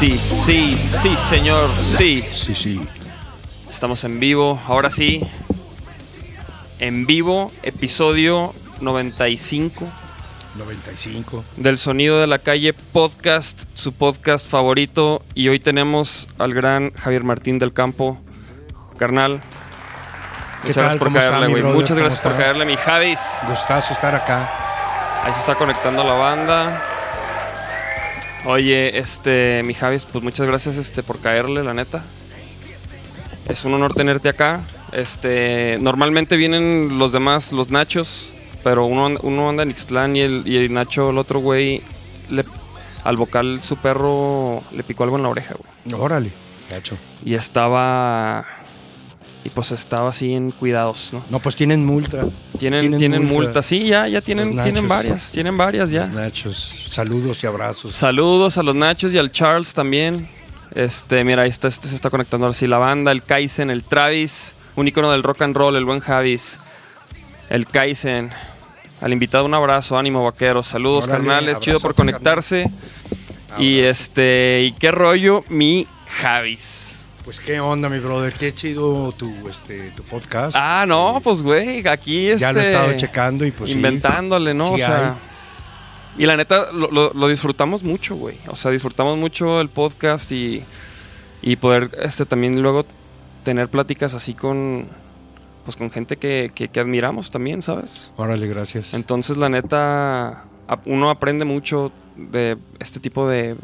Sí, sí, sí, señor, sí. Sí, sí. Estamos en vivo, ahora sí. En vivo, episodio 95 95. del Sonido de la Calle Podcast, su podcast favorito. Y hoy tenemos al gran Javier Martín del Campo. Carnal. ¿Qué Muchas tal? gracias por ¿Cómo está, caerle, güey. Muchas ¿Cómo gracias por caerle, mi Javis. Gustazo estar acá. Ahí se está conectando la banda. Oye, este, mi Javis, pues muchas gracias este, por caerle, la neta. Es un honor tenerte acá. Este, normalmente vienen los demás, los Nachos, pero uno, uno anda en Ixtlán y el, y el Nacho, el otro güey, le- al vocal su perro le picó algo en la oreja, güey. Órale. Gacho. Y estaba... Y pues estaba así en cuidados, ¿no? No, pues tienen multa. Tienen, Tienen tienen, multa. multa. Sí, ya, ya tienen, tienen varias, tienen varias ya. Los Nachos. Saludos y abrazos. Saludos a los Nachos y al Charles también. Este, mira, ahí está, este se está conectando ahora sí la banda, el Kaizen, el Travis, un icono del rock and roll, el buen Javis, el Kaizen. Al invitado un abrazo, ánimo vaqueros, saludos Órale, carnales, chido por conectarse. Y este, y qué rollo mi Javis. Pues qué onda, mi brother. Qué chido tu, este, tu podcast. Ah, no, pues güey, aquí este Ya lo he estado checando y pues sí. inventándole, ¿no? Sí o sea, y la neta lo, lo- lo disfrutamos mucho, güey. O sea, disfrutamos mucho el podcast y, y poder este también luego tener pláticas así con pues con gente que, que- que admiramos también, ¿sabes? Órale, gracias. Entonces, la neta, uno aprende mucho de este tipo de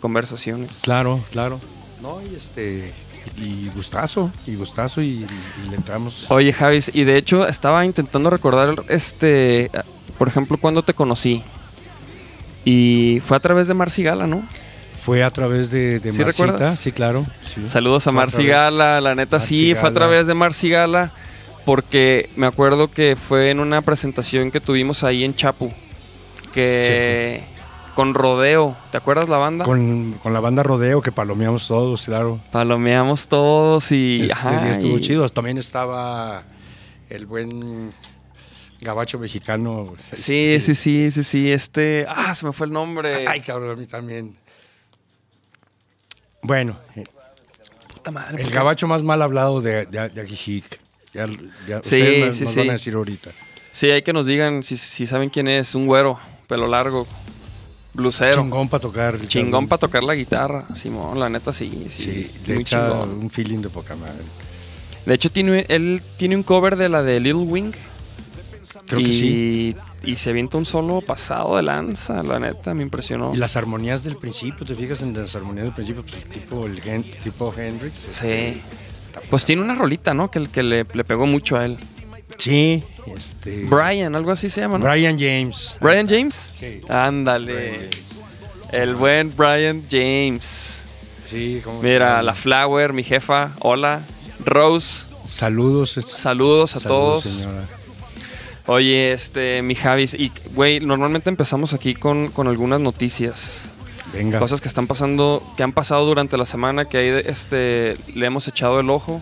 conversaciones. Claro, claro. No, y este. Y gustazo, y gustazo, y, y le entramos. Oye, Javis, y de hecho estaba intentando recordar, este, por ejemplo, cuando te conocí. Y fue a través de Marci Gala, ¿no? Fue a través de, de ¿Sí Marcita, recuerdas? Sí, claro. sí. Saludos a través- Gala, la neta Marci sí, fue a través de Marci Gala, porque me acuerdo que fue en una presentación que tuvimos ahí en Chapu, que con Rodeo, ¿te acuerdas la banda? Con, con la banda Rodeo que palomeamos todos, claro. Palomeamos todos y... Ese ajá, día estuvo y- chido. También estaba el buen gabacho mexicano. Sí, este- sí, sí, sí, sí, este... Ah, se me fue el nombre. Ay, cabrón, a mí también. Bueno, eh, puta madre. ¿por el gabacho más mal hablado de, de, de Ajijic. Ya, ya Sí, ustedes sí, nos sí. van a decir ahorita. Sí, hay que nos digan si, si saben quién es. Un güero, pelo largo, blusero. Chingón para tocar. Chingón para tocar la guitarra, Simón, la neta sí, sí, muy chingón. un feeling de poca madre. De hecho, tiene, él tiene un cover de la de Little Wing Creo y, que sí. y se avienta un solo pasado de lanza, la neta, me impresionó. Y las armonías del principio, ¿te fijas en las armonías del principio? Pues, tipo, el Hen- tipo Hendrix. Sí. Pues tiene una rolita, ¿no? Que, que le, le pegó mucho a él. Sí, este. Brian, algo así se llama, ¿no? Brian James. Brian James. Sí. Ándale. El buen Brian James. Sí, como. Mira, la Flower, mi jefa, hola. Rose, Saludos. saludos a saludos, todos. señora. Oye, este, mi Javis, y güey, normalmente empezamos aquí con, con algunas noticias, Venga. cosas que están pasando, que han pasado durante la semana, que ahí este, le hemos echado el ojo.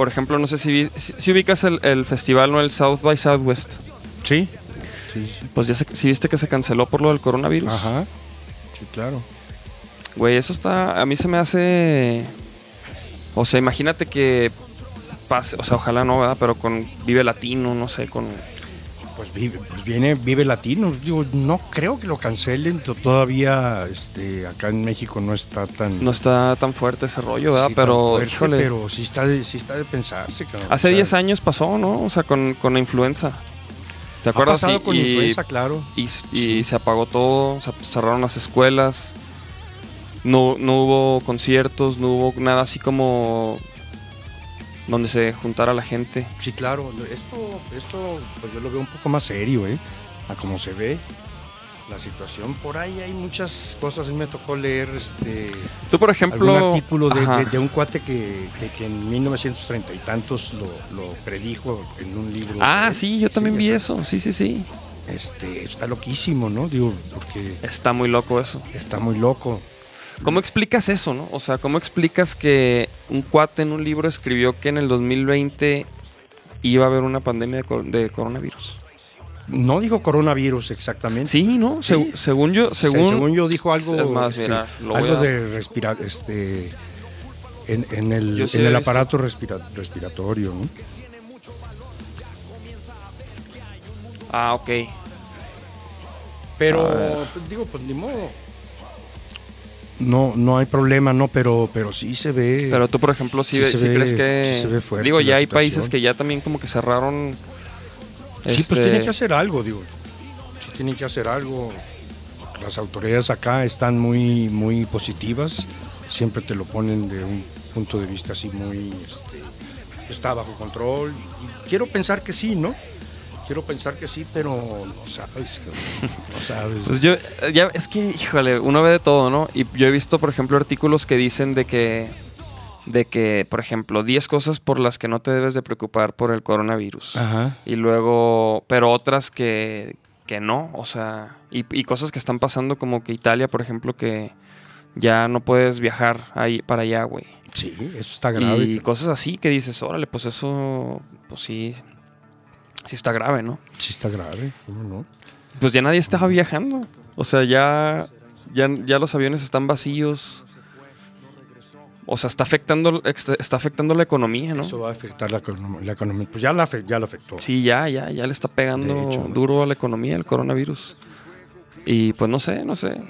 Por ejemplo, no sé si, vi- si, si ubicas el, el festival, ¿no? El South by Southwest. Sí. Sí, sí. Pues ya se, si viste que se canceló por lo del coronavirus. Ajá. Sí, claro. Güey, eso está, a mí se me hace... O sea, imagínate que pase, o sea, ojalá no, ¿verdad? Pero con Vive Latino, no sé, con... Pues, vive, pues viene Vive Latino. Digo, no creo que lo cancelen. to- Todavía este, acá en México no está tan. No está tan fuerte ese rollo, ¿verdad? sí, pero, fuerte, híjole, Pero sí está, de, sí está de pensarse, cabrón. hace O sea, 10 años pasó, ¿no? O sea, con, con la influenza. ¿Te Ha acuerdas? pasado Y- con y, influenza, claro. y, y se apagó todo, se cerraron las escuelas, no, no hubo conciertos, no hubo nada así como donde se juntara la gente. Sí, claro. Esto, esto, pues yo lo veo un poco más serio, ¿eh? a como se ve la situación. Por ahí hay muchas cosas. A mí me tocó leer este, Tú, por ejemplo. algún artículo de, Ajá. de- de un cuate que, que- que en 1930 y tantos lo, lo predijo en un libro. Ah, sí, yo también vi eso. eso. Sí, sí, sí. Este, está loquísimo, ¿no? Digo, porque Está muy loco eso. está muy loco. ¿Cómo explicas eso, no? O sea, ¿cómo explicas que un cuate en un libro escribió que en el 2020 iba a haber una pandemia de, cor- de coronavirus? No dijo coronavirus exactamente. Sí, ¿no? Sí. Según yo, Se- según, yo dijo algo, más, este, mira, algo a- de respirar, este, en, en el, sí en aparato respira- respiratorio, ¿no? Ah, ok. Pero A ver. pues, digo, pues ni modo. No, no hay problema, no, pero, pero sí se ve. Pero tú, por ejemplo, sí, Sí ve- se sí ve- crees que... sí se ve fuerte digo, ya hay países que ya también como que cerraron... sí, este, pues tienen que hacer algo, digo. Sí tienen que hacer algo. Las autoridades acá están muy, muy positivas. Siempre te lo ponen de un punto de vista así muy, este, está bajo control. Y quiero pensar que sí, ¿no? Quiero pensar que sí, pero no sabes, no sabes. Pues yo, ya, es que, híjole, uno ve de todo, ¿no? Y yo he visto, por ejemplo, artículos que dicen de que, de que, por ejemplo, 10 cosas por las que no te debes de preocupar por el coronavirus. Ajá. Y luego, pero otras que, que no, o sea, y, y cosas que están pasando como que Italia, por ejemplo, que ya no puedes viajar ahí para allá, güey. Sí, eso está grave. Y cosas así que dices, órale, pues eso, pues sí, sí está grave, ¿no? Sí está grave, ¿cómo no? Pues ya nadie estaba viajando. O sea, ya, ya, ya los aviones están vacíos. O sea, está afectando, está afectando la economía, ¿no? Eso va a afectar la, la economía. Pues ya la, ya la afectó. Sí, ya, ya, ya le está pegando hecho. duro a la economía el coronavirus. Y pues no sé, no sé.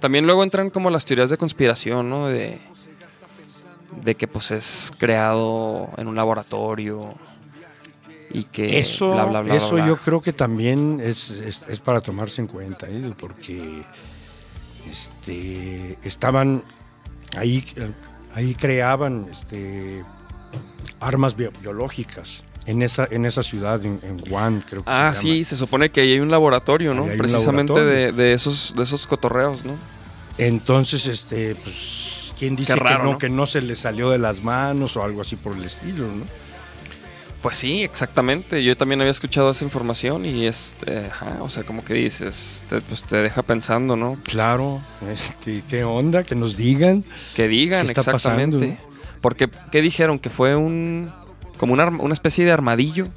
También luego entran como las teorías de conspiración, ¿no? De, de que pues es creado en un laboratorio y que Eso, bla, bla, bla, eso bla, bla. yo creo que también es, es- es para tomarse en cuenta, ¿eh? porque este, estaban ahí, ahí creaban este, armas bio- biológicas en esa, en esa ciudad, en, en Wuhan, creo que Ah, se sí, llama. se supone que ahí hay un laboratorio, ¿no? Precisamente laboratorio. de, de esos, de esos cotorreos, ¿no? Entonces, este, pues, ¿quién dice raro, que, no, ¿no? que no se le salió de las manos o algo así por el estilo, ¿no? Pues sí, exactamente. Yo también había escuchado esa información y este, o sea, como que dices, te, pues te deja pensando, ¿no? Claro, este, ¿qué onda? Que nos digan. Que digan ¿Qué está exactamente. pasando? Porque, ¿qué dijeron? Que fue un, como una, una especie de armadillo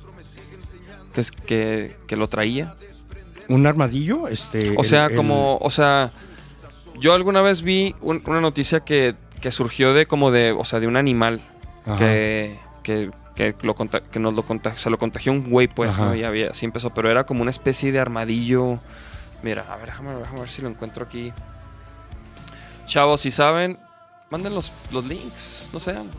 que, es, que, que lo traía. ¿Un armadillo? Este, O sea, el- el- como, o sea, yo alguna vez vi un- una noticia que, que surgió de como de, o sea, de un animal Ajá. que, que, que, lo que nos lo se lo contagió un güey, pues. ¿no? Y había, así empezó, pero era como una especie de armadillo. Mira, a ver, déjame, déjame ver si lo encuentro aquí. Chavos, si saben, manden los, los links, no sean.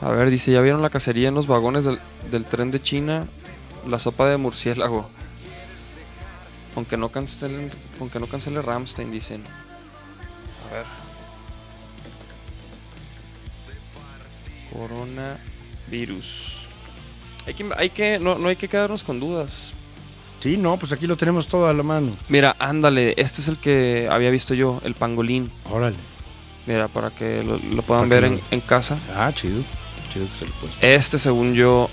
A ver, dice, ¿ya vieron la cacería en los vagones del, del tren de China? La sopa de murciélago. Aunque no cancelen, aunque no cancele Ramstein, dicen. A ver. Coronavirus. Hay que, hay que, no, no hay que quedarnos con dudas. Sí, no, pues aquí lo tenemos todo a la mano. Mira, ándale, este es el que había visto yo, el pangolín. Órale. Mira, para que lo, lo puedan ver en casa. Ah, chido. Chido que se lo puedes. Este, según yo,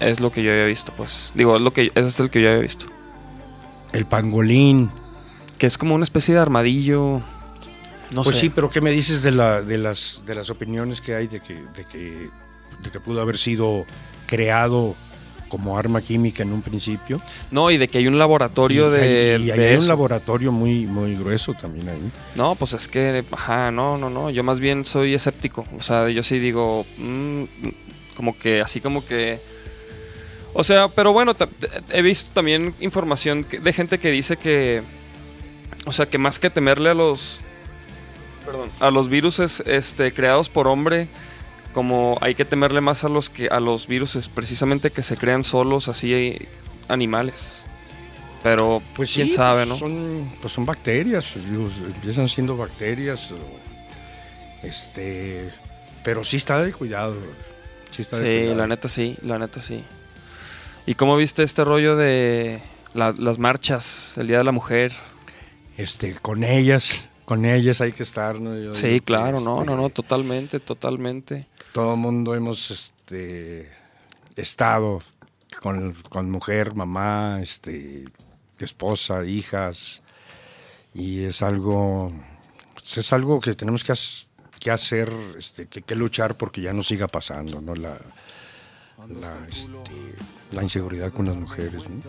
es lo que yo había visto, pues. Digo, es lo que, ese es el que yo había visto. El pangolín. Que es como una especie de armadillo. No pues sé. sí, pero ¿qué me dices de, la, de, las, de las opiniones que hay de que, de, que, de que pudo haber sido creado como arma química en un principio? No, y de que hay un laboratorio y de, hay, y de hay un laboratorio muy, muy grueso también ahí. No, pues es que, ajá, no, no, no. Yo más bien soy escéptico. O sea, yo sí digo, mm, como que, así como que. O sea, pero bueno, he visto también información de gente que dice que. O sea, que más que temerle a los. Perdón. A los virus este, creados por hombre. Como hay que temerle más a los que a los virus precisamente que se crean solos, así animales. Pero Pues quién sí, sabe, pues ¿no? Son, pues son bacterias, digo, empiezan siendo bacterias. este, pero sí está de cuidado. Sí, está de Sí, cuidado. la neta sí, la neta sí. ¿Y cómo viste este rollo de la- las marchas, el Día de la Mujer? Este, con ellas, con ellas hay que estar, ¿no? Yo Sí, claro, no, este, no, no, totalmente, totalmente. Todo el mundo hemos este, estado con, con mujer, mamá, este, esposa, hijas, y es algo, pues, es algo que tenemos que hacer, este, que, que luchar porque ya no siga pasando, ¿no? La, la, este, la inseguridad con las mujeres, ¿no?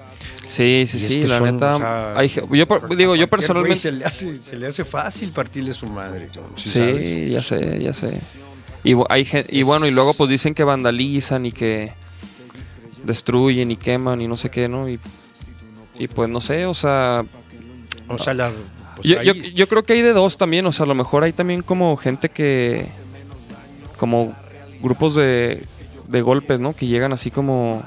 Sí, sí, sí, la son, neta. o sea, hay ge- yo, digo, yo personalmente. Se le, hace, se le hace fácil partirle su madre, Sí, sabes? ya sé, ya sé. Y, hay bueno, y luego pues dicen que vandalizan y que destruyen y queman y no sé qué, ¿no? Y, y pues no sé, o sea, O sea, la, pues yo, yo, yo creo que hay de dos también, o sea, a lo mejor hay también como gente que, como grupos de, de golpes, ¿no? Que llegan así como,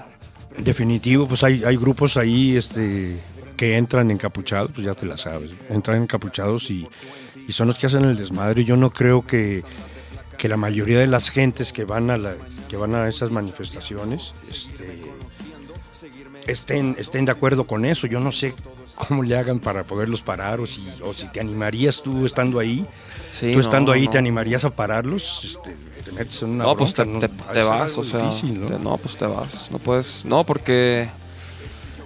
Definitivo, pues hay, hay grupos ahí este, que entran encapuchados, pues ya te la sabes, entran encapuchados y, y son los que hacen el desmadre. Yo no creo que, que la mayoría de las gentes que van a, la, que van a esas manifestaciones este, estén, estén de acuerdo con eso. Yo no sé cómo le hagan para poderlos parar o si, o si te animarías tú estando ahí. sí, tú estando no, ahí, no. ¿te animarías a pararlos? Este, te metes en una No, pues te, te- de vas, o sea, difícil, ¿no? te- no, pues te vas, no puedes, no, porque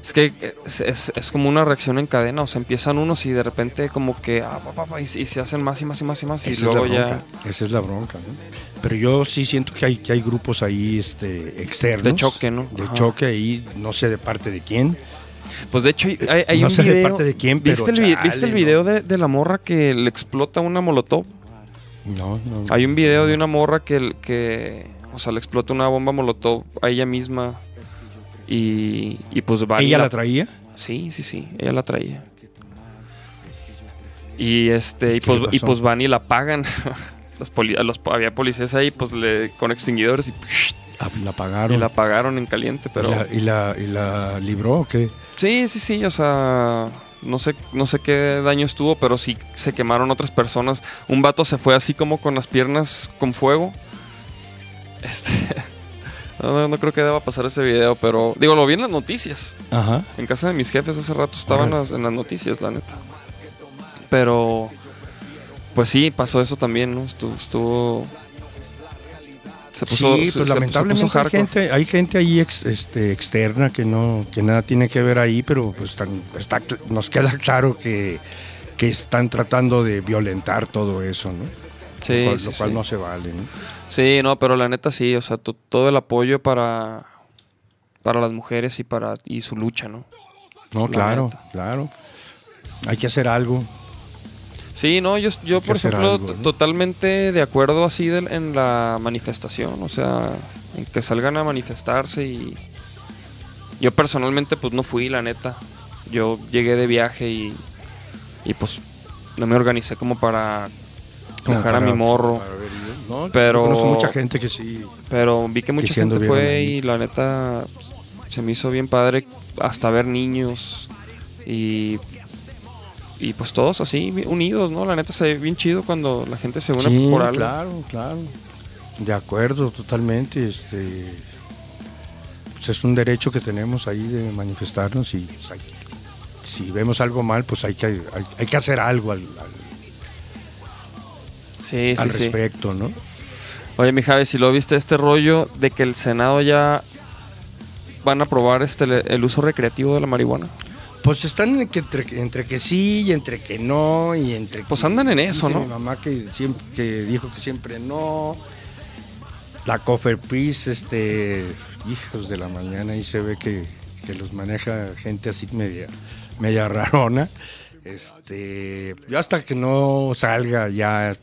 es que es, es- es como una reacción en cadena, o sea, empiezan unos y de repente como que, ah, pa, pa, pa, y, y se hacen más y más y más y más y Esa luego es la ya... bronca, Esa es la bronca, ¿no? Pero yo sí siento que hay, que hay grupos ahí este, externos. De choque, ¿no? De Ajá. choque ahí, no sé de parte de quién. Pues de hecho hay, hay- No un sé de video... parte de quién, pero ¿Viste el, vi- chale, ¿viste el ¿no? video de, de la morra que le explota una molotov? No, no. Hay un video de una morra que, que o sea, le explota una bomba molotov a ella misma y, y pues va y ¿Ella la- la traía? Sí, sí, sí, ella la traía. Y este, y ¿Qué pues, y pues van y la pagan. Las poli- a los, había policías ahí, pues le, con extinguidores y, Ah, La y pagaron. la apagaron en caliente, pero. ¿Y, la, y, la, y la libró o qué? Sí, sí, sí, o sea. No sé, no sé qué daño estuvo, pero sí se quemaron otras personas. Un vato se fue así como con las piernas con fuego. Este. No, no, no creo que deba pasar ese video, pero. Digo, lo vi en las noticias. Ajá. En casa de mis jefes hace rato estaban las- en las noticias, la neta. Pero, pues sí, pasó eso también, ¿no? Estuvo... estuvo- se puso, sí, pues se- se lamentablemente puso hay gente, hay gente ahí ex- este, externa que no que nada tiene que ver ahí, pero pues tan- está, nos queda claro que, que están tratando de violentar todo eso, ¿no? Sí, lo cual, sí, lo cual sí. no se vale, ¿no? Sí, no, pero la neta sí, o sea, to- todo el apoyo para, para las mujeres y para y su lucha, ¿no? No, La claro, neta. claro. Hay que hacer algo. Sí, no, yo, yo por ejemplo, algo, t- ¿no? totalmente de acuerdo así del- en la manifestación, o sea, en que salgan a manifestarse y yo personalmente pues no fui, la neta. Yo llegué de viaje y, y pues no me organicé como para como dejar a mi morro. No, Pero- conozco mucha gente que sí. pero vi que mucha gente fue y la neta pues, se me hizo bien padre hasta ver niños y y pues todos así unidos, ¿no? La neta se ve bien chido cuando la gente se une Sí, por algo. claro, claro. De acuerdo, totalmente. Este, pues es un derecho que tenemos ahí de manifestarnos y pues, hay- si vemos algo mal, pues hay que, hay, hay que hacer algo al, al- Sí, al sí. respecto, ¿no? Oye, mi Javi, si lo viste este rollo de que el Senado ya van a aprobar este el uso recreativo de la marihuana. Pues están entre, entre que sí y entre que no y entre Pues que- andan en eso, ¿no? Mi mamá que siempre que dijo que siempre no. La Coferpris, este, hijos de la mañana, ahí se ve que, que los maneja gente así media, media rarona. Este, yo hasta que no salga ya,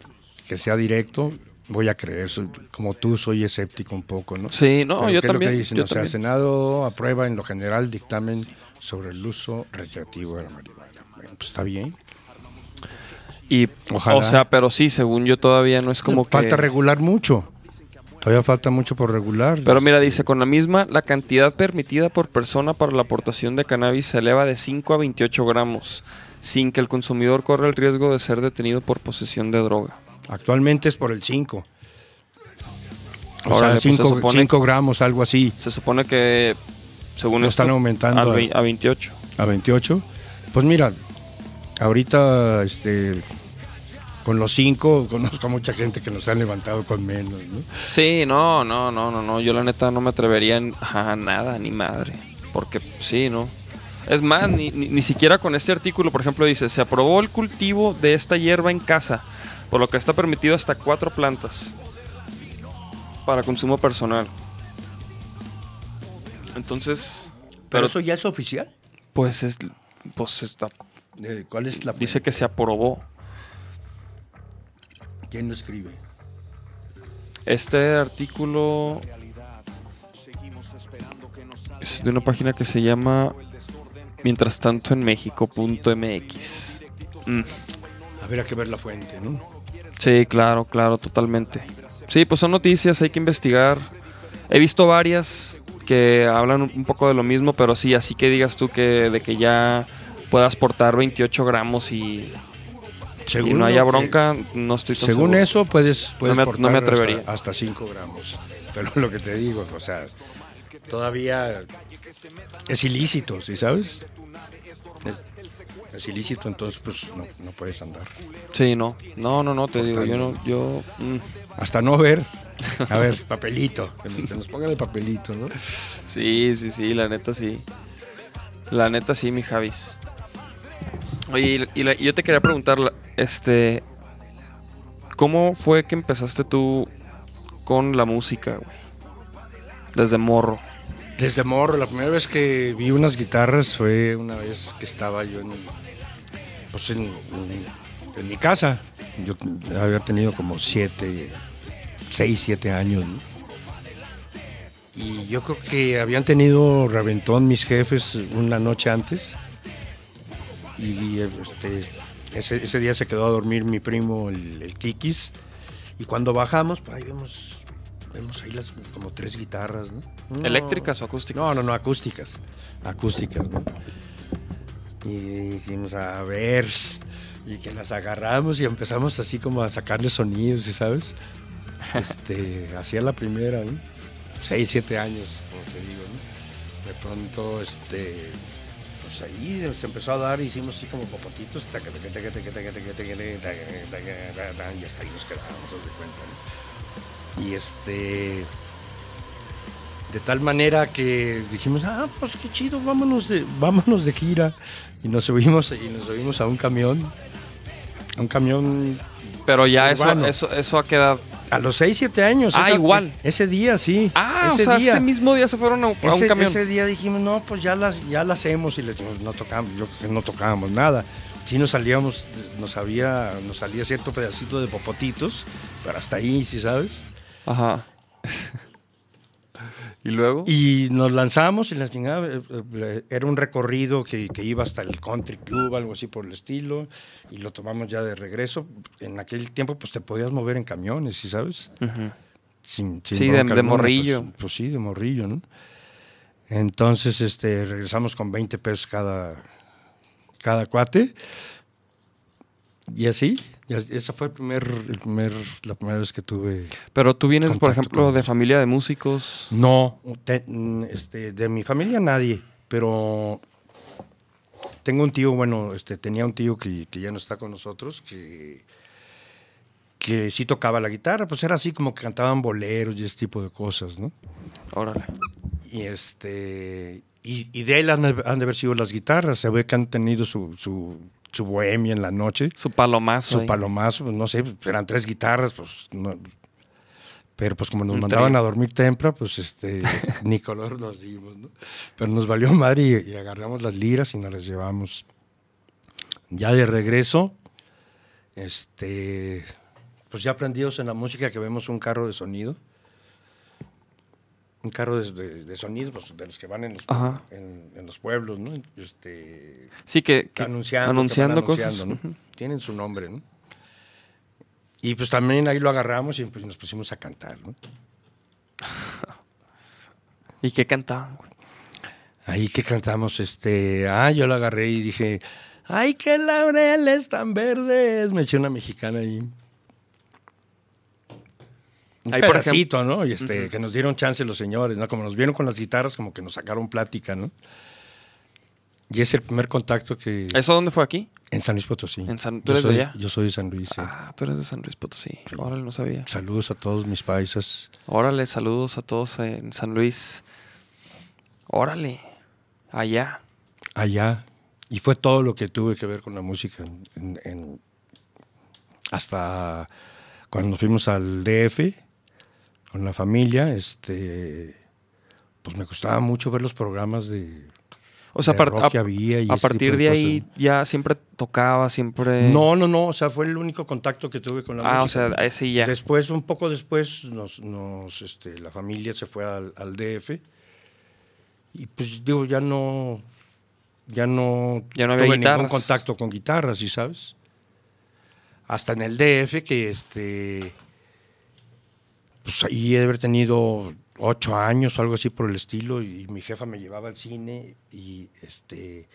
que sea directo, voy a creer. Soy- como tú, soy escéptico un poco, ¿no? Sí, no, Pero yo ¿qué es lo que también. dicen? yo o sea, también. Senado aprueba en lo general dictamen sobre el uso recreativo de la marihuana. Bueno, pues está bien. Y, Ojalá. o sea, pero sí, según yo todavía no es como que... falta regular mucho. Todavía falta mucho por regular. Pero mira, dice, con la misma, la cantidad permitida por persona para la aportación de cannabis se eleva de 5 a 28 gramos, sin que el consumidor corra el riesgo de ser detenido por posesión de droga. Actualmente es por el 5. O pues sea, se 5 supone- gramos, algo así. Se supone que según Lo esto, están aumentando al a- vei- a 28. a 28. Pues mira, ahorita este con los cinco conozco a mucha gente que nos han levantado con menos, ¿no? Sí, no, no, no, no, no. Yo la neta no me atrevería a nada, ni madre. Porque sí, no. Es más, ni, ni, ni siquiera con este artículo, por ejemplo, dice, se aprobó el cultivo de esta hierba en casa, por lo que está permitido hasta cuatro plantas para consumo personal. Entonces, pero, eso ya es oficial. pues es, pues está, ¿Cuál es la dice que se aprobó. quién lo escribe? Este artículo es de una página que se llama Mientras tanto en México.mx. Mm. Habría que ver la fuente, ¿no? Sí, claro, claro, totalmente. Sí, pues son noticias, hay que investigar. He visto varias que hablan un poco de lo mismo, pero sí, así que digas tú que de que ya puedas portar 28 gramos y, y no haya que- bronca, no estoy tan Según seguro. eso, puedes, puedes me- no me atrevería. Hasta, hasta 5 gramos. Pero lo que te digo, o sea, todavía es ilícito, ¿sí sabes? Es, es ilícito, entonces pues no, no puedes andar. Sí, no, no, no, no, te digo, yo no, yo... mm. Hasta no ver. A ver, papelito. Que nos, que nos pongan el papelito, ¿no? Sí, sí, sí, la neta sí. La neta sí, mi Javis. Oye, y, y la- y yo te quería preguntar, este, ¿cómo fue que empezaste tú con la música, güey? Desde morro. Desde morro, la primera vez que vi unas guitarras fue una vez que estaba yo en, pues en, en- en mi casa. Yo había tenido como siete, seis, siete años. ¿no? Y yo creo que habían tenido reventón mis jefes una noche antes. Y este, ese, ese día se quedó a dormir mi primo, el, el Kikis. Y cuando bajamos, pues ahí vemos, vemos ahí las como tres guitarras, ¿no? No. ¿Eléctricas o acústicas? No, no, no, acústicas. Acústicas, ¿no? Y dijimos, a ver, y que las agarramos y empezamos así como a sacarle sonidos, ¿sí sabes? este, hacía la primera, ¿no? Seis, siete años, como te digo, ¿no? De pronto, este, pues ahí se empezó a dar, hicimos así como popotitos, y hasta ahí nos quedábamos, de cuenta, ¿no? Y este, de tal manera que dijimos, ah, pues qué chido, vámonos de, vámonos de gira. Y nos subimos, y nos subimos a un camión, a un camión. Pero ya eso, eso, eso a qué a los 6, 7 años. Ah, igual. Ese día, sí. Ah, ese o sea, día. ese mismo día se fueron a, un Ese, camión. ese día dijimos, no, pues ya las, ya la hacemos y no tocamos, yo no tocábamos nada. Sí nos salíamos, nos había, nos salía cierto pedacito de popotitos, pero hasta ahí, sí sabes. Ajá. ¿Y luego? Y nos lanzamos y la chingada, eh, eh, era un recorrido que, que iba hasta el country club, algo así por el estilo, y lo tomamos ya de regreso. En aquel tiempo, pues te podías mover en camiones, ¿sí sabes? Sin, sin Sí, de- alguna, morrillo. Pues, pues sí, de morrillo, ¿no? Entonces, este, regresamos con 20 pesos cada, cada cuate. Y así- esa fue el primer, el primer, la primera vez que tuve. Pero tú vienes, por ejemplo, de familia de músicos. No, te- este, de mi familia nadie, pero tengo un tío, bueno, este, tenía un tío que, que ya no está con nosotros, que, que sí tocaba la guitarra, pues era así como que cantaban boleros y ese tipo de cosas, ¿no? Órale. Y este y, y de él han, de- han de haber sido las guitarras, se ve que han tenido su, su, su bohemia en la noche, Su palomazo. su ahí. palomazo, pues no sé, pues, eran tres guitarras, pues no- pero pues como nos Un mandaban trío. a dormir temprano, pues este, ni color nos dimos, ¿no? Pero nos valió madre y, y agarramos las liras y nos las llevamos. Ya de regreso, este, pues ya aprendidos en la música que vemos un carro de sonido. Un carro de, de- de sonido, pues, de los que van en los, en, en los pueblos, ¿no? Este, Sí, que, que anunciando, anunciando que cosas. ¿no? Tienen su nombre, ¿no? Y pues también ahí lo agarramos y pues, nos pusimos a cantar, ¿no? ¿Y qué cantaban? Ahí que cantamos, este, ah, yo lo agarré y dije, ay, qué laureles tan verdes. Me eché una mexicana ahí. Un por pedacito, ¿no? Y este, que nos dieron chance los señores, ¿no? Como nos vieron con las guitarras, como que nos sacaron plática, ¿no? Y es el primer contacto que... ¿Eso dónde fue aquí? En San Luis Potosí. En San- ¿tú eres de allá? Yo soy de San Luis, sí. Ah, tú eres de San Luis Potosí. Órale, no sabía. Saludos a todos mis paisas. Órale, saludos a todos en San Luis. Órale, allá. allá. Y fue todo lo que tuve que ver con la música. en- en- en- hasta cuando fuimos al DF con la familia, este, pues me gustaba mucho ver los programas de, O sea, de par- rock a, que había. Y a ese partir de ahí ya siempre tocaba, siempre... No, no, no. O sea, fue el único contacto que tuve con la Ah, o música. sea, sí ya. Después, un poco después, nos, nos, este, la familia se fue al, al DF. Y pues digo, ya no. Ya no, Ya no había tuve guitarras. ningún contacto con guitarras, ¿sí sabes? Hasta en el DF, que este. Pues ahí he haber tenido ocho años o algo así por el estilo. Y mi jefa me llevaba al cine y este.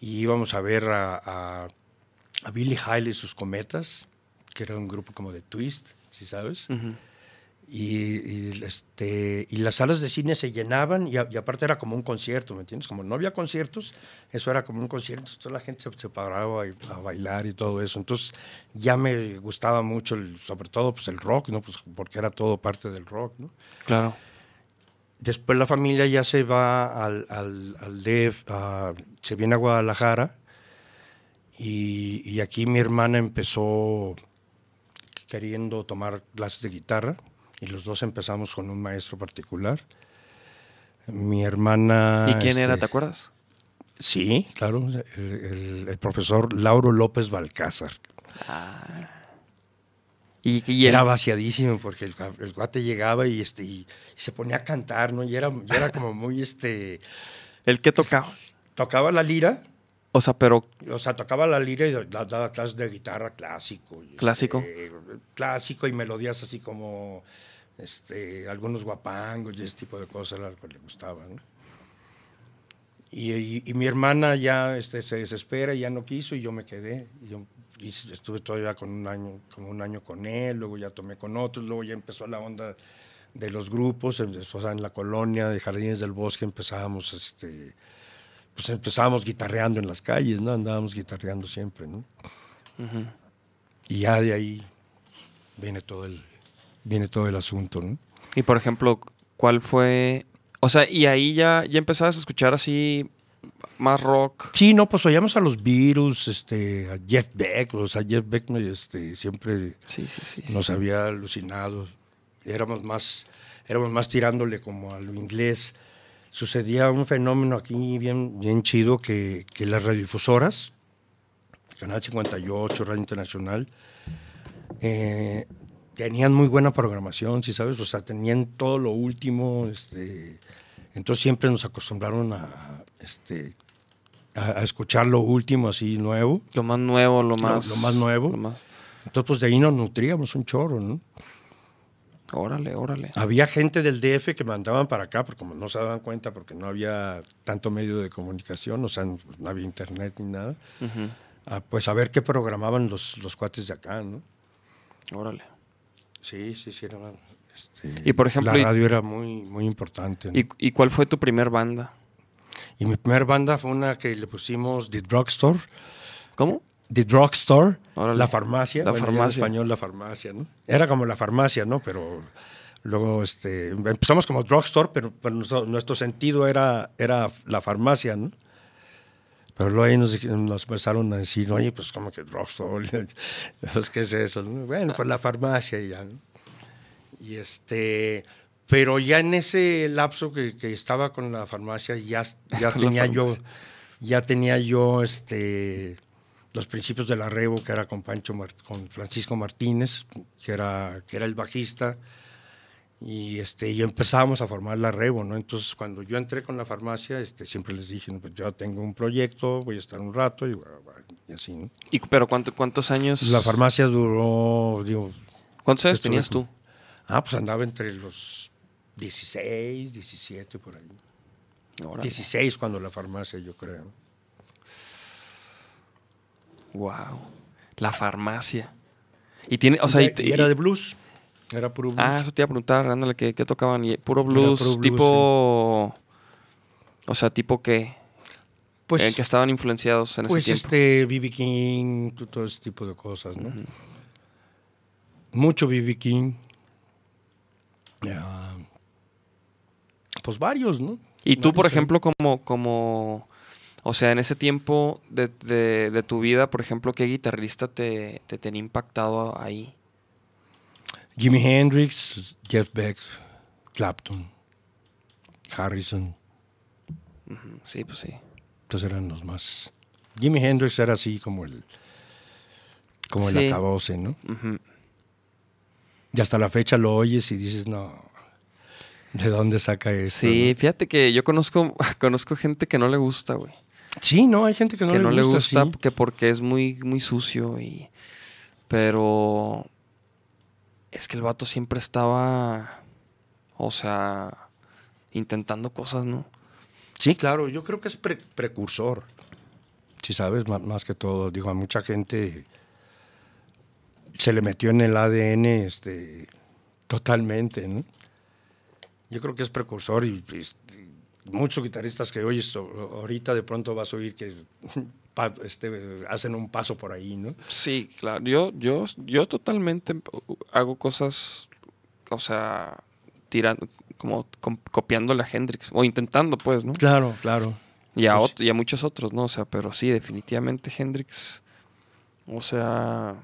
Y íbamos a ver a, Billy Hile y sus cometas, que era un grupo como de twist, ¿sí sabes? Y, y, este, y las salas de cine se llenaban y, a- y aparte era como un concierto, ¿me entiendes? Como no había conciertos, eso era como un concierto, toda la gente se, se paraba a, a bailar y todo eso. Entonces ya me gustaba mucho, el- sobre todo pues, el rock, ¿no? Pues, porque era todo parte del rock, ¿no? Claro. Después la familia ya se va al, al, al DF, a- se viene a Guadalajara y, y aquí mi hermana empezó queriendo tomar clases de guitarra y los dos empezamos con un maestro particular. Mi hermana... ¿Y quién era, este, te acuerdas? Sí, claro, el, el- el profesor Lauro López Balcázar. Y, y era vaciadísimo porque el, el cuate llegaba y, este, y, y se ponía a cantar, ¿no? Y era, y era como muy, este... ¿el que tocaba? Tocaba la lira, O sea, pero o sea, tocaba la lira y da- daba clases de guitarra clásico. y, ¿Clásico? este, clásico y melodías así como este, algunos guapangos y ese tipo de cosas, que le gustaba. ¿no? Y, y- y mi hermana ya este, se desespera y ya no quiso y yo me quedé. Y yo hice- estuve todavía con un año, como un año con él, luego ya tomé con otros, luego ya empezó la onda de los grupos, em- o sea, en la colonia de Jardines del Bosque empezábamos, este, pues empezábamos guitarreando en las calles, ¿no? Andábamos guitarreando siempre, ¿no? Y ya de ahí viene todo el, viene todo el asunto, ¿no? Y por ejemplo, ¿cuál fue? O sea, y ahí ya, ya empezabas a escuchar así más rock. Sí, no, pues oíamos a los Beatles, este, a Jeff Beck, o sea, Jeff Beck este, siempre sí, sí. sí. nos había alucinado. Éramos más, éramos más tirándole como a lo inglés. Sucedía un fenómeno aquí bien, bien chido que, que las radiodifusoras, Canal 58, Radio Internacional, eh, tenían muy buena programación, ¿sí sabes? O sea, tenían todo lo último, este, entonces siempre nos acostumbraron a, este, a, a escuchar lo último así nuevo. Lo más nuevo, lo más... lo más nuevo. Lo más... Entonces, pues de ahí nos nutríamos un chorro, ¿no? Órale, órale. Había gente del DF que mandaban para acá, porque como no se daban cuenta, porque no había tanto medio de comunicación, o sea, no, no había internet ni nada, pues a ver qué programaban los, los cuates de acá, ¿no? Órale. Sí, sí, sí. Era, este, Y, por ejemplo, La y- radio era muy, muy importante. ¿no? ¿Y, y cuál fue tu primer banda? Y mi primera banda fue una que le pusimos The Drugstore. ¿Cómo? The Drugstore, Órale. la farmacia. La bueno, ya en farmacia. español, la farmacia, ¿no? Era como la farmacia, ¿no? Pero luego este, empezamos como drugstore, pero, pero nuestro, nuestro sentido era, era la farmacia, ¿no? Pero luego ahí nos, nos empezaron a decir, oye, pues como que drugstore, pues, ¿qué es eso? no? Bueno, pues la farmacia y ya, ¿no? Y este, pero ya en ese lapso que, que estaba con la farmacia, ya, ya tenía yo, ya tenía yo este, los principios del arrebo, que era con Pancho, con Francisco Martínez, que era, que era el bajista, y este, y empezábamos a formar la arrebo, ¿no? Entonces, cuando yo entré con la farmacia, este, siempre les dije, no, pues yo tengo un proyecto, voy a estar un rato, y, y así, ¿no? ¿Y, ¿Pero cuánto, cuántos años? La farmacia duró, digo, ¿Cuántos años tenías tú? Ah, pues andaba entre los 16, 17 por ahí. Órale. 16 cuando la farmacia, yo creo. Wow. La farmacia. Y tiene, o sea, y, Y era de blues. Era puro blues. Ah, eso te iba a preguntar, ándale, ¿qué, qué tocaban? Puro blues, puro blues, tipo... O sea, tipo que... pues, en que estaban influenciados en pues ese tiempo. este, B.B. King, todo ese tipo de cosas, ¿no? Mucho B.B. King. Pues varios, ¿no? Y tú, por ¿eh? ejemplo, como, como, o sea, en ese tiempo de, de- de tu vida, por ejemplo, ¿qué guitarrista te, te tenía impactado ahí? Jimi Hendrix, Jeff Beck, Clapton, Harrison. Sí, pues sí. Entonces eran los más. Jimi Hendrix era así como el. Como Sí. el acabose, ¿no? Y hasta la fecha lo oyes y dices, no. ¿De dónde saca esto? Sí, no? fíjate que yo conozco, conozco gente que no le gusta, güey. Sí, no, hay gente que no, que le, no le gusta. gusta que porque es muy, muy sucio y... Pero... Es que el vato siempre estaba... O sea... Intentando cosas, ¿no? Sí, claro, yo creo que es pre- precursor. Si sabes, más, que todo, digo, a mucha gente se le metió en el ADN este, totalmente, ¿no? Yo creo que es precursor y, este, muchos guitarristas que oyes ahorita de pronto vas a oír que pa- este, hacen un paso por ahí, ¿no? Sí, claro. Yo, yo, yo totalmente hago cosas... O sea... Tirando... Como com- copiándole a Hendrix. O intentando, pues, ¿no? Claro, claro. Y a, Pues- y a muchos otros, ¿no? O sea, pero sí, definitivamente Hendrix. O sea,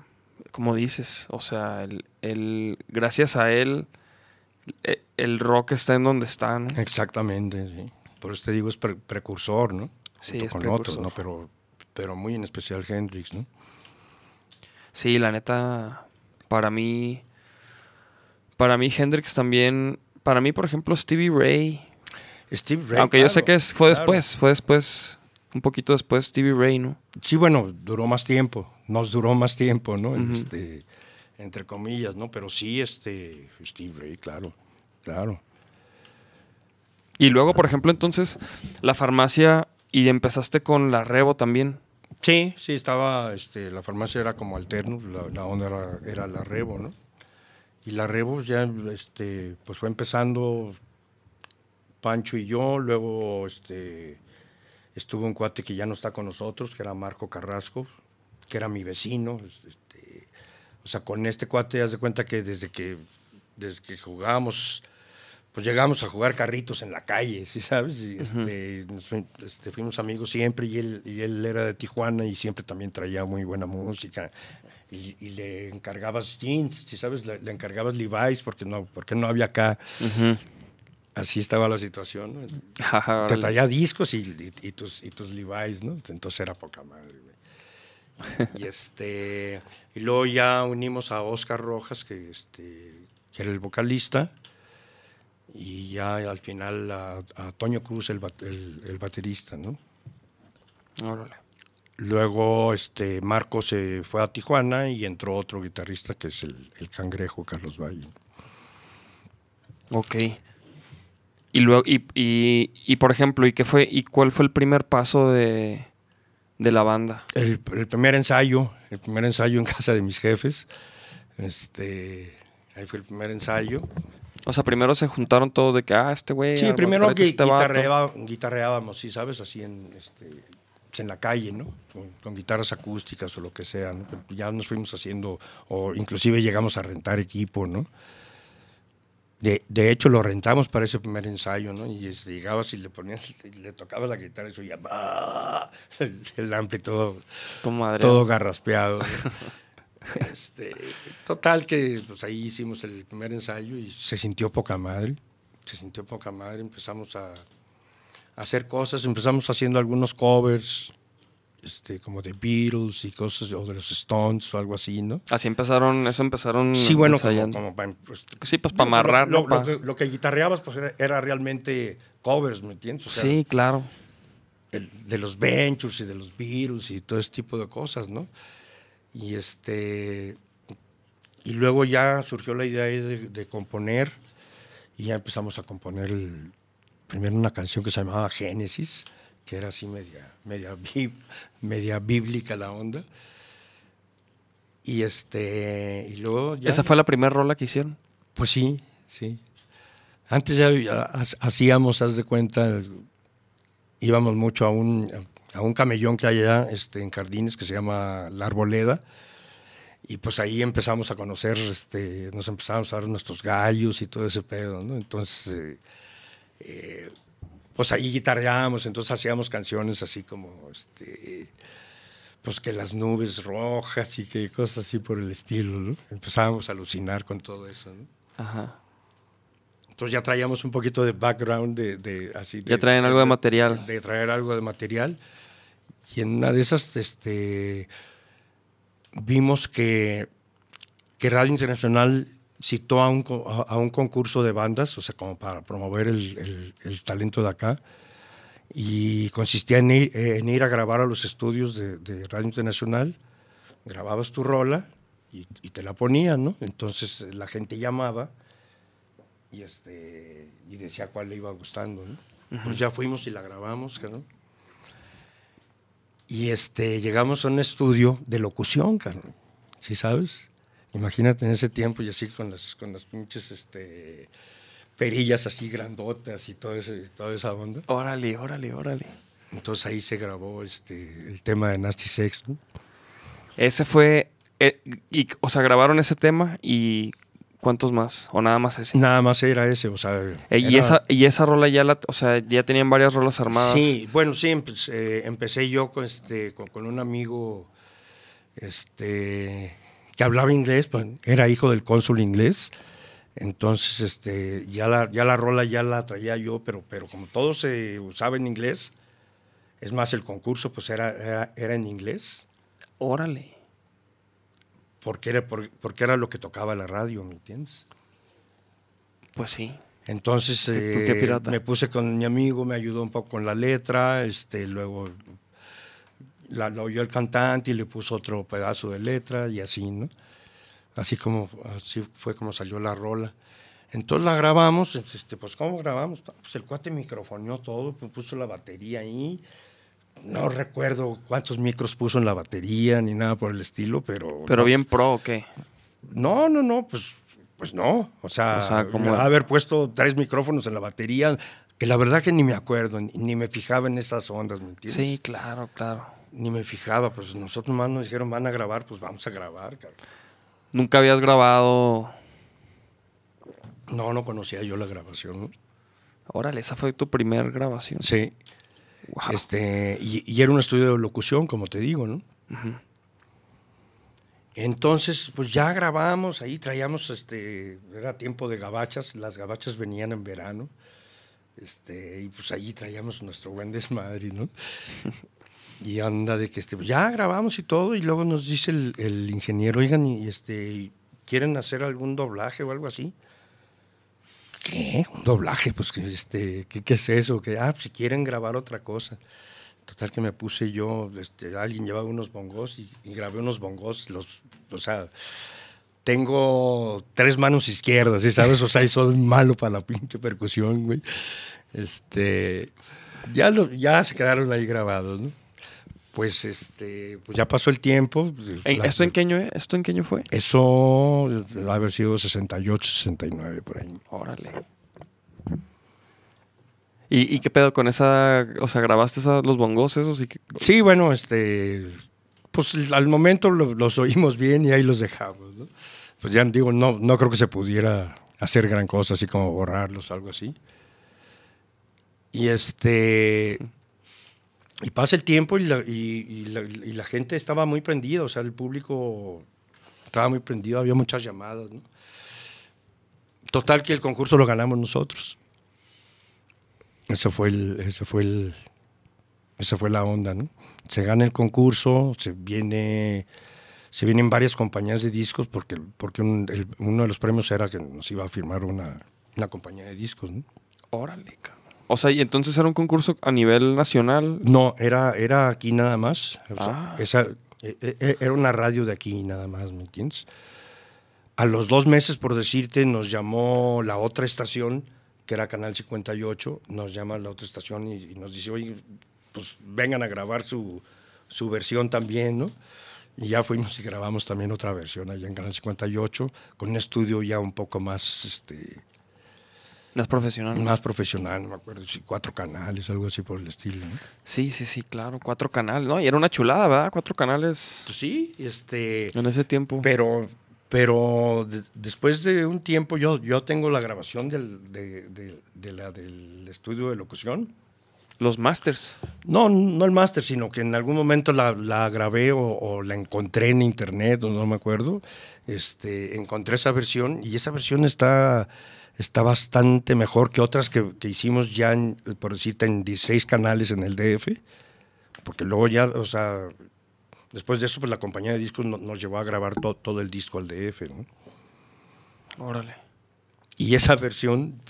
como dices, o sea, el, el- gracias a él, e- el rock está en donde está, ¿no? Exactamente, sí. Por eso te digo, es pre- precursor, ¿no? Sí, Junto es con precursor. otros, ¿no? Pero, pero muy en especial Hendrix, ¿no? Sí, la neta, para mí, para mí Hendrix también, para mí, por ejemplo, Stevie Ray, Steve Ray. aunque yo sé que es- fue claro. después, fue después, un poquito después Stevie Ray, ¿no? Sí, bueno, duró más tiempo, nos duró más tiempo, ¿no? Este, entre comillas, ¿no? Pero sí, este, Steve Ray, claro, claro. Y luego, por ejemplo, entonces, la farmacia y empezaste con la Revo también. Sí, sí, estaba, este, la farmacia era como alterno, la, onda era, la Revo, ¿no? Y la Revo ya, este, pues fue empezando Pancho y yo, luego, este, estuvo un cuate que ya no está con nosotros, que era Marco Carrasco, que era mi vecino, este, o sea, con este cuate, haz de cuenta que desde que, desde que jugábamos, pues llegamos a jugar carritos en la calle, ¿sí sabes? Y, este, nos este, fuimos amigos siempre y él, y él era de Tijuana y siempre también traía muy buena música. Y, y le encargabas jeans, ¿sí sabes? Le, le encargabas Levi's porque no, porque no había acá. Así estaba la situación, ¿no? Te traía discos y, y- y tus, y tus Levi's, ¿no? Entonces era poca madre, güey. Y este y luego ya unimos a Oscar Rojas, que este que era el vocalista, y ya al final a, a Toño Cruz, el, bat- el- el baterista, ¿no? Órale. Luego este Marco se fue a Tijuana y entró otro guitarrista que es el, el cangrejo Carlos Valle. Ok. Y luego, y, y, y, por ejemplo, ¿y qué fue, y cuál fue el primer paso de, de la banda? El, el primer ensayo, el primer ensayo en casa de mis jefes. Este, ahí fue el primer ensayo. O sea, primero se juntaron todos de que, ah, este güey. Sí, primero gui- este guitarreaba- guitarreábamos, sí, ¿sabes? Así en, este, en la calle, ¿no? Con, con guitarras acústicas o lo que sea, ¿no? Ya nos fuimos haciendo, o inclusive llegamos a rentar equipo, ¿no? De, de hecho, lo rentamos para ese primer ensayo, ¿no? Y llegabas y le ponías, le tocabas la guitarra y se oía el ampli todo, todo garraspeado. ¿no? Este, total que pues ahí hicimos el primer ensayo y se sintió poca madre. Se sintió poca madre. Empezamos a, a hacer cosas. Empezamos haciendo algunos covers, este, como de Beatles y cosas, o de los Stones o algo así, ¿no? Así empezaron, eso empezaron Sí, bueno, como, ensayando. como para, pues, Sí, pues para amarrar, lo, lo lo que guitarreabas pues era, era realmente covers, ¿me entiendes? O sea, sí, claro. el- de los Ventures y de los Beatles y todo ese tipo de cosas, ¿no? Y este y luego ya surgió la idea de, de componer y ya empezamos a componer el- primero una canción que se llamaba Génesis, que era así media media media bíblica la onda. Y este y luego ya Esa fue la primera rola que hicieron. Pues sí, sí. Antes ya, ya ha- hacíamos, haz de cuenta, íbamos mucho a un, a un camellón que hay allá este, en Jardines que se llama La Arboleda. Y pues ahí empezamos a conocer, este, nos empezamos a dar nuestros gallos y todo ese pedo, ¿no? Entonces, eh, eh, pues ahí guitarreábamos, entonces hacíamos canciones así como, este, pues que las nubes rojas y que cosas así por el estilo, ¿no? Empezábamos a alucinar con todo eso, ¿no? Ajá. Entonces ya traíamos un poquito de background de, de así. Ya traían algo de material. De, traer algo de material. Y en una de esas, este, vimos que, que Radio Internacional citó a un, a, un concurso de bandas, o sea, como para promover el, el- el talento de acá. Y consistía en ir, en ir a grabar a los estudios de, de Radio Internacional. Grababas tu rola y, y te la ponían, ¿no? Entonces la gente llamaba y este y decía cuál le iba gustando ¿no? pues ya fuimos y la grabamos ¿no? Y este llegamos a un estudio de locución carnal. ¿sí sabes? imagínate en ese tiempo y así con las con las pinches este perillas así grandotas y todo ese, toda esa onda Órale, órale, órale. entonces ahí se grabó este el tema de Nasty Sex ¿no? Ese fue. eh, y, o sea, grabaron ese tema y. ¿Cuántos más? ¿O nada más ese? nada más era ese o sea Eh, y, era- esa, y esa rola ya la. O sea, ya tenían varias rolas armadas. Sí, bueno, sí, eh, empecé yo con, este, con, con un amigo este, que hablaba inglés, pues, era hijo del cónsul inglés. Entonces, este, ya la, ya la rola ya la traía yo, pero, pero como todo se usaba en inglés, es más, el concurso pues era, era, era en inglés, Órale. Porque era, por- porque era lo que tocaba la radio, ¿me entiendes? Pues sí. Entonces ¿Qué- qué eh, pirata? me puse con mi amigo, me ayudó un poco con la letra, este, luego la, la oyó el cantante y le puso otro pedazo de letra y así, ¿no? Así como así fue como salió la rola. Entonces la grabamos, este, pues ¿cómo grabamos? Pues el cuate microfoneó todo, pues, puso la batería ahí. No recuerdo cuántos micros puso en la batería ni nada por el estilo, pero Pero no, bien pro, ¿o qué? no, no, no, pues, pues no. O sea, O sea, como- haber puesto tres micrófonos en la batería, que la verdad que ni me acuerdo, ni, ni me fijaba en esas ondas, ¿me entiendes? Sí, claro, claro. Ni me fijaba, pues nosotros más nos dijeron, van a grabar, pues vamos a grabar, cabrón. Nunca habías grabado. No, no conocía yo la grabación, ¿no? Órale, esa fue tu primer grabación. Sí. Wow. Este, y, y era un estudio de locución, como te digo, ¿no? Entonces, pues ya grabamos, ahí traíamos, este, era tiempo de gabachas, las gabachas venían en verano, este, y pues ahí traíamos nuestro buen desmadre, ¿no? Y anda de que, este, pues ya grabamos y todo, y luego nos dice el, el ingeniero, oigan, y este, ¿quieren hacer algún doblaje o algo así? ¿Qué? ¿Un doblaje? Pues, este, ¿qué, qué es eso? Que, ah, pues, si quieren grabar otra cosa. Total que me puse yo, este, alguien llevaba unos bongos y, grabé unos bongos, los, o sea, tengo tres manos izquierdas, ¿sí sabes? O sea, soy malo para la pinche percusión, güey. Este, ya, ya se quedaron ahí grabados, ¿no? Pues, este, pues ya pasó el tiempo. La- ¿Esto en qué año? ¿Esto en qué año fue? Eso debe haber sido 68, 69, por ahí. Órale. ¿Y, y qué pedo con esa? O sea, ¿grabaste esa- los bongos esos? Y que- Sí, bueno, este, pues al momento lo- los oímos bien y ahí los dejamos, ¿no? Pues ya digo, no, no creo que se pudiera hacer gran cosa, así como borrarlos, algo así. Y este, y pasa el tiempo y la, gente estaba muy prendida, o sea, el público estaba muy prendido, había muchas llamadas, ¿no? Total que el concurso lo ganamos nosotros. Ese fue el, ese fue el, esa fue la onda, ¿no? Se gana el concurso, se viene, se vienen varias compañías de discos porque, porque uno de los premios era que nos iba a firmar una, una compañía de discos, ¿no? Órale, cabrón. O sea, y entonces era un concurso a nivel nacional. No, era, era aquí nada más. o sea, Ah. esa, e- e- era una radio de aquí nada más, ¿me entiendes? A los dos meses, por decirte, nos llamó la otra estación, que era Canal 58, nos llama la otra estación y, y nos dice, oye, pues vengan a grabar su, su versión también, ¿no? Y ya fuimos y grabamos también otra versión allá en Canal 58, con un estudio ya un poco más, este, Más profesional. más profesional, no me acuerdo, si cuatro canales, algo así por el estilo. ¿no? Sí, sí, sí, claro. Cuatro canales, ¿no? Y era una chulada, ¿verdad? Cuatro canales Pues sí, este... en ese tiempo. Pero, pero de- después de un tiempo yo, yo tengo la grabación del, de, de- de la, del estudio de locución. Los masters. No, no el máster, sino que en algún momento la, la grabé o, o la encontré en internet, o no me acuerdo. Este, encontré esa versión y esa versión está, está bastante mejor que otras que, que hicimos ya, en, por decirte, en 16 canales en el DF. Porque luego ya, o sea, después de eso, pues la compañía de discos no- nos llevó a grabar to- todo el disco al DF, ¿no? Órale. Y esa versión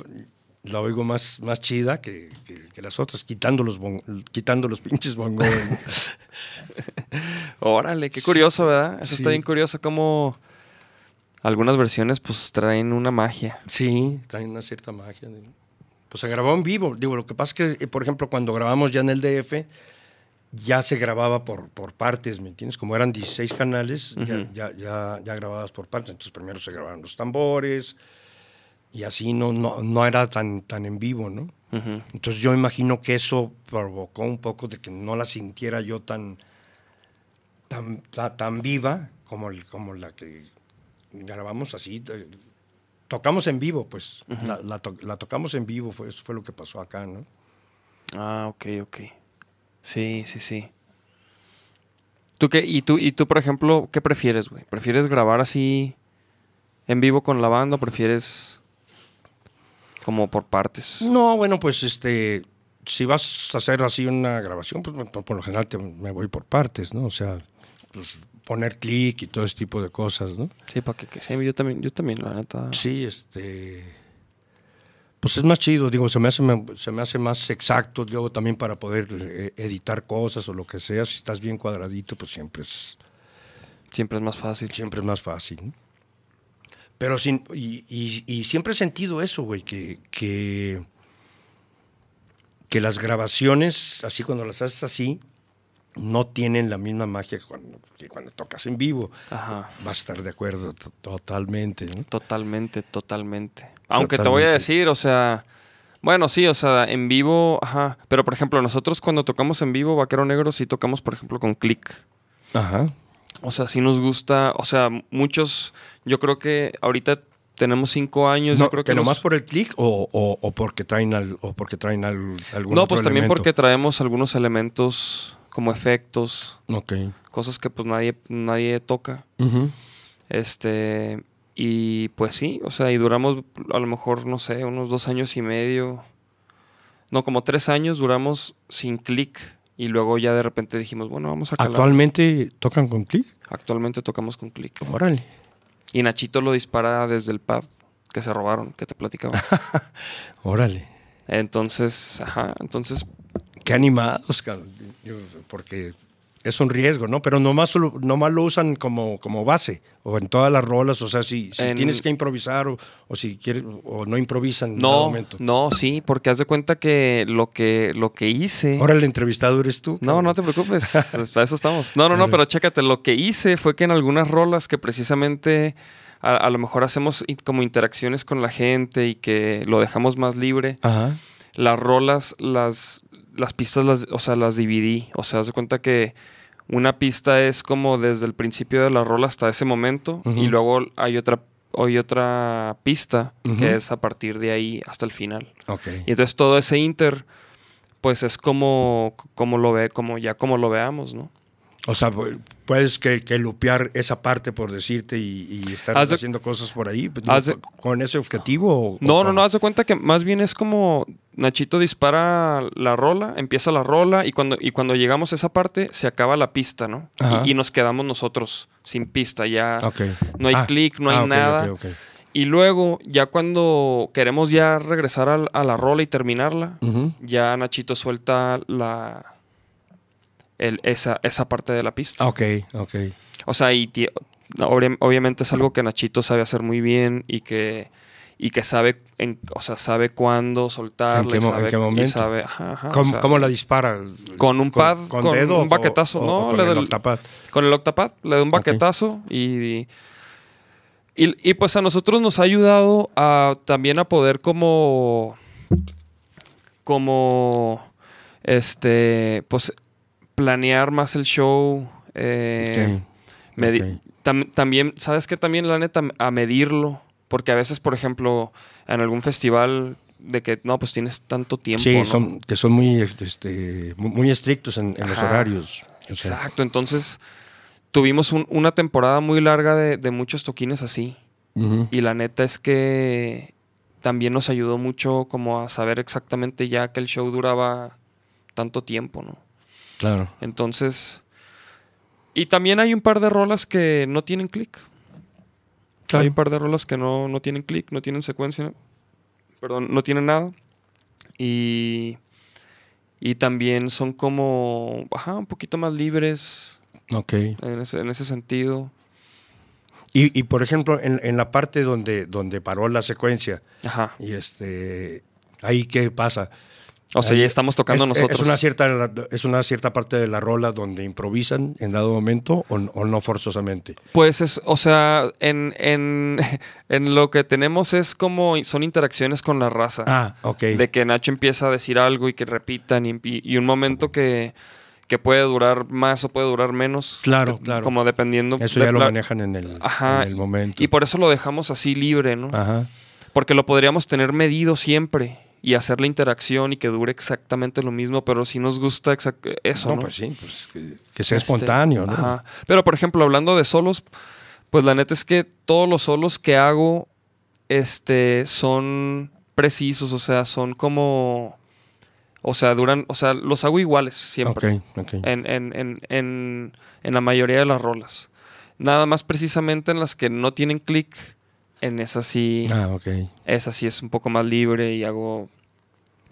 la oigo más, más chida que, que- que las otras, quitando los, bon- quitando los pinches bongos. ¿no? Órale, qué curioso, ¿verdad? Eso Sí. está bien curioso como algunas versiones pues traen una magia. Sí, trae una cierta magia. Pues se grabó en vivo. Digo, lo que pasa es que, eh, por ejemplo, cuando grabamos ya en el DF, ya se grababa por, por partes, ¿me entiendes? Como eran 16 canales, ya- ya, ya, ya grababas por partes. Entonces primero se grababan los tambores y así no, no, no era tan, tan en vivo, ¿no? Entonces yo imagino que eso provocó un poco de que no la sintiera yo tan, tan, ta- tan, viva como, el- como la que grabamos así. eh, Tocamos en vivo, pues. la, la to- la tocamos en vivo, fue, eso fue lo que pasó acá, ¿no? Ah, ok, ok. Sí, sí, sí. ¿Tú qué? ¿Y tú, y tú, por ejemplo, qué prefieres, güey? ¿Prefieres grabar así en vivo con la banda o prefieres como por partes? No, bueno, pues este, si vas a hacer así una grabación, pues por, por lo general te- me voy por partes, ¿no? O sea, pues poner clic y todo ese tipo de cosas, ¿no? Sí, para que, que sí, yo también, yo también, la neta. Sí, este. Pues es más chido, digo, se me hace, se me hace más exacto, luego también para poder eh, editar cosas o lo que sea, si estás bien cuadradito, pues siempre es, Siempre es más fácil. siempre es más fácil. ¿no? Pero sin, y, y- y siempre he sentido eso, güey, que, que, que las grabaciones, así cuando las haces así, no tienen la misma magia que cuando, que cuando tocas en vivo. Ajá. Vas a estar de acuerdo to- totalmente. ¿no? Totalmente, totalmente. Aunque te voy a decir, o sea, bueno, sí, o sea, en vivo, ajá. Pero por ejemplo, nosotros cuando tocamos en vivo, Vaquero Negro, sí tocamos, por ejemplo, con click. Ajá. O sea, sí nos gusta, o sea, muchos, yo creo que ahorita tenemos cinco años, No, yo creo que, que nos- nomás por el clic o, o- o porque traen al, o porque traen al, algún No, otro pues también elemento? porque traemos algunos elementos como efectos, Ok. cosas que pues nadie, nadie toca. Ujú. Este, y pues sí, o sea, y duramos a lo mejor, no sé, unos dos años y medio. No, como tres años duramos sin clic. Y luego ya de repente dijimos, bueno, vamos a calar. ¿Actualmente tocan con clic? Actualmente tocamos con clic. Órale. Y Nachito lo dispara desde el pad que se robaron, que te platicaba. Órale. entonces, ajá, entonces, Qué animados, cabrón. Porque es un riesgo, ¿no? Pero nomás, nomás lo usan como, como base o en todas las rolas. O sea, si, si En- tienes que improvisar o, o si quieres o no improvisan en ningún momento. no, sí, porque haz de cuenta que lo que, lo que hice. Ahora el entrevistado eres tú. No, cabrón. no te preocupes, para eso estamos. No, no, no, pero chécate, lo que hice fue que en algunas rolas que precisamente a, a lo mejor hacemos como interacciones con la gente y que lo dejamos más libre, Ajá. las rolas, las, las pistas, las, o sea, las dividí. O sea, haz de cuenta que una pista es como desde el principio de la rola hasta ese momento y luego hay otra, hay otra pista que es a partir de ahí hasta el final. Ok. Y entonces todo ese inter, pues es como, como lo ve, como ya como lo veamos, ¿no? O sea, pu- puedes que, que lupear esa parte por decirte y, y estar Haz de- haciendo cosas por ahí pues, haz de- con, ese objetivo. o- o No, no, cómo? no, haz de cuenta que más bien es como Nachito dispara la rola, empieza la rola y cuando, y cuando llegamos a esa parte se acaba la pista, ¿no? Y, y nos quedamos nosotros sin pista, ya no hay Ah, clic, no hay ah, nada. Y luego, ya cuando queremos ya regresar a, la rola y terminarla, ya Nachito suelta la el- esa, esa parte de la pista. Ok, ok. O sea, y obviamente es algo que Nachito sabe hacer muy bien y que, y que sabe, en, o sea, sabe cuándo soltarle, ¿En qué mo- en sabe, qué momento? sabe, ajá, ajá, o ¿Cómo, sea, cómo la dispara? Con un pad, con dedo un baquetazo, o- no, o con le el octapad? con el octapad, le da un baquetazo y, y, y, pues a nosotros nos ha ayudado a también a poder como como este pues planear más el show eh, tam- también sabes que también la neta a medirlo porque a veces por ejemplo en algún festival de que no pues tienes tanto tiempo Sí, ¿no? son, que son muy, este, mu- muy estrictos en, en los horarios. O sea, Exacto, entonces tuvimos un- una temporada muy larga de, de muchos toquines así. Y la neta es que también nos ayudó mucho como a saber exactamente ya que el show duraba tanto tiempo, ¿no? Claro. Entonces... Y también hay un par de rolas que no tienen clic. Hay un par de rolas que no, no tienen clic, no tienen secuencia. Perdón, no tienen nada. Y... Y también son como, ajá, un poquito más libres, Ok. en ese, en ese sentido. Y, y, por ejemplo, en, en la parte donde, donde paró la secuencia, Ajá. y este, ahí qué pasa. O sea, ya estamos tocando es, nosotros. Es una, cierta, es una cierta parte de la rola donde improvisan en dado momento o, o no forzosamente. Pues es, o sea, en, en, en lo que tenemos es como, son interacciones con la raza. Ah, ok. De que Nacho empieza a decir algo y que repitan y, un momento que, que puede durar más o puede durar menos. Claro, de- claro. Como dependiendo. Eso de ya lo manejan en el, Ajá. en el momento. Y por eso lo dejamos así libre, ¿no? Ajá. Porque lo podríamos tener medido siempre y hacer la interacción y que dure exactamente lo mismo, pero si nos gusta eso, No, ¿no? pues sí, pues que, que sea Este, espontáneo, ¿no? ajá. Pero por ejemplo, hablando de solos, pues la neta es que todos los solos que hago este son precisos, o sea, son como o sea, duran, o sea, los hago iguales siempre. Ok, ok. En, en, en, en, en la mayoría de las rolas. Nada más precisamente en las que no tienen clic, en esas sí, Ah, ok. esa sí es un poco más libre y hago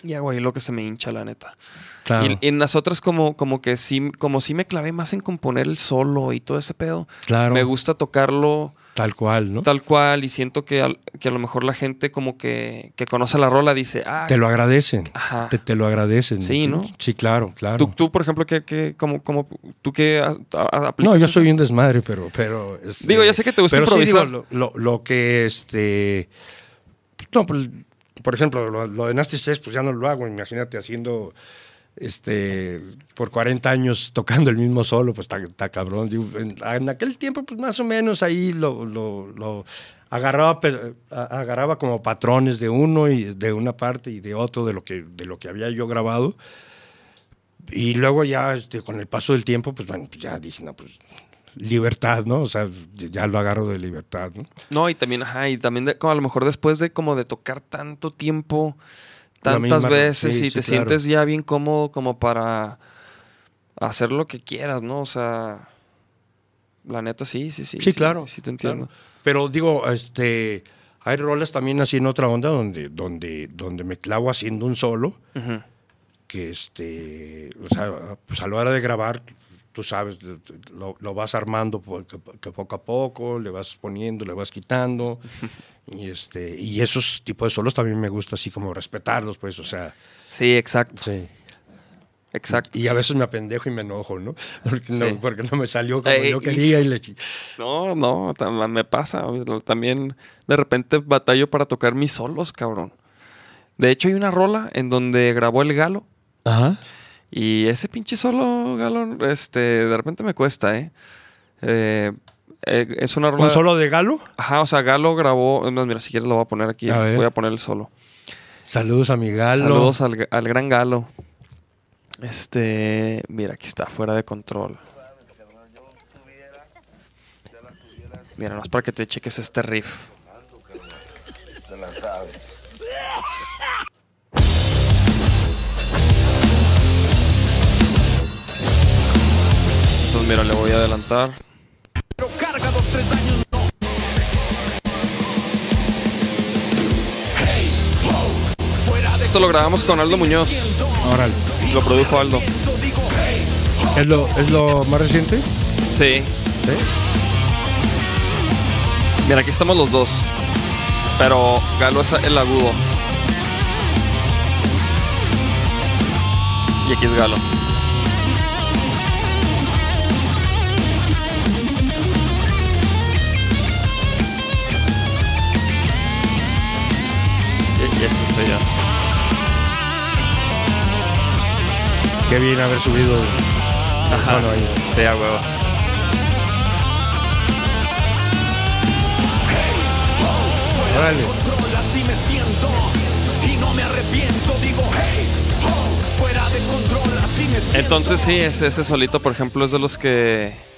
y hago ahí lo que se me hincha, la neta. Claro, Y, y en las otras como, como que sí, como sí me clavé más en componer el solo y todo ese pedo. claro. Me gusta tocarlo Tal cual, ¿no? tal cual y siento que, al- que a lo mejor la gente como que, que conoce la rola dice, ah, Te lo agradecen. ajá. Te, te lo agradecen. Sí, ¿no? Sí, claro, claro. Tú, tú, por ejemplo, que, que como, como, tú que a- a- aplicas no, yo soy un desmadre, pero... pero este, Digo, ya sé que te gusta pero sí, improvisar. digo, lo, lo- lo que, este... No, pues, por ejemplo, lo, lo de Nasty pues ya no lo hago. Imagínate haciendo... Este, por 40 años tocando el mismo solo, pues está, cabrón. En, aquel tiempo, pues más o menos ahí lo, lo- agarraba, agarraba como patrones de uno y de una parte y de otro de lo que, de lo que había yo grabado. Y luego ya este, con el paso del tiempo, pues bueno, ya dije, no, pues libertad, ¿no? O sea, ya lo agarro de libertad, ¿no? No, y también, ajá, y también como a lo mejor después de como de tocar tanto tiempo, tantas veces, sí, y sí, te claro. sientes ya bien cómodo como para hacer lo que quieras, ¿no? O sea, la neta sí, sí, sí. Sí, claro. Sí, te entiendo. claro. Pero digo, este, hay roles también así en otra onda donde, donde, donde me clavo haciendo un solo, Ujú. que este, o sea, pues a la hora de grabar, tú sabes, lo, lo vas armando po- que, poco a poco, le vas poniendo, le vas quitando, y este, y esos tipos de solos también me gusta así como respetarlos, pues, o sea, Sí, exacto, sí. exacto. Y a veces me apendejo y me enojo, ¿no? Porque, no, porque no me salió como Eh, yo y- quería y le... chi- No, no, me pasa. También de repente batallo para tocar mis solos, cabrón. De hecho, hay una rola en donde grabó el galo. Ajá. Y ese pinche solo, galo, este, de repente me cuesta, ¿eh? Eh, eh, es una rola. ¿Un solo de galo? Ajá, o sea, Galo grabó. más, Mira, si quieres lo voy a poner aquí. A. Voy a poner el solo. Saludos a mi galo. Saludos al, al gran Galo. Este. Mira, aquí está, fuera de control. Mira, no es para que te cheques este riff. Te la sabes. Entonces, mira, le voy a adelantar. Pero carga dos, tres daños, no. Hey, ho, fuera de Esto lo grabamos con Aldo Muñoz. Órale. Lo produjo Aldo. ¿Es lo, ¿Es lo más reciente? Sí. Sí. Mira, aquí estamos los dos. Pero Galo es el agudo. Y aquí es Galo. Qué bien haber subido. Ajá. Bueno, ahí. Sí, a huevo. Órale. control, así me siento y no me arrepiento. Digo, hey, fuera de control, así me siento. Entonces sí, ese, ese solito, por ejemplo, es de los que...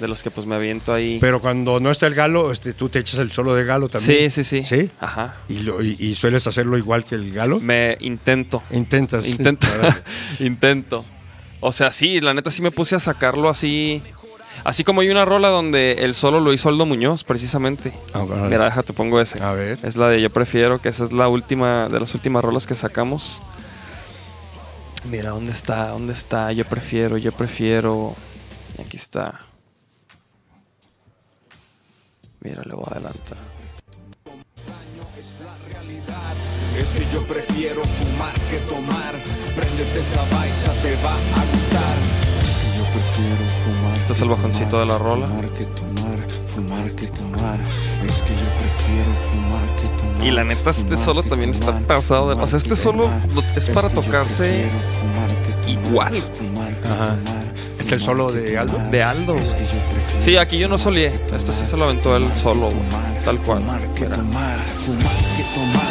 De los que pues me aviento ahí. Pero cuando no está el galo, este, tú te echas el solo de galo también. sí, sí, sí. ¿Sí? Ajá. ¿Y, lo- y- y sueles hacerlo igual que el galo? Me intento. Intentas. Intento. Intento. O sea, sí, la neta sí me puse a sacarlo así. Así como hay una rola donde el solo lo hizo Aldo Muñoz, precisamente. Ah, órale. Mira, déjate pongo ese. A ver. Es la de Yo Prefiero, que esa es la última, de las últimas rolas que sacamos. Mira, ¿dónde está? ¿Dónde está? Yo prefiero, yo prefiero. Aquí está. Mira, le voy a adelantar. Es que yo prefiero fumar que tomar. Préndete esa baisa, te va a gustar. Yo prefiero fumar. Este es el bajoncito de la rola. Fumar que tomar, fumar que tomar. Es que yo prefiero fumar que tomar. Y la neta, este solo también está pasado de- o sea, este solo es para tocarse igual. Ajá. ¿Es el solo de Aldo? De Aldo, Es güey. que yo prefiero Sí, aquí yo no solié. Este sí se lo aventó él solo, Tal cual. Fumar que tomar, fumar que tomar,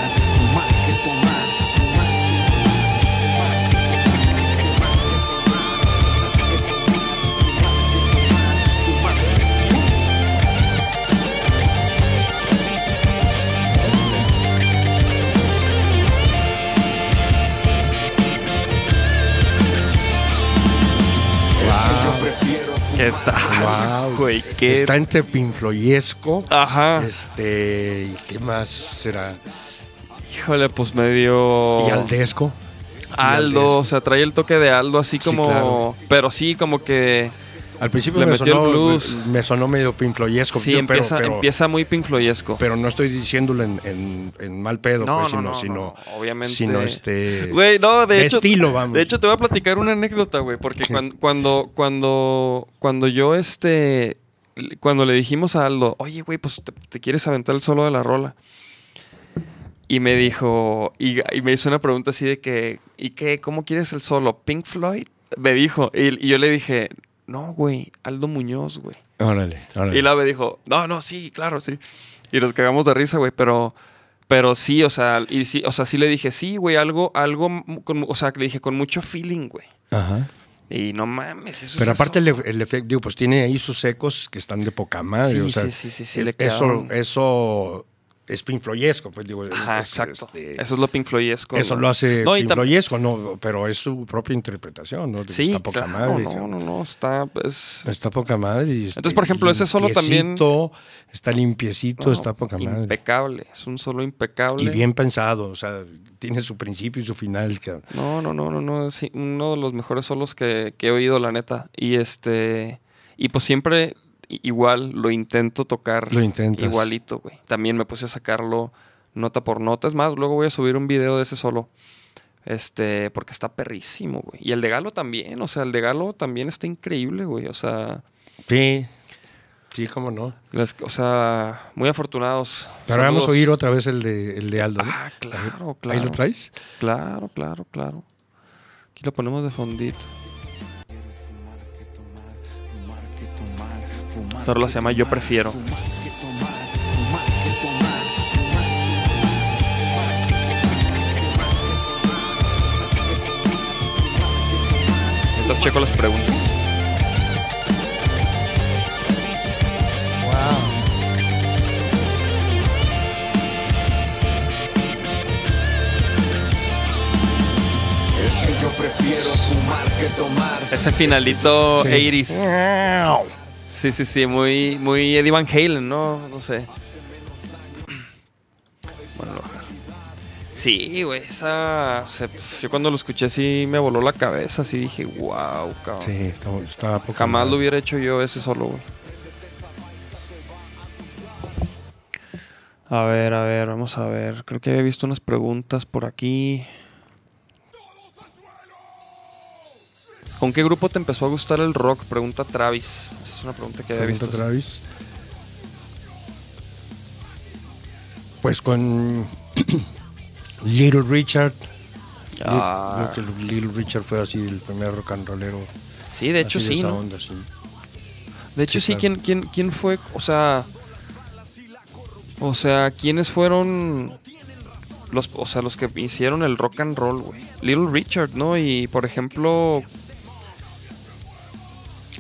¿Qué tal? Wow. Güey, qué. Está entre pinfloyesco. Ajá. Este. ¿y ¿Qué más será? Híjole, pues medio. Y aldesco. Aldo, Aldesco. o sea, trae el toque de Aldo así Sí, como. claro. Pero sí, como que. Al principio Le me metió sonó, el blues. Me, me sonó medio pinfloyesco. Sí, yo, empieza, pero, pero, empieza muy Pink Floydesco. pero no estoy diciéndolo en, en- en mal pedo, No, pues, no, sino, no, sino, no, obviamente. sino este. Güey, no, de, de hecho. estilo, vamos. De hecho, te voy a platicar una anécdota, güey. Porque cuan- cuando, cuando, cuando yo, este. Cuando le dijimos a Aldo, oye, güey, pues te, te quieres aventar el solo de la rola. Y me dijo, y, y me hizo una pregunta así de que, ¿y qué? ¿Cómo quieres el solo? ¿Pink Floyd? Me dijo. Y, y yo le dije, no, güey, Aldo Muñoz, güey. Órale, órale. Y la me dijo, no, no, sí, claro, sí. Y nos cagamos de risa, güey, pero, pero sí, o sea, y sí, o sea, sí le dije, sí, güey, algo, algo, con- o sea, le dije con mucho feeling, güey. Ajá. Y no mames, eso Pero es aparte eso. el, el efecto, digo, pues tiene ahí sus ecos que están de poca madre. Sí, o sea, sí, sí, sí, sí, le eso, eso es pinfloyesco, pues digo. Ajá, es- exacto. este, Eso es lo Pink Floydesco. eso ¿no? lo hace No, y tam- pinfloyesco, no, pero es su propia interpretación, ¿no? Sí, está poca claro, madre. no, no, no, está, es... Está poca madre. y, este, Entonces, por ejemplo, ese solo también- Está limpiecito, no, está poca madre. Impecable, es un solo impecable. Y bien pensado, o sea, tiene su principio y su final. cabrón. No, no, no, no, no. Es uno de los mejores solos que, que he oído, la neta. Y este. Y pues siempre igual lo intento tocar. Lo intentas. Igualito, güey. También me puse a sacarlo nota por nota. Es más, luego voy a subir un video de ese solo. Este, porque está perrísimo, güey. Y el de Galo también, o sea, el de Galo también está increíble, güey. O sea, Sí, sí, cómo no. las- o sea, muy afortunados. Pero vamos a oír otra vez el de, el de Aldo. ¿no? Ah, claro, claro. ¿Ahí lo traes? Claro, claro, claro. Aquí lo ponemos de fondito. Esta rola se llama Yo Prefiero. Mientras checo las preguntas. Es que yo prefiero fumar que tomar. Ese finalito Sí. 80s. Sí, sí, sí, muy, muy Eddie Van Halen, ¿no? No sé. Bueno, lo. Sí, güey, esa. se- yo cuando lo escuché sí me voló la cabeza, así dije, wow, cabrón. Sí, está, está poca Jamás lo hubiera hecho yo ese solo, güey. A ver, a ver, vamos a ver. Creo que había visto unas preguntas por aquí. ¿Con qué grupo te empezó a gustar el rock? Pregunta Travis. Esa es una pregunta que había Pregunta visto. Travis. Pues con Little Richard. Ah. Creo que Little Richard fue así el primer rock and rollero. Sí, de hecho sí, esa ¿no? onda, sí. De hecho, sí, Sí, ¿quién, quién, quién fue? O sea. O sea, ¿quiénes fueron los, o sea, los que hicieron el rock and roll, güey? Little Richard, ¿no? Y por ejemplo.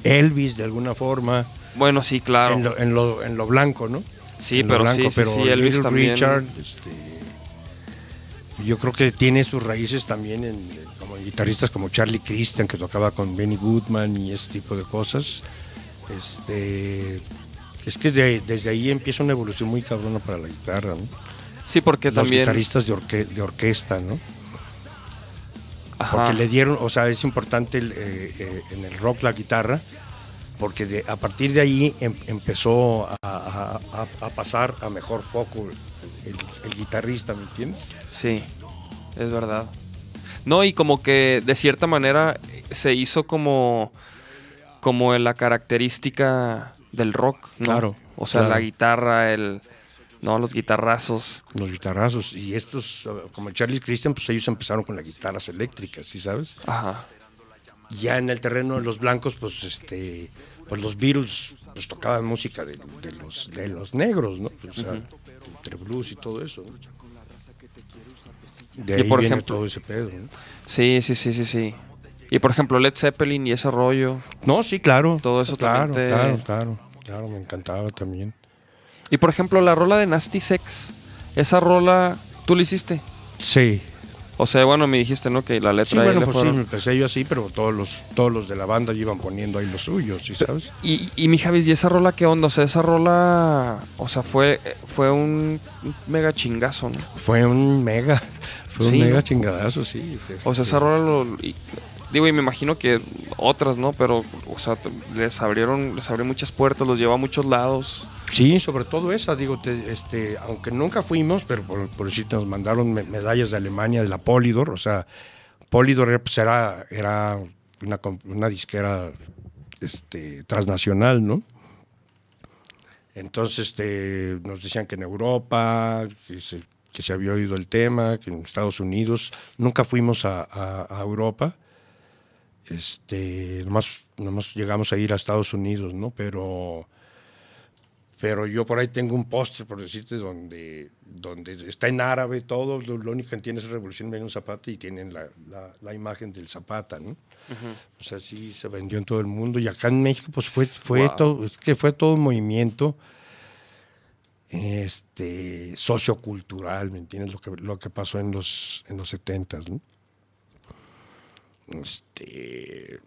Elvis, de alguna forma. Bueno, sí, claro. En, lo, en, lo, en lo blanco, ¿no? sí, En pero blanco, sí, sí, pero sí, Elvis Little también. Richard, este, yo creo que tiene sus raíces también en, como en guitarristas como Charlie Christian, que tocaba con Benny Goodman y ese tipo de cosas. Este, es que de- desde ahí empieza una evolución muy cabrona para la guitarra, ¿no? Sí, porque Los también. guitarristas de, orque- de orquesta, ¿no? Ajá. Porque le dieron, o sea, es importante el, eh, eh, en el rock la guitarra, porque de- a partir de ahí em- empezó a, a- a- a pasar a mejor foco el, el guitarrista, ¿me entiendes? Sí, es verdad. No, y como que de cierta manera se hizo como, como la característica del rock, ¿no? Claro, O sea, claro. la guitarra, el. No, los guitarrazos. Los guitarrazos. Y estos, como el Charlie Christian, pues ellos empezaron con las guitarras eléctricas, ¿sí sabes? Ajá. Ya en el terreno de los blancos, pues este, pues los Beatles pues tocaban música de, de los, de los negros, ¿no? O sea, entre blues y todo eso. De Y ahí por viene ejemplo- todo ese pedo, ¿no? Sí, sí, sí, sí, sí. Y por ejemplo, Led Zeppelin y ese rollo. No, sí, claro. Todo eso claro, también te- Claro, claro, claro, me encantaba también. Y por ejemplo, la rola de Nasty Sex. Esa rola, ¿tú la hiciste? Sí. O sea, bueno, me dijiste, ¿no? Que la letra Sí, ahí bueno, le pues sí, fueron- me empecé yo así, pero todos los, todos los de la banda iban poniendo ahí los suyos, ¿sí sabes? Y, y mi Javis, ¿y esa rola qué onda? O sea, esa rola, o sea, fue, fue un mega chingazo, ¿no? Fue un mega, fue Sí, un mega ¿no? chingadazo, sí. sí, O sea, sí. esa rola lo... y- digo, y me imagino que otras, ¿no? Pero, o sea, les abrieron, les abrió muchas puertas, los llevó a muchos lados. Sí, sobre todo esa, digo, te- este, aunque nunca fuimos, pero por, por nos mandaron me- medallas de Alemania de la Polydor, o sea, Polydor era, pues, era, una, una disquera este, transnacional, ¿no? Entonces este, nos decían que en Europa, que se, que se había oído el tema, que en Estados Unidos, nunca fuimos a, a- a Europa, este, nomás, nomás llegamos a ir a Estados Unidos, ¿no? Pero pero yo por ahí tengo un póster, por decirte, donde, donde está en árabe todo, lo, lo único que entiende es Revolución Menos Zapata y tienen la, la- la imagen del Zapata, ¿no? O sea, sí se vendió en todo el mundo y acá en México pues fue, fue Wow. todo, es que fue todo un movimiento este, sociocultural, ¿me entiendes? Lo que, lo que pasó en los, en los 70 ¿no? Este,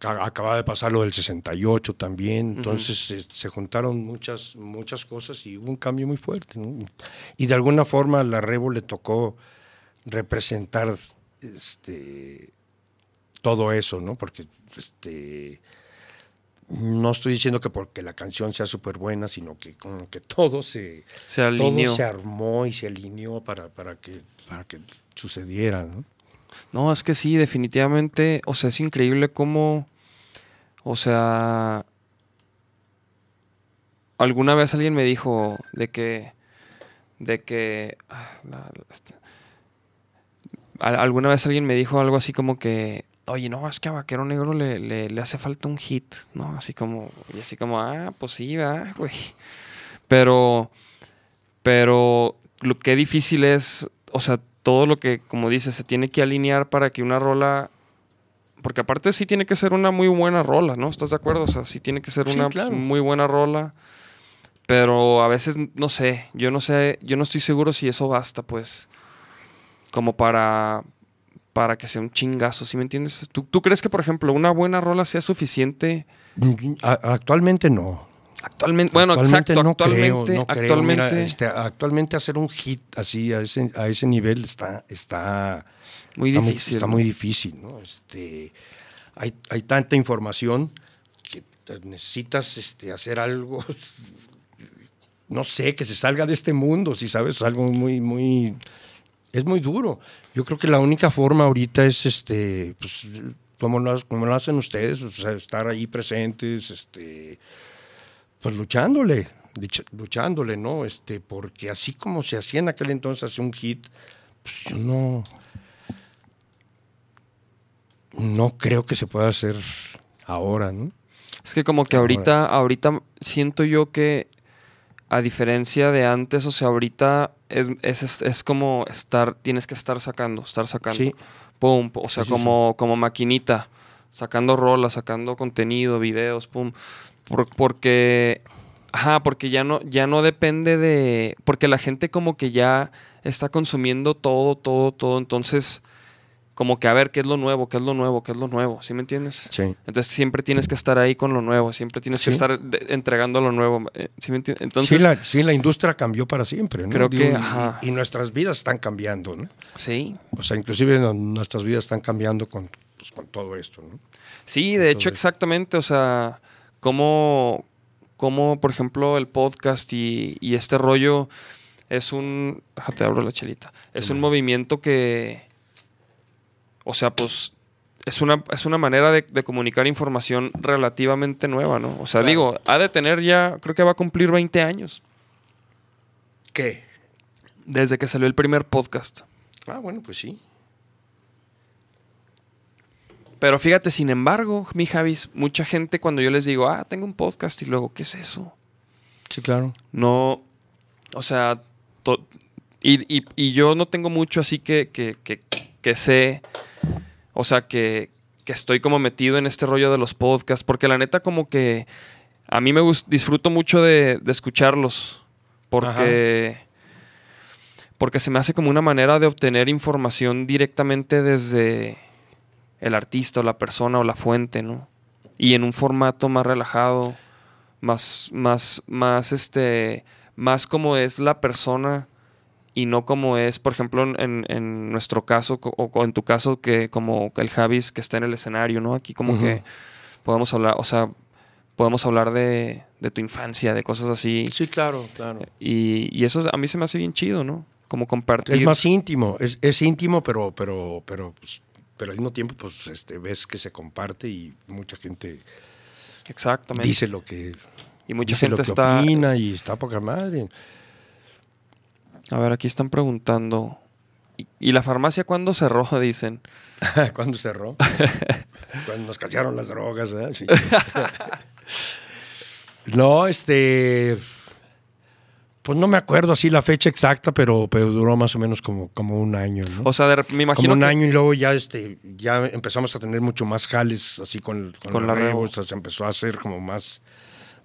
acaba de pasar lo del 68 también, entonces se, se juntaron muchas, muchas cosas y hubo un cambio muy fuerte. ¿no? Y de alguna forma a la Revo le tocó representar este, todo eso, ¿no? Porque este, no estoy diciendo que porque la canción sea súper buena, sino que como que todo se, Se alineó. todo se armó y se alineó para, para, que, para que sucediera, ¿no? No, es que sí, definitivamente, o sea, es increíble cómo, o sea, alguna vez alguien me dijo de que, de que, ah, este, al- alguna vez alguien me dijo algo así como que, oye, no, es que a Vaquero Negro le, le, le hace falta un hit, ¿no? Así como, y así como, ah, pues sí, va, güey. Pero, pero lo que difícil es, o sea, todo lo que, como dices, se tiene que alinear para que una rola. Porque aparte sí tiene que ser una muy buena rola, ¿no? ¿Estás de acuerdo? O sea, sí tiene que ser Sí, una claro. muy buena rola. Pero a veces, no sé, yo no sé, yo no estoy seguro si eso basta, pues, como para, para que sea un chingazo, ¿sí me entiendes? ¿Tú, tú crees que, por ejemplo, una buena rola sea suficiente actualmente no. Actualmente? Bueno, Actualmente exacto, no actualmente, creo, no creo. Mira, este, actualmente hacer un hit así a ese, a ese nivel está, está, muy está difícil. está ¿no? muy difícil, ¿no? Este, hay, hay tanta información que necesitas este, hacer algo no sé, que se salga de este mundo, si sabes, algo muy, muy, es muy duro. Yo creo que la única forma ahorita es, este, pues, como lo, como lo hacen ustedes, o sea, estar ahí presentes, este, pues luchándole, luchándole, ¿no? Este, porque así como se hacía en aquel entonces un hit, pues yo no, no creo que se pueda hacer ahora, ¿no? Es que como que ahorita, ahorita siento yo que a diferencia de antes, o sea, ahorita es, es, es- es como estar, tienes que estar sacando, estar sacando. Sí. Pum, o sea, Sí, sí, como, como maquinita, sacando rolas, sacando contenido, videos, pum. Por- porque, ajá, porque ya no, ya no depende de, porque la gente como que ya está consumiendo todo, todo, todo, entonces, como que a ver qué es lo nuevo, qué es lo nuevo, qué es lo nuevo, ¿sí me entiendes? Sí. Entonces siempre tienes que estar ahí con lo nuevo, siempre tienes que estar entregando lo nuevo. eh, ¿sí me entiendes? Entonces, sí, la, sí, la industria cambió para siempre, ¿no? Creo que, y- ajá. y, nuestras vidas están cambiando, ¿no? sí. O sea, inclusive nuestras vidas están cambiando con, pues, con todo esto, ¿no? Sí, de hecho, exactamente. O sea, como, como por ejemplo, el podcast y, y este rollo es un. Déjate, abro la chelita. Es un movimiento que. O sea, pues. Es una, es una manera de, de comunicar información relativamente nueva, ¿no? O sea, digo, ha de tener ya, creo que va a cumplir 20 años ¿Qué? desde que salió el primer podcast. Ah, bueno, pues sí. Pero fíjate, sin embargo, mi Javis, mucha gente cuando yo les digo, ah, tengo un podcast y luego, ¿qué es eso? Sí, claro. No, o sea, to- y, y- y yo no tengo mucho así que, que, que- que sé, o sea, que, que estoy como metido en este rollo de los podcasts, porque la neta como que a mí me disfruto mucho de, de escucharlos, porque, porque se me hace como una manera de obtener información directamente desde el artista o la persona o la fuente, ¿no? Y en un formato más relajado, más, más, más, este, más como es la persona y no como es, por ejemplo, en, nuestro caso o, o en tu caso, que como el Javis que está en el escenario, ¿no? Aquí como que podemos hablar, o sea, podemos hablar de, de tu infancia, de cosas así. Sí, claro, claro. Y, y eso es- a mí se me hace bien chido, ¿no? Como compartir. Es más íntimo, es, es íntimo, pero, pero, pero, pues, pero al mismo tiempo, pues, este, ves que se comparte y mucha gente Exactamente. dice lo que, y mucha dice lo gente que está. opina y está poca madre. A ver, aquí están preguntando. ¿Y, y la farmacia cuándo cerró? Dicen. ¿Cuándo cerró? Cuando nos callaron las drogas, ¿verdad? Sí. no, este. Pues no me acuerdo así la fecha exacta, pero, pero duró más o menos como, como un año, ¿no? O sea, de me imagino como un que- año y luego ya este ya empezamos a tener mucho más jales así con, con, Con la Revo. o sea, se empezó a hacer como más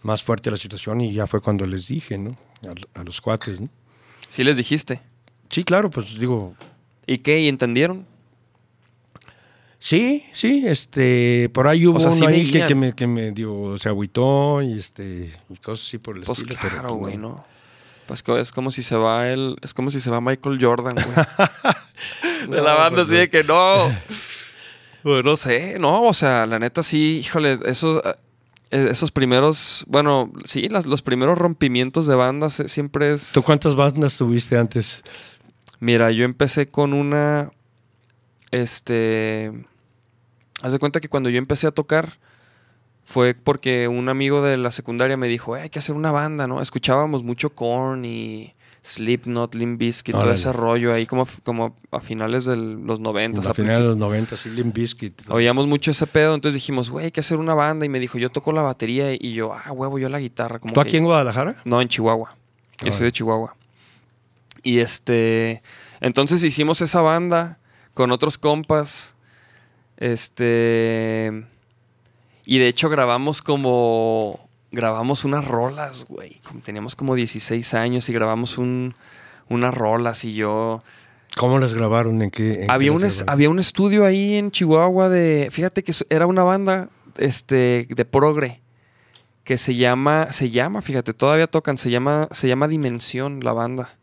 más fuerte la situación y ya fue cuando les dije, ¿no? A, a los cuates, ¿no? Sí les dijiste. Sí, claro, pues digo, ¿Y qué? ¿Y entendieron? sí, sí, este, por ahí hubo O sea, uno sí ahí que, que me, que me digo, se agüitó y este, y cosas así por el Pues estilo. pero, claro, pues, güey, ¿no? Pues es como si se va el... Es como si se va Michael Jordan, güey. de No, la banda pues así de que no. Pues no sé, no, o sea, la neta sí, híjole, esos, eh, esos primeros, bueno, sí, las- los primeros rompimientos de bandas eh, siempre es... ¿Tú cuántas bandas tuviste antes? Mira, yo empecé con una. Este. Haz de cuenta que cuando yo empecé a tocar fue porque un amigo de la secundaria me dijo, "Eh, hay que hacer una banda, ¿no? Escuchábamos mucho Korn y Slipknot, Limp Bizkit, todo ese rollo ahí como, como a finales de los 90. a finales de los 90, sí, Limp Bizkit. Oíamos mucho ese pedo, entonces dijimos, güey, hay que hacer una banda. Y me dijo, yo toco la batería y yo, ah, huevo, yo la guitarra. Como ¿Tú que- aquí en Guadalajara? no, en Chihuahua. Yo soy de Chihuahua. Y este. Entonces hicimos esa banda con otros compas. Este. Y de hecho grabamos como. Grabamos unas rolas, güey. Teníamos como 16 años y grabamos un, unas rolas y yo. ¿Cómo las grabaron? ¿En qué? en Había un, es- había un estudio ahí en Chihuahua de. Fíjate que era una banda este, de progre. Que se llama. Se llama, fíjate, todavía tocan. Se llama, se llama Dimensión, la banda.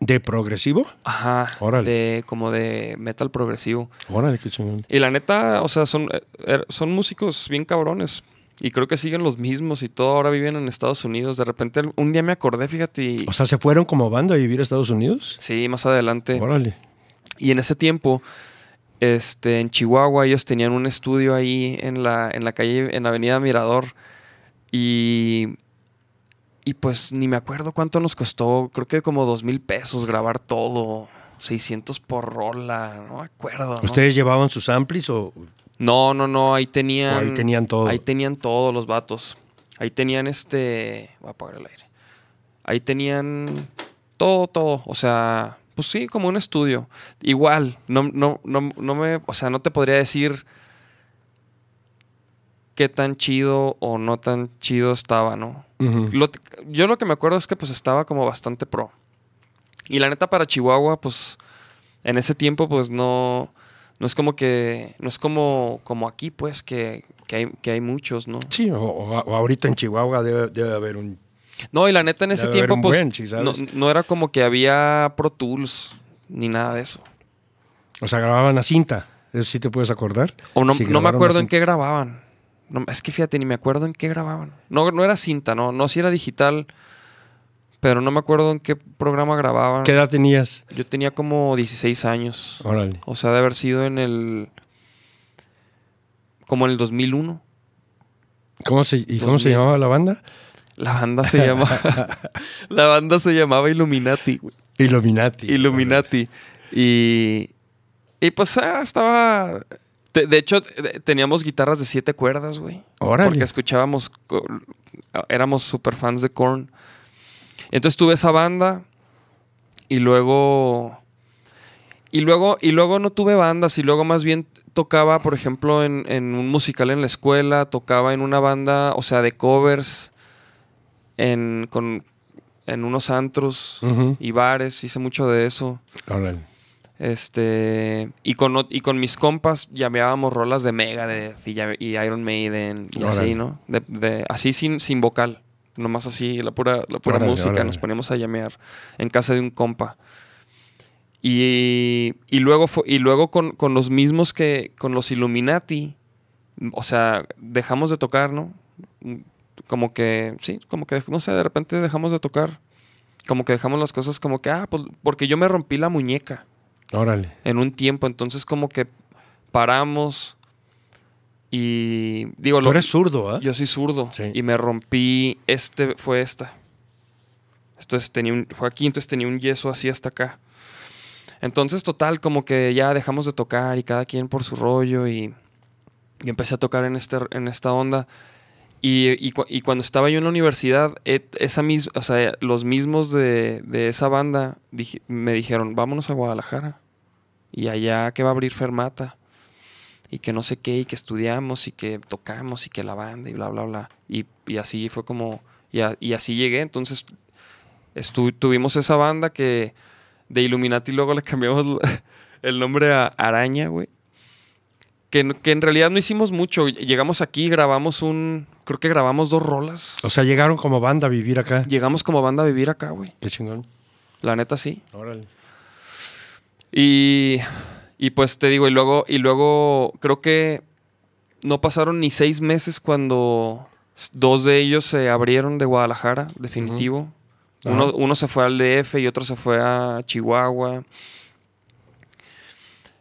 ¿De progresivo? Ajá. Órale. De, como de metal progresivo. Órale, qué chingón. Y la neta, o sea, son, eh, er- son músicos bien cabrones. Y creo que siguen los mismos y todo ahora viven en Estados Unidos. De repente un día me acordé, fíjate, y... O sea, ¿se fueron como banda a vivir a Estados Unidos? Sí, más adelante. Órale. Y en ese tiempo, este, en Chihuahua, ellos tenían un estudio ahí en la, en la calle, en la avenida Mirador. Y, y pues ni me acuerdo cuánto nos costó. Creo que como dos mil pesos grabar todo. 600 por rola, no me acuerdo. ¿no? ¿Ustedes llevaban sus amplis o No, no, no, ahí tenían. o ahí tenían todo? Ahí tenían todos los vatos. Ahí tenían este. Voy a apagar el aire. Ahí tenían todo, todo. O sea, pues sí, como un estudio. Igual, no, no, no, no me. O sea, no te podría decir qué tan chido o no tan chido estaba, ¿no? Lo- yo lo que me acuerdo es que pues estaba como bastante pro. Y la neta para Chihuahua, pues en ese tiempo pues no, no es como que, no es como, como aquí pues que, que hay, que hay muchos, ¿no? Sí, o, ahorita en Chihuahua debe, debe haber un... No, y la neta en ese tiempo pues no, era como que había Pro Tools ni nada de eso. O sea, grababan a cinta. ¿Eso sí te puedes acordar? O no, me acuerdo en qué grababan. No, es que fíjate, ni me acuerdo en qué grababan. No, no era cinta, no, no si era digital, pero no me acuerdo en qué programa grababan. ¿Qué edad tenías? Yo tenía como 16 años. Órale. O sea, de haber sido en el. Como en el 2001. ¿Cómo se, ¿Y cómo se llamaba la banda? La banda se llamaba. la banda se llamaba Illuminati. güey. Illuminati. Illuminati. Y. Y pues ah, estaba. De, de hecho, teníamos guitarras de siete cuerdas, güey. Órale. Porque escuchábamos. Éramos super fans de Korn. Entonces tuve esa banda. Y luego. Y luego, y luego no tuve bandas, y luego más bien tocaba, por ejemplo, en, en un musical en la escuela, tocaba en una banda, o sea, de covers, en, con, en unos antros y bares, hice mucho de eso. Órale. Este, y con, y con mis compas llameábamos rolas de Megadeth y, y Iron Maiden y así. ¿no? De, de- así sin, sin vocal, nomás así, la pura, la pura Órale, música, órale. nos poníamos a llamear en casa de un compa. Y, y luego, y luego con, con los mismos que, con los Illuminati, o sea, dejamos de tocar, ¿no? Como que, sí, como que, no sé, de repente dejamos de tocar. Como que dejamos las cosas como que, ah, pues, porque yo me rompí la muñeca Órale. en un tiempo. Entonces, como que paramos y digo, Tú lo- eres zurdo, ¿ah? yo soy zurdo Sí. y me rompí. Este fue esta. Entonces tenía un, fue aquí, entonces tenía un yeso así hasta acá. Entonces, total, como que ya dejamos de tocar y cada quien por su rollo y, y empecé a tocar en, este, en esta onda. Y, y cu- y cuando estaba yo en la universidad, e- esa mis, o sea, los mismos de, de esa banda me dijeron, vámonos a Guadalajara. Y allá que va a abrir Fermata. Y que no sé qué, y que estudiamos, y que tocamos, y que la banda, y bla, bla, bla. Y, y así fue como... Y, y así llegué. Entonces tuvimos esa banda que de Illuminati luego le cambiamos el nombre a Araña, güey. Que, que en realidad no hicimos mucho. Llegamos aquí, grabamos un... Creo que grabamos dos rolas. O sea, llegaron como banda a vivir acá. Llegamos como banda a vivir acá, güey. Qué chingón. La neta sí. Órale. Y, y pues te digo, y luego, y luego creo que no pasaron ni seis meses cuando dos de ellos se abrieron de Guadalajara, definitivo. Uno, uno se fue al DF y otro se fue a Chihuahua.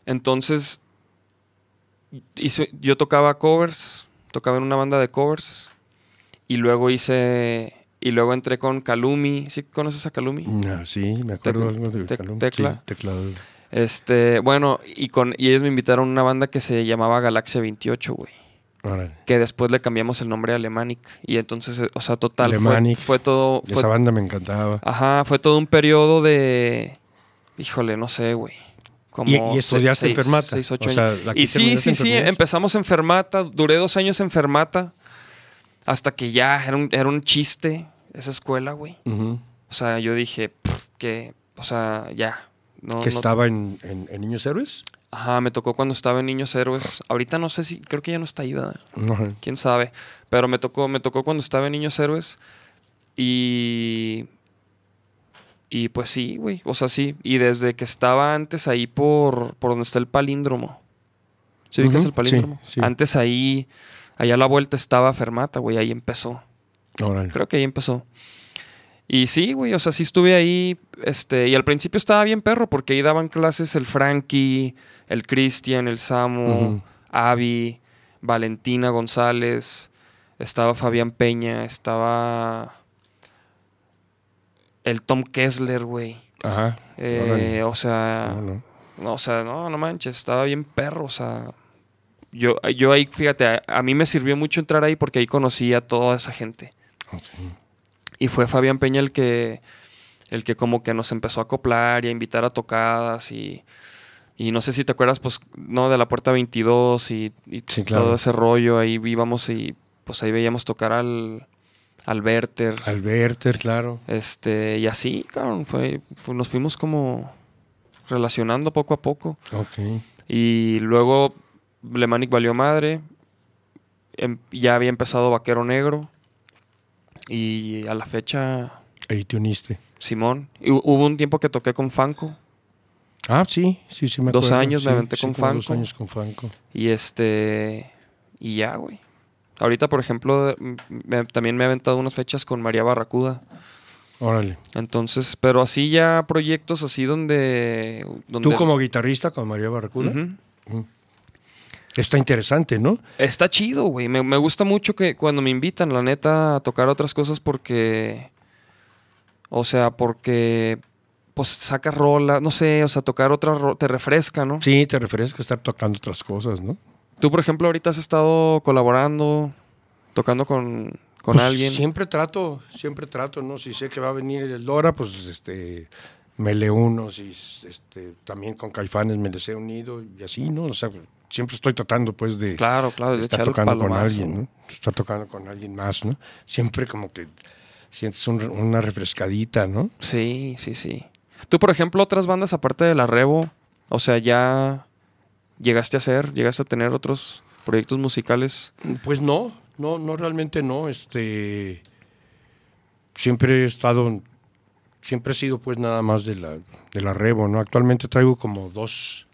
Entonces, hice- yo tocaba covers, tocaba en una banda de covers. Y luego hice. Y luego entré con Calumi. ¿Sí conoces a Calumi? Ah, sí, me acuerdo algo de Calum. tecla. Sí, teclado. Este, bueno, y con y ellos me invitaron a una banda que se llamaba Galaxia 28, güey. Órale. Que después le cambiamos el nombre a Alemanic. Y entonces, eh, o sea, total, fue, Alemanic. fue todo. fue- Esa banda me encantaba. ajá, fue todo un periodo de. Híjole, no sé, güey. Como ¿Y, y estudiaste seis- en Fermata? seis, ocho O sea, años. ¿la que Y sí, sí, sí. Empezamos en Fermata. Duré dos años en Fermata. Hasta que ya era un, era un chiste esa escuela, güey. O sea, yo dije, "Pff, que. O sea, ya. No, ¿Que no- estaba en, en- en Niños Héroes? Ajá, me tocó cuando estaba en Niños Héroes. Ahorita no sé si, creo que ya no está ahí, ¿verdad? Ajá. Quién sabe. Pero me tocó, me tocó cuando estaba en Niños Héroes. Y. Y pues sí, güey. O sea, sí. Y desde que estaba antes ahí por, por donde está el palíndromo. ¿Sí ubicas el palíndromo? sí, sí. Antes ahí. Allá a la vuelta estaba Fermata, güey, ahí empezó. Órale. Creo que ahí empezó. Y sí, güey, o sea, sí estuve ahí, este, y al principio estaba bien perro, porque ahí daban clases el Frankie, el Cristian, el Samu, Ujú. Avi, Valentina González, estaba Fabián Peña, estaba el Tom Kessler, güey. Ajá. Eh, o sea, No, no. no, o sea, no, no manches, estaba bien perro, o sea. Yo, yo ahí, fíjate, a, a mí me sirvió mucho entrar ahí porque ahí conocí a toda esa gente. Y fue Fabián Peña el que, el que como que nos empezó a acoplar y a invitar a tocadas y, y no sé si te acuerdas, pues, no, de la puerta 22 y, y Sí, claro. todo ese rollo, ahí íbamos y pues ahí veíamos tocar al, al Werther, Alberter, claro. este, y así, cabrón, fue, fue- nos fuimos como relacionando poco a poco. Ok. Y luego Lemanic valió madre. Em- ya había empezado Vaquero Negro. Y a la fecha, Ahí te uniste. Simón. Y hubo un tiempo que toqué con Fanco. Ah, sí, sí, sí me Dos años me aventé sí, con como Dos Fanco. años con Fanco. Y este. Y ya, güey. Ahorita, por ejemplo, me- también me he aventado unas fechas con María Barracuda. Órale. Entonces, pero así ya proyectos así donde. donde Tú como guitarrista con María Barracuda. Está interesante, ¿no? Está chido, güey. Me, me gusta mucho que cuando me invitan, la neta, a tocar otras cosas porque. O sea, porque. Pues sacas rola, no sé, o sea, tocar otra te refresca, ¿no? Sí, te refieres a estar tocando otras cosas, ¿no? Tú, por ejemplo, ahorita has estado colaborando, tocando con, con Pues alguien. Siempre trato, siempre trato, ¿no? Si sé que va a venir el Dora, pues este me le uno, si este también con Caifanes me les he unido y así, ¿no? O sea, siempre estoy tratando pues de, Claro, claro, de estar tocando con alguien, ¿no? Estar tocando con alguien más, ¿no? Siempre como que sientes un- una refrescadita, ¿no? Sí, sí, sí. Tú, por ejemplo, otras bandas aparte de la Revo, o sea, ya llegaste a hacer, llegaste a tener otros proyectos musicales. Pues no, no, no realmente no. Este siempre he estado, siempre he sido pues nada más de la, de la Revo, ¿no? Actualmente traigo como dos,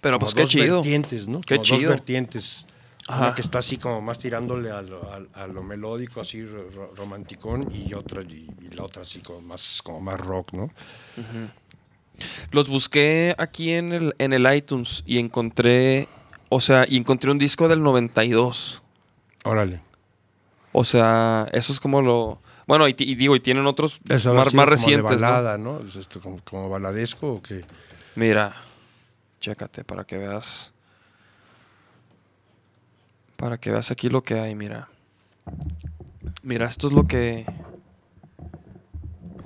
Pero como pues qué dos chido. vertientes, ¿no? Qué Como chido. Dos vertientes. Ajá. Una que está así como más tirándole a lo, a- a lo melódico, así ro- ro- romanticón, y otra, y, y la otra así como más, como más rock, ¿no? Los busqué aquí en el, en el iTunes y encontré, o sea, y encontré un disco del 92. Órale. O sea, eso es como lo... Bueno, y, digo, y tienen otros Eso más, más como recientes, De ¿no? balada, ¿no? Es como, como baladesco o qué? Mira, chécate para que veas. Para que veas aquí lo que hay, mira. Mira, esto es lo que...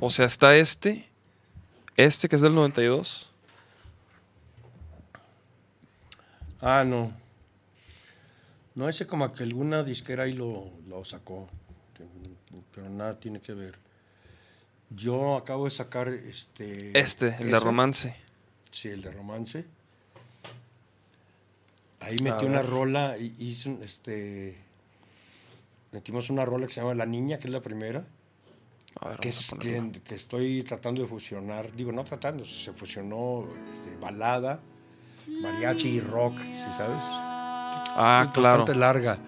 O sea, está este. Este que es del 92. Ah, no. No, ese como que alguna disquera ahí lo, lo sacó. Pero nada tiene que ver. Yo acabo de sacar este. Este, el de romance. Sí, el de romance. Ahí metí una rola y hice este. Metimos una rola que se llama La Niña, que es la primera. Ver, que, es, que, que estoy tratando de fusionar, digo, no tratando, se fusionó este, balada, mariachi y rock, ¿sí sabes? Ah, Es claro. Bastante larga.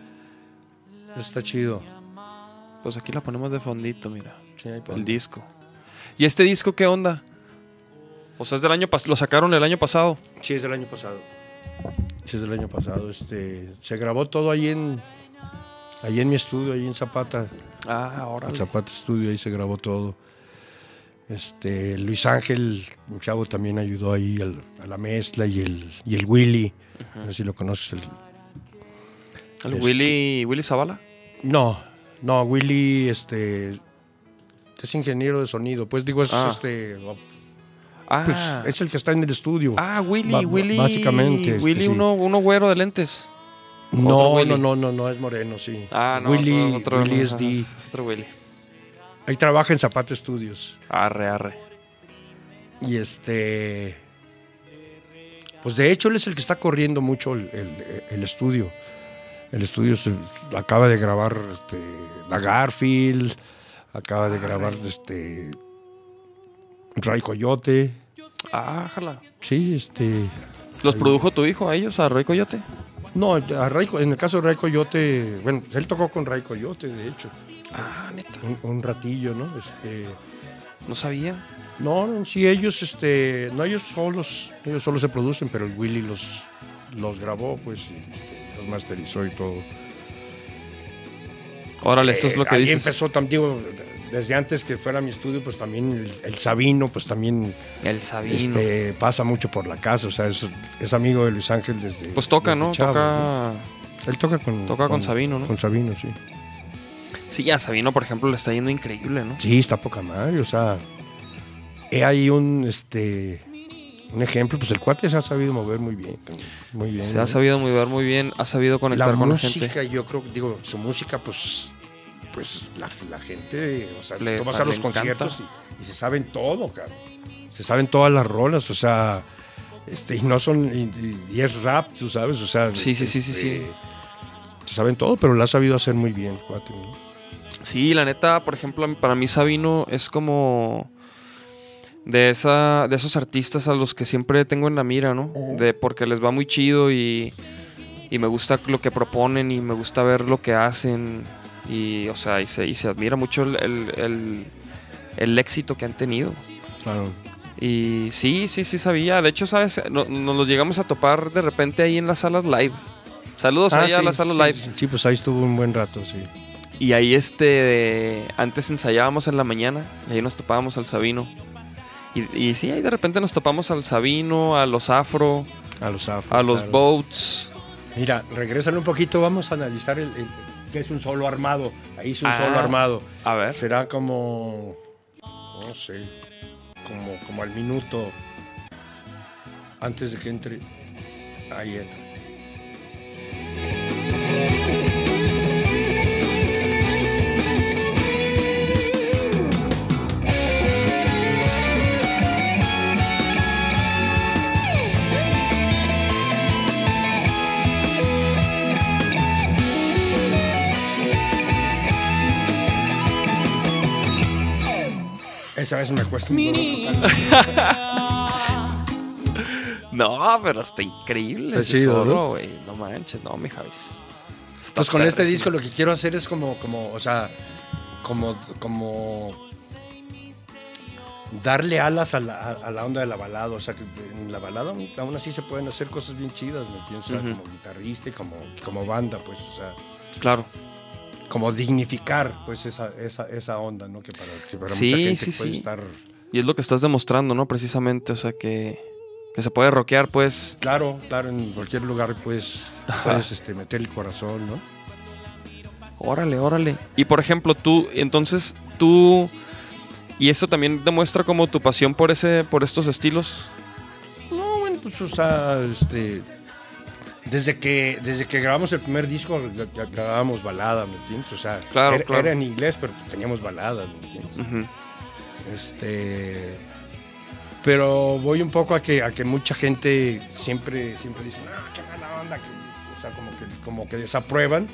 Está chido. Pues aquí la ponemos de fondito, mira. Sí, ahí El disco. ¿Y este disco qué onda? O sea, es del año pasado. Lo sacaron el año pasado. Sí, es del año pasado. Sí, es del año pasado. Este, se grabó todo ahí en, ahí en mi estudio, ahí en Zapata. Ah, ahora. En Zapata Studio, ahí se grabó todo. Este, Luis Ángel, un chavo también ayudó ahí al- a la mezcla y el, y el Willy. No sé si lo conoces. El, El este- Willy, Willy Zavala. no, no, Willy este, es ingeniero de sonido. Pues digo, es, Ah. este, Ah, pues, es el que está en el estudio. ah Willy, Willy. básicamente, este, Willy, uno, uno güero de lentes. No, no, no, no, no, es moreno, sí. Ah, no. Willy, otro, Willy no, es D. es otro Willy. Ahí trabaja en Zapata Studios. Arre, arre. Y este. Pues de hecho, él es el que está corriendo mucho el, el- el estudio. El estudio se acaba de grabar este, la Garfield, acaba de grabar este. Ray Coyote. Ah, jala. Sí, este. ¿Los produjo tu hijo a ellos, a Roy Coyote? No, a Ray Co- en el caso de Ray Coyote, bueno, él tocó con Ray Coyote, de hecho, Ah, neta. un, un ratillo, ¿no? Este, No sabía. no, no, sí, ellos, este, no, ellos solos, ellos solo se producen, pero el Willy los, los grabó, pues, y, este, los masterizó y todo. Órale, esto es lo Eh, que ahí dices. empezó también, digo, desde antes que fuera mi estudio, pues también el, el Sabino, pues también El Sabino. este, pasa mucho por la casa, o sea, es, es amigo de Luis Ángel desde. pues toca, desde ¿no? chavo, toca. Él toca con. Toca con Sabino, ¿no? Con Sabino, sí. Sí, a Sabino, por ejemplo, le está yendo increíble, ¿no? Sí, está poca madre, o sea. He ahí un, este. Un ejemplo, pues el cuate se ha sabido mover muy bien. Muy bien. Se ha ¿no? sabido mover muy bien, ha sabido conectar la con música, la gente. yo creo, digo, su música, pues, pues la, la gente, o sea, Le- tú vas a los conciertos y, y se saben todo, cabrón. Se saben todas las rolas, o sea, este, y no son, y, y- y es rap, tú sabes, o sea. Sí, sí, sí, sí, sí. este, Se saben todo, pero lo ha sabido hacer muy bien, cuate. ¿no? Sí, la neta, por ejemplo, para mí Sabino es como de esa de esos artistas a los que siempre tengo en la mira, ¿no? De porque les va muy chido y, y me gusta lo que proponen y me gusta ver lo que hacen y o sea, y se, y se admira mucho el, el- el- el éxito que han tenido. Claro. Y sí, sí, sí sabía. De hecho, sabes, No- nos los llegamos a topar de repente ahí en las salas live. Saludos ahí a Ah, las salas sí, live. sí, pues ahí estuvo un buen rato, sí. Y ahí este, antes ensayábamos en la mañana, y ahí nos topábamos al Sabino. Y, y sí, ahí de repente nos topamos al Sabino, a los Afro, A los afros, a los claro. Boats. Mira, regresan un poquito, vamos a analizar el, el- qué es un solo armado. Ahí es un Ah. solo armado. A ver. Será como, no sé, como, como al minuto antes de que entre. Ahí entra. Esa vez me cuesta. No, pero está increíble. Está chido, solo, ¿no? manches, no, mi Javis. Está Pues con este disco lo que quiero hacer es como, como, o sea, como, como darle alas a la, a- la onda de la balada. O sea, que en la balada aún así se pueden hacer cosas bien chidas, ¿me entiendes? O sea, Ujú. como guitarrista y como, como banda, pues, o sea, Claro. Como dignificar, pues, esa, esa, esa onda, ¿no? Que para, que para Sí, mucha gente sí, puede sí. estar... Y es lo que estás demostrando, ¿no? Precisamente, o sea, que, que se puede rockear, pues. Claro, claro, en cualquier lugar, pues, puedes este, meter el corazón, ¿no? Órale, órale. Y por ejemplo, tú, entonces, tú. Y eso también demuestra como tu pasión por ese, por estos estilos. No, bueno, pues, o sea, este. Desde que, desde que grabamos el primer disco, gra- gra- grabábamos baladas, ¿me entiendes? O sea, Claro, era, claro. era en inglés, pero teníamos baladas, ¿me entiendes? Este. Pero voy un poco a que, a que mucha gente siempre, siempre dice, ah, qué mala onda, que, o sea, como que, como que desaprueban.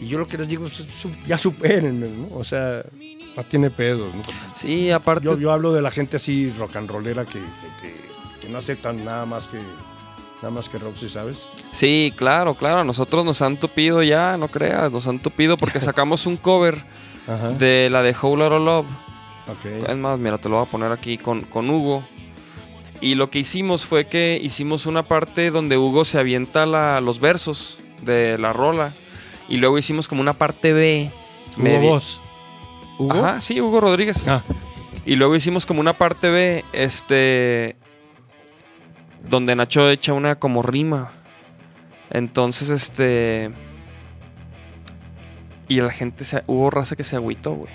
Y yo lo que les digo es, su- ya supérenme, ¿no? O sea, no tiene pedo, ¿no? Sí, aparte. Yo, yo hablo de la gente así rock and rollera que, que, que- que no aceptan nada más que nada más que Roxy, ¿sabes? Sí, claro, claro. Nosotros nos han tupido ya, no creas. Nos han tupido porque sacamos un cover Ajá. de la de Whole Lotta Love. Ok. Es más, mira, te lo voy a poner aquí con, con Hugo. Y lo que hicimos fue que hicimos una parte donde Hugo se avienta la- los versos de la rola. Y luego hicimos como una parte B. Hugo media- Boss. ¿Hugo? Ajá, sí, Hugo Rodríguez. Ah, Y luego hicimos como una parte B, este. Donde Nacho echa una como rima. Entonces, este. Y la gente se. Hubo raza que se agüitó, güey.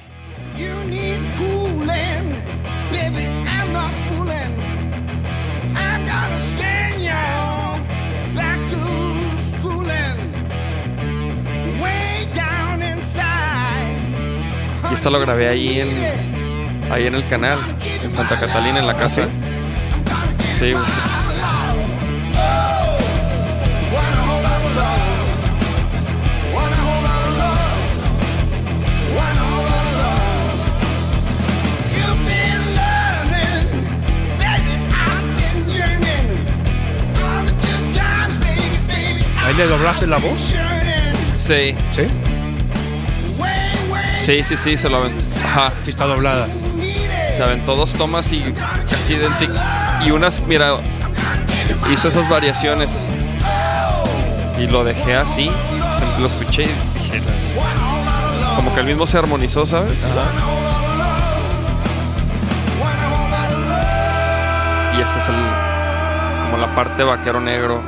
Y esto lo grabé ahí en, ahí en el canal, en Santa Catalina, en la casa. Sí, güey. Ahí ¿Ahí le doblaste la voz? Sí, Sí. sí, sí, sí, se lo aventó. Ajá, Sí está doblada. se aventó dos tomas y casi idénticas. Y unas, mira, hizo esas variaciones. Y lo dejé así. Lo escuché y dije. Como que el mismo se armonizó, ¿sabes? Y este es el. Como la parte vaquero negro.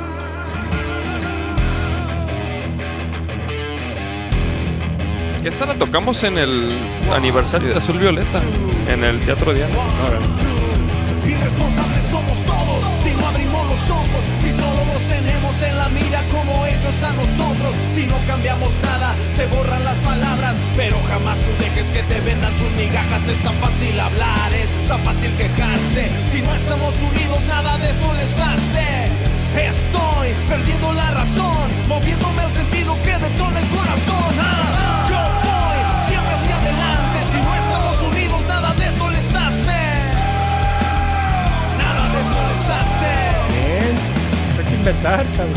Esta la tocamos en el aniversario de Azul Violeta. En el Teatro Diana. Irresponsables somos todos si no abrimos los ojos, si solo los tenemos en la mira como ellos a nosotros. Si no cambiamos nada, se borran las palabras, pero jamás tú dejes que te vendan sus migajas. Es tan fácil hablar, es tan fácil quejarse. Si no estamos unidos, nada de esto les hace. Estoy perdiendo la razón, moviéndome al sentido que detona el corazón. Ah, yo Cabrón.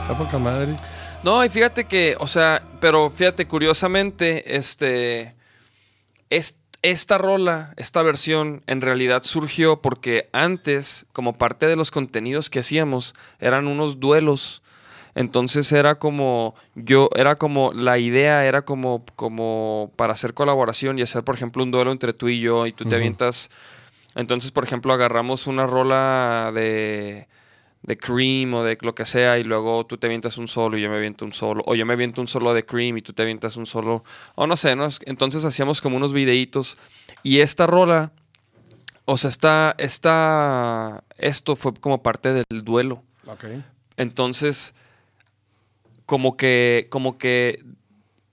Está poca madre. No, y fíjate que, o sea, pero fíjate, curiosamente, este. es- esta rola, esta versión, en realidad surgió porque antes, como parte de los contenidos que hacíamos, eran unos duelos. Entonces era como. Yo, era como. La idea era como. como para hacer colaboración y hacer, por ejemplo, un duelo entre tú y yo, y tú te avientas. Entonces, por ejemplo, agarramos una rola de de Cream o de lo que sea y luego tú te avientas un solo y yo me aviento un solo o yo me aviento un solo de Cream y tú te avientas un solo o no sé, ¿no? Entonces hacíamos como unos videitos y esta rola o sea, esta, esta esto fue como parte del duelo. Ok. Entonces como que como que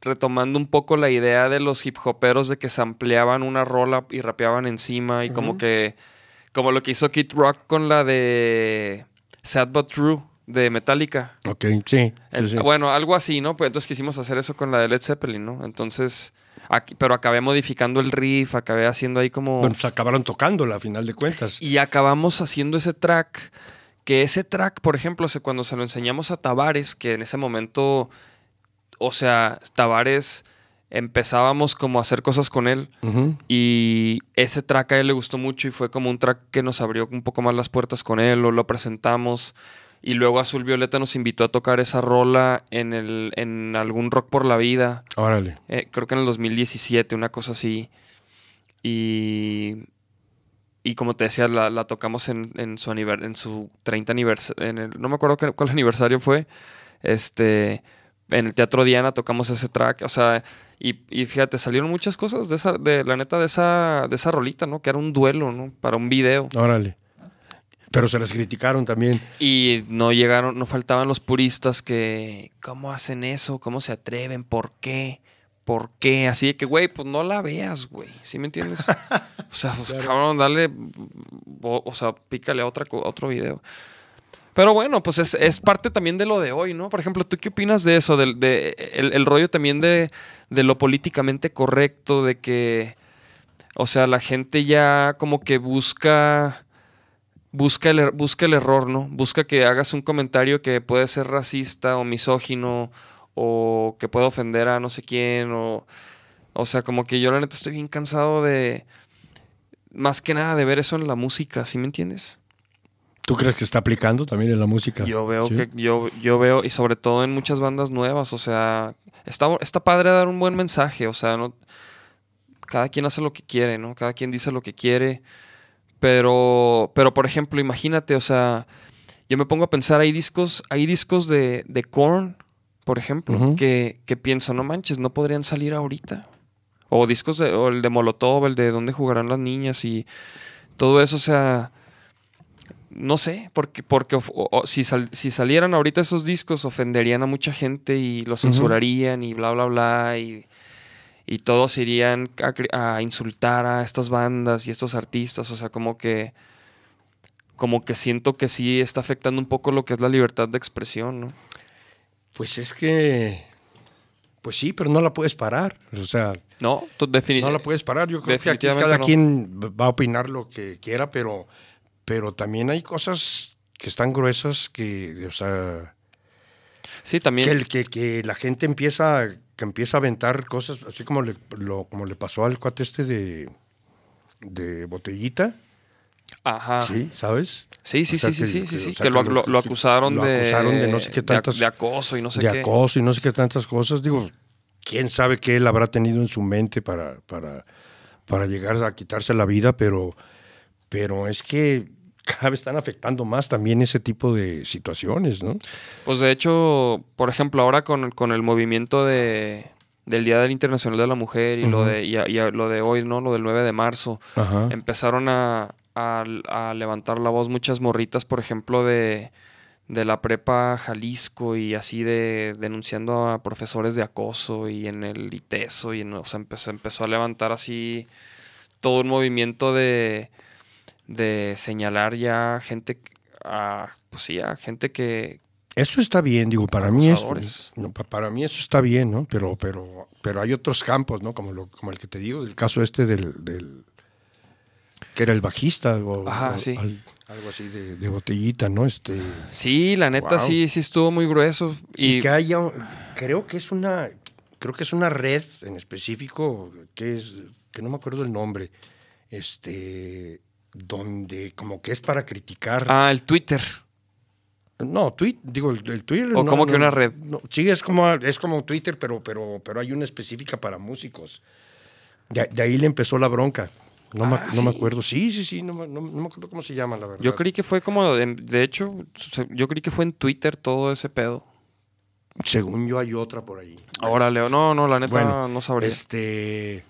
retomando un poco la idea de los hip hoperos de que se ampliaban una rola y rapeaban encima y como que como lo que hizo Kid Rock con la de Sad But True de Metallica. Ok, sí. sí, El- sí. Bueno, algo así, ¿no? Pues entonces quisimos hacer eso con la de Led Zeppelin, ¿no? Entonces, aquí, pero acabé modificando el riff, acabé haciendo ahí como... Bueno, pues acabaron tocándola a final de cuentas. Y acabamos haciendo ese track, que ese track, por ejemplo, se- cuando se lo enseñamos a Tavares, que en ese momento, o sea, Tavares empezábamos como a hacer cosas con él y ese track a él le gustó mucho y fue como un track que nos abrió un poco más las puertas con él, o lo presentamos y luego Azul Violeta nos invitó a tocar esa rola en, el, en algún Rock por la Vida, Órale. eh, creo que en el 2017, una cosa así. Y, y como te decía, la, la tocamos en, en su en su 30 aniversario. No me acuerdo qué- cuál aniversario fue. Este. En el Teatro Diana tocamos ese track. O sea, y, y fíjate, salieron muchas cosas de esa, de la neta, de esa, de esa rolita, ¿no? Que era un duelo, ¿no? Para un video. Órale. Pero se les criticaron también. Y no llegaron, no faltaban los puristas que, ¿cómo hacen eso? ¿Cómo se atreven? ¿Por qué? ¿Por qué? Así de que, güey, pues no la veas, güey. ¿Sí me entiendes? O sea, pues, cabrón, dale, o, o sea, pícale a, otra, a otro video. Pero bueno, pues es, es parte también de lo de hoy, ¿no? Por ejemplo, ¿tú qué opinas de eso? Del de, el, el rollo también de, de lo políticamente correcto, de que, o sea, la gente ya como que busca busca el, er- busca el error, ¿no? Busca que hagas un comentario que puede ser racista o misógino o que pueda ofender a no sé quién o... O sea, como que yo la neta estoy bien cansado de... Más que nada de ver eso en la música, ¿sí me entiendes? ¿Tú crees que está aplicando también en la música? Yo veo Sí. que... Yo, yo veo, y sobre todo en muchas bandas nuevas, o sea... Está, está padre dar un buen mensaje, o sea, no... Cada quien hace lo que quiere, ¿no? Cada quien dice lo que quiere. Pero, pero por ejemplo, imagínate, o sea, yo me pongo a pensar, hay discos, hay discos de, de Korn, por ejemplo, que, que pienso, no manches, no podrían salir ahorita. O discos de, o el de Molotov, el de dónde jugarán las niñas y todo eso, o sea, no sé, porque, porque of- o- o si, sal- si salieran ahorita esos discos ofenderían a mucha gente y los censurarían y bla, bla, bla, y, y todos irían a, insultar a estas bandas y estos artistas, o sea, como que como que siento que sí está afectando un poco lo que es la libertad de expresión, ¿no? Pues es que. Pues sí, pero no la puedes parar. O sea, No, tú no la puedes parar. Yo creo que aquí cada no. quien va a opinar lo que quiera, pero, pero también hay cosas que están gruesas que, o sea, Sí, también. que, el, que, que la gente empieza, que empieza a aventar cosas, así como le, lo- como le pasó al cuate este de, de botellita, Ajá. ¿sí? ¿Sabes? Sí, sí, O sea, sí, sí, que- sí, sí, o sea, que lo, lo- acusaron, lo de, acusaron de no sé qué de tantas- de acoso y no sé de qué. acoso y no sé qué tantas cosas. Digo, quién sabe qué él habrá tenido en su mente para, para, para llegar a quitarse la vida, pero, pero es que cada vez están afectando más también ese tipo de situaciones, ¿no? Pues de hecho, por ejemplo, ahora con, con el movimiento de, del Día del Internacional de la Mujer y lo de y, a- y a- lo de hoy, ¿no? Lo del 9 de marzo, empezaron a, a- a levantar la voz muchas morritas, por ejemplo, de, de la prepa Jalisco y así de denunciando a profesores de acoso y en el ITESO y en, o sea, empezó, empezó a levantar así todo un movimiento de, de señalar ya gente, a, pues sí, a gente que, Eso está bien, digo, para mí es, Acosadores. no, pa- para mí eso está bien, ¿no? Pero, pero, pero hay otros campos, ¿no? Como lo, como el que te digo, del caso este del, del que era el bajista o, Ajá, o sí. al- algo así de, de botellita, ¿no? Este Sí, la neta Wow. sí, sí estuvo muy grueso. y, Y, que haya, creo que es una, creo que es una red en específico que es, que no me acuerdo el nombre, este, donde como que es para criticar. ah, el Twitter. No, tweet, digo, el, el Twitter. ¿O no, como que una red? no, sí, es como, es como Twitter, pero, pero, pero hay una específica para músicos. De, de ahí le empezó la bronca. No, me, Ah, no me sí. acuerdo. Sí, sí, sí, no, me- no, no me acuerdo cómo se llama, la verdad. Yo creí que fue como, de, de hecho, yo creí que fue en Twitter todo ese pedo. Según yo hay otra por ahí. Ahora, Leo, no, no, la neta Bueno, no sabría. Este,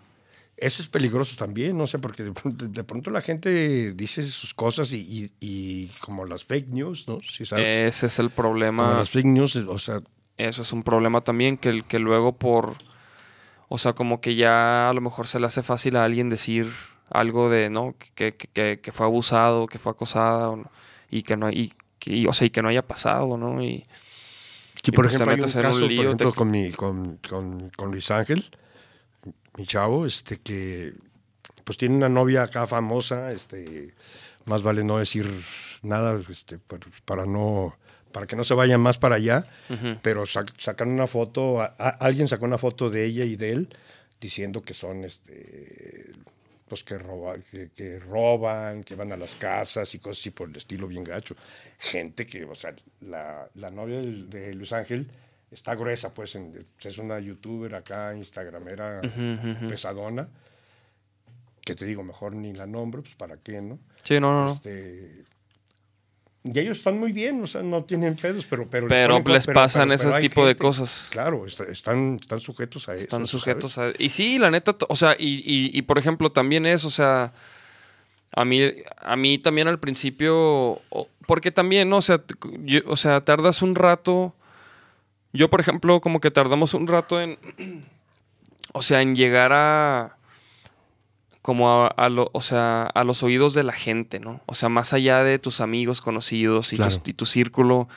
eso es peligroso también, no sé, porque de pronto, de pronto la gente dice sus cosas y, y- y como las fake news, ¿no? Si sabes. Ese es el como problema. las fake news, o sea, Eso es un problema también, que, que luego por, o sea, como que ya a lo mejor se le hace fácil a alguien decir algo de, ¿no? Que, que, que, fue abusado, que fue acosada, no, y que no, y, o sea, y que no haya pasado, ¿no? Y, Y por pues ejemplo, hay un metes en un caso, por lío, ejemplo, te- con, mi, con, con- con Luis Ángel, mi chavo, este que pues tiene una novia acá famosa, este, más vale no decir nada, este, para no, para que no se vayan más para allá, pero sac- sacan una foto, a- a- alguien sacó una foto de ella y de él diciendo que son este pues que, roba, que, que roban, que van a las casas y cosas así por el estilo bien gacho. Gente que, o sea, la, la novia del- de Luis Ángel está gruesa, pues, en- es una youtuber acá, instagramera pesadona, que te digo, mejor ni la nombro, pues, ¿para qué, no? sí, no, no, no. Este, y ellos están muy bien, o sea, no tienen pedos, pero... Pero, Pero ponen les pasan ese tipo de cosas. Claro, est- están, están sujetos a eso. Están ¿sabes? sujetos a... Y sí, la neta, o sea, y, y, y, por ejemplo también es, o sea, a mí, a mí también al principio, porque también, ¿no? O sea, yo- o sea, tardas un rato, yo por ejemplo como que tardamos un rato en, o sea, en llegar a, como a, a lo- o sea, a los oídos de la gente, ¿no? O sea, más allá de tus amigos, conocidos y, Claro. tus- y tu círculo,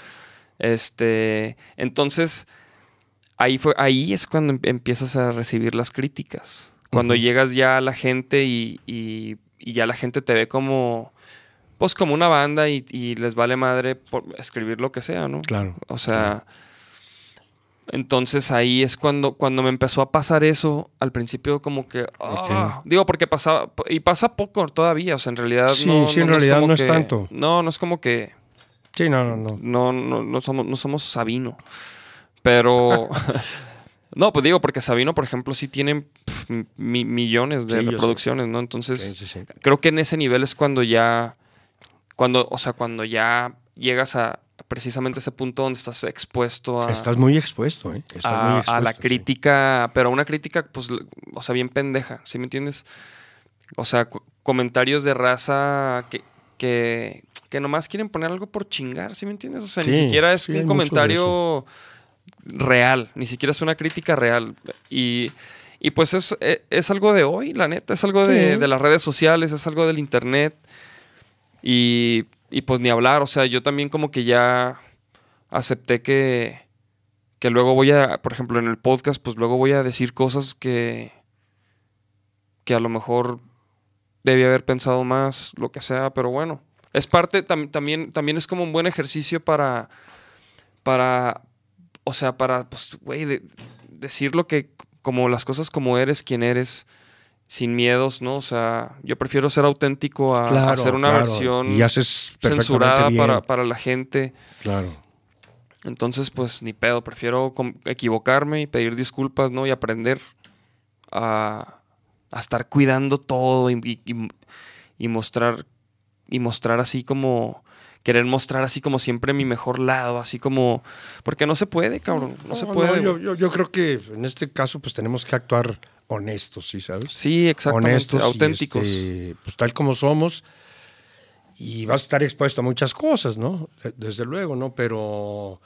este, entonces ahí fue ahí es cuando em- empiezas a recibir las críticas cuando llegas ya a la gente y, y- y ya la gente te ve como pues como una banda y, y les vale madre por escribir lo que sea no Claro. o sea entonces ahí es cuando cuando me empezó a pasar eso al principio como que ah, digo porque pasaba y pasa poco todavía o sea en realidad Sí, no, sí, en no es realidad como no es que- tanto. no no es como que Sí, no, no, no. no, no, no somos, no somos Sabino. Pero. no, pues digo, porque Sabino, por ejemplo, sí tiene pf, mi- millones de Sí, reproducciones, ¿no? Entonces, sí. creo que en ese nivel es cuando ya. Cuando, o sea, cuando ya llegas a precisamente ese punto donde estás expuesto a. Estás muy expuesto, ¿eh? Estás a, muy a expuesto, la sí. crítica, pero una crítica, pues, o sea, bien pendeja, ¿sí me entiendes? O sea, comentarios de raza que, que, que nomás quieren poner algo por chingar, ¿sí me entiendes? O sea, ni Sí, siquiera es sí, un comentario real, ni siquiera es una crítica real. Y, y pues es, e- es algo de hoy, la neta, es algo de, Sí. de las redes sociales, es algo del internet. Y, y pues ni hablar, o sea, yo también como que ya acepté que, que luego voy a, por ejemplo, en el podcast, pues luego voy a decir cosas que, que a lo mejor debía haber pensado más, lo que sea, pero bueno, es parte, tam- también, también es como un buen ejercicio para, para, o sea, para, pues, güey, de- decir lo que, como las cosas como eres, quien eres, sin miedos, ¿no? O sea, yo prefiero ser auténtico a, hacer una claro. versión Y haces perfectamente censurada bien. para, para la gente. Claro. Entonces, pues ni pedo, prefiero equivocarme y pedir disculpas, ¿no? Y aprender a, a estar cuidando todo y, y- mostrar y mostrar así como querer mostrar así como siempre mi mejor lado, así como porque no se puede, cabrón, no, se puede. yo, güey. yo- yo creo que en este caso pues tenemos que actuar honestos, ¿sí sabes? sí, exactamente, honestos, auténticos. este, pues tal como somos. Y vas a estar expuesto a muchas cosas, ¿no? De- Desde luego, ¿no? Pero,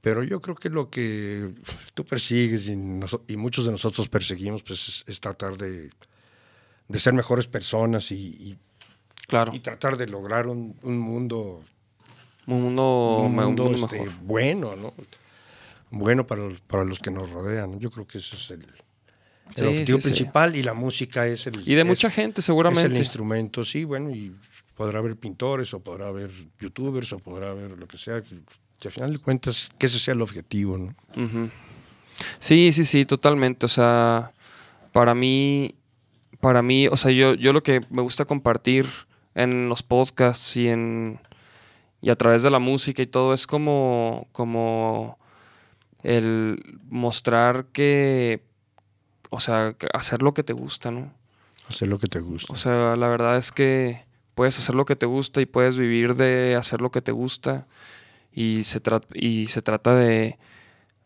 pero yo creo que lo que tú persigues y, muchos de nosotros perseguimos, pues es, es tratar de, de ser mejores personas y, y- claro, y tratar de lograr un, un mundo, un mundo, un me- un mundo, mundo este, mejor. bueno, ¿no? Bueno para, los- para los que nos rodean. Yo creo que ese es el, el Sí, objetivo sí, sí. principal y la música es el... Y de es- mucha gente, es seguramente. el instrumento, sí, bueno, y podrá haber pintores o podrá haber youtubers o podrá haber lo que sea, que, al final de cuentas que ese sea el objetivo, ¿no? Sí, sí, sí, totalmente. O sea, para mí, para mí, o sea, yo, yo lo que me gusta compartir en los podcasts y en y a través de la música y todo es como, como el mostrar que, o sea, hacer lo que te gusta, ¿no? Hacer lo que te gusta. O sea, la verdad es que puedes hacer lo que te gusta y puedes vivir de hacer lo que te gusta y se, y se trata de,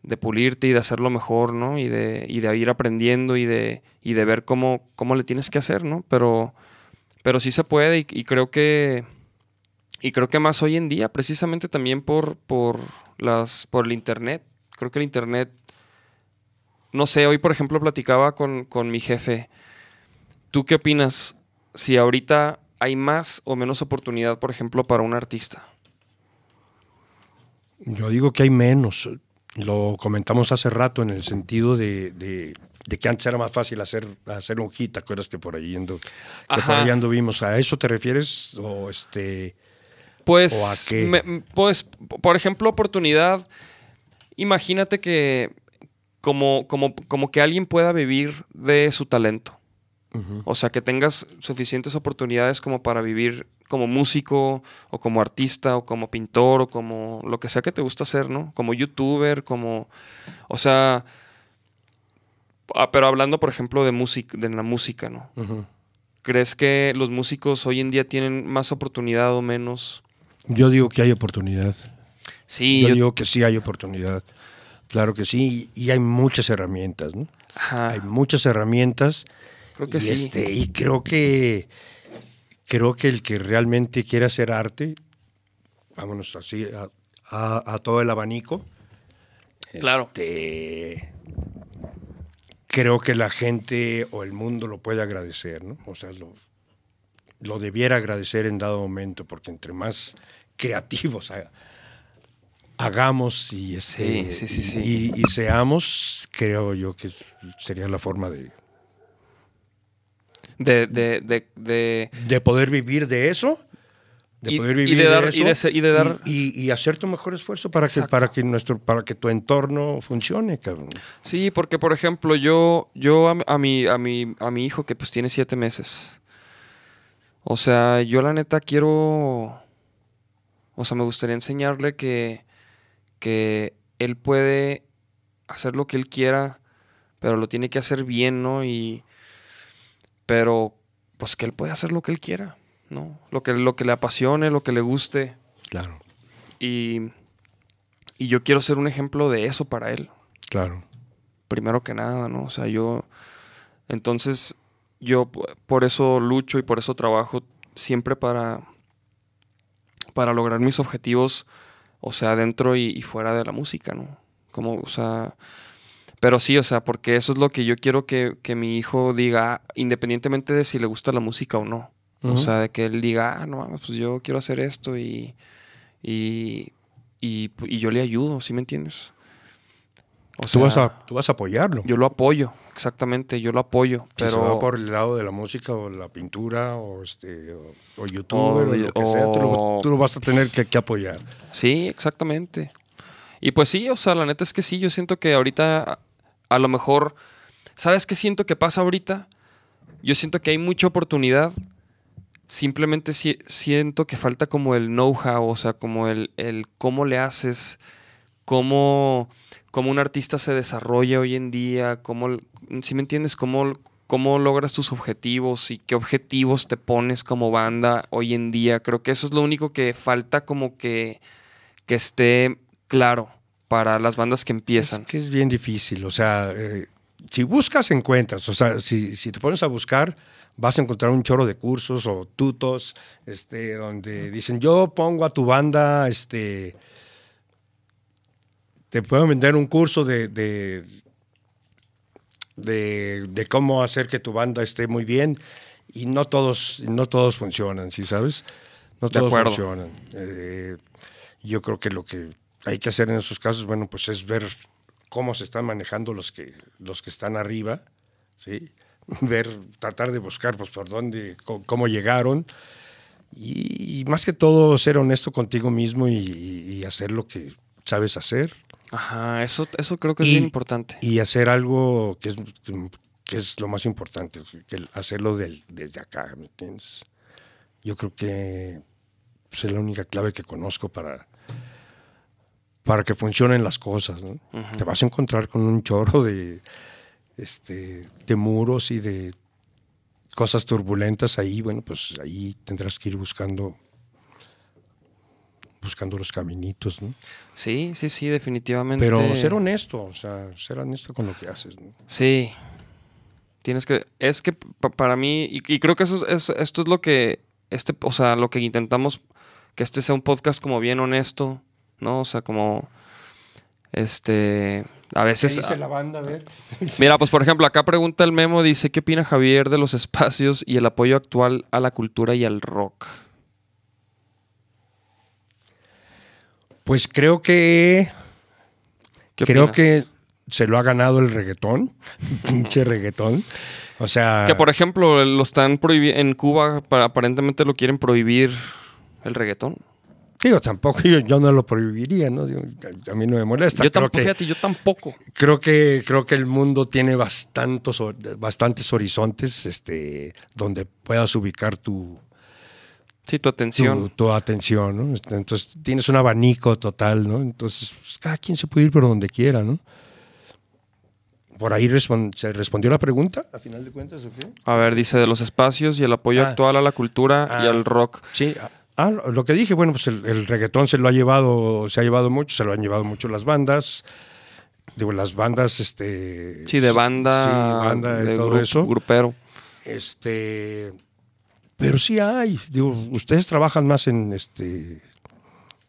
de pulirte y de hacerlo mejor, ¿no? Y de, y de ir aprendiendo y de, y de ver cómo, cómo le tienes que hacer, ¿no? Pero, pero sí se puede y, y creo que y creo que más hoy en día, precisamente también por, por las, por el internet. Creo que el internet, no sé, hoy por ejemplo platicaba con, con mi jefe. ¿Tú qué opinas si ahorita hay más o menos oportunidad, por ejemplo, para un artista? Yo digo que hay menos. Lo comentamos hace rato en el sentido de, de- de que antes era más fácil hacer, hacer un hit, ¿te acuerdas que por ahí ando, que por ahí anduvimos? ¿A eso te refieres? O este Pues, ¿O a qué? me- pues, por ejemplo, oportunidad. Imagínate que como, como, como que alguien pueda vivir de su talento. O sea, que tengas suficientes oportunidades como para vivir como músico o como artista o como pintor o como lo que sea que te gusta hacer, ¿no? Como youtuber, como... O sea... ah, pero hablando, por ejemplo, de música, de la música, ¿no? ¿Crees que los músicos hoy en día tienen más oportunidad o menos? Yo digo que hay oportunidad. Sí, yo, yo- digo que sí hay oportunidad. Claro que sí. Y hay muchas herramientas, ¿no? Ajá. Hay muchas herramientas. Creo que y sí. este, y creo que creo que el que realmente quiere hacer arte, vámonos así a, a- a todo el abanico. Claro. este, creo que la gente o el mundo lo puede agradecer, ¿no? O sea, lo, lo debiera agradecer en dado momento, porque entre más creativos hagamos y, este, Sí, sí, sí, sí. y- y seamos, creo yo que sería la forma de, De, de, de, de- de poder vivir de eso. De Y- poder y vivir de dar- eso y de se- y de dar- y, hacer tu mejor esfuerzo para que, para que nuestro, para que tu entorno funcione, cabrón. Sí, porque por ejemplo, yo, yo a, a mi, a, mi, a mi hijo que pues tiene siete meses. O sea, yo la neta quiero. O sea, me gustaría enseñarle que, que él puede hacer lo que él quiera, pero lo tiene que hacer bien, ¿no? Y. Pero, pues que él puede hacer lo que él quiera, ¿no? Lo que, lo que le apasione, lo que le guste. Claro, Y, y yo quiero ser un ejemplo de eso para él claro. primero que nada, ¿no? O sea, yo. Entonces, yo por eso lucho y por eso trabajo siempre para. para lograr mis objetivos, o sea, dentro y, y fuera de la música, ¿no? Como, o sea. Pero sí, o sea, porque eso es lo que yo quiero que, que mi hijo diga, independientemente de si le gusta la música o no. O sea, de que él diga, ah, no mames, pues yo quiero hacer esto y. y. y, y yo le ayudo, ¿sí me entiendes? O tú, vas a, tú vas a apoyarlo. yo lo apoyo, exactamente, yo lo apoyo, Si se pero va por el lado de la música o la pintura o este o, o YouTube O lo que sea, tú lo, o- tú lo vas a tener que, que apoyar. sí, exactamente. Y pues sí, o sea, la neta es que sí, yo siento que ahorita a, a lo mejor, ¿sabes qué siento que pasa ahorita? Yo siento que hay mucha oportunidad, simplemente si- siento que falta como el know-how, o sea, como el, el cómo le haces, cómo, cómo un artista se desarrolla hoy en día, cómo, si me entiendes, cómo, cómo logras tus objetivos y qué objetivos te pones como banda hoy en día. Creo que eso es lo único que falta como que, que esté claro para las bandas que empiezan. Es que es bien difícil, o sea, eh, si buscas, encuentras, o sea, si, si te pones a buscar, vas a encontrar un chorro de cursos o tutos, este, donde dicen, yo pongo a tu banda, este, te puedo vender un curso de, de, de, de cómo hacer que tu banda esté muy bien, y no todos, no todos funcionan, ¿sí sabes? No todos funcionan. Eh, yo creo que lo que hay que hacer en esos casos, bueno, pues es ver cómo se están manejando los que, los que están arriba, ¿sí? Ver, tratar de buscar, pues, por dónde, cómo, llegaron. Y, y más que todo, ser honesto contigo mismo y hacer lo que sabes hacer. Ajá, eso, eso creo que es Y- bien importante. Y hacer algo que es, que es lo más importante, que hacerlo del- desde acá, ¿me entiendes? Yo creo que pues, es la única clave que conozco para, para que funcionen las cosas. ¿no? Te vas a encontrar con un chorro de, este, de muros y de cosas turbulentas ahí. Bueno, pues ahí tendrás que ir buscando buscando los caminitos, ¿no? Sí, sí, sí, definitivamente. Pero ser honesto, o sea, ser honesto con lo que haces, ¿no? Sí. Tienes que. Es que pa- para mí. Y, y creo que eso es, esto es lo que. Este, o sea, lo que intentamos. Que este sea un podcast como bien honesto. ¿No? O sea, como. Este. A veces. dice la banda? A ver. Mira, pues por ejemplo, acá pregunta el memo, dice, ¿qué opina Javier de los espacios y el apoyo actual a la cultura y al rock? Pues creo que ¿Qué creo opinas? que se lo ha ganado el reggaetón, pinche reggaetón. O sea, Que por ejemplo, lo están prohibiendo en Cuba, pa- aparentemente lo quieren prohibir el reggaetón. digo, tampoco yo, yo no lo prohibiría, ¿no? Digo, a, a mí no me molesta. yo creo tampoco, que, fíjate, yo tampoco. creo que creo que el mundo tiene bastantes bastantes horizontes este donde puedas ubicar tu Sí, tu atención. tu, tu atención, ¿no? Este, Entonces tienes un abanico total, ¿no? Entonces pues, cada quien se puede ir por donde quiera, ¿no? Por ahí se respondió la pregunta, a final de cuentas, ¿o qué? A ver, dice de los espacios y el apoyo Ah. actual a la cultura y Ah. al rock. Sí, ah, lo lo que dije, bueno, pues el, el reggaetón se lo ha llevado, se ha llevado mucho, se lo han llevado mucho las bandas, digo, las bandas, este... Sí, de banda, sí, banda de todo eso. grupero. Este, pero sí hay, digo, ustedes trabajan más en, este,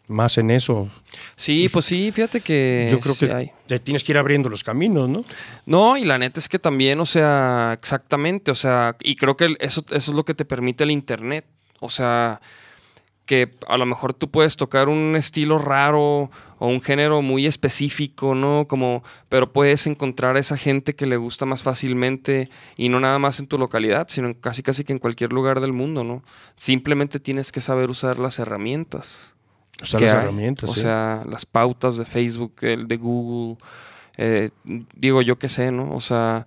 más en eso. Sí, pues sí, fíjate que Yo creo sí que hay. te tienes que ir abriendo los caminos, ¿no? No, y la neta es que también, o sea, exactamente, o sea, y creo que eso, eso es lo que te permite el Internet. O sea, que a lo mejor tú puedes tocar un estilo raro o un género muy específico, ¿no? Como, pero puedes encontrar a esa gente que le gusta más fácilmente y no nada más en tu localidad, sino en casi casi que en cualquier lugar del mundo, ¿no? Simplemente tienes que saber usar las herramientas. Que las hay. herramientas. O sí. sea, las pautas de Facebook, el de Google. eh, digo, yo qué sé, ¿no? O sea,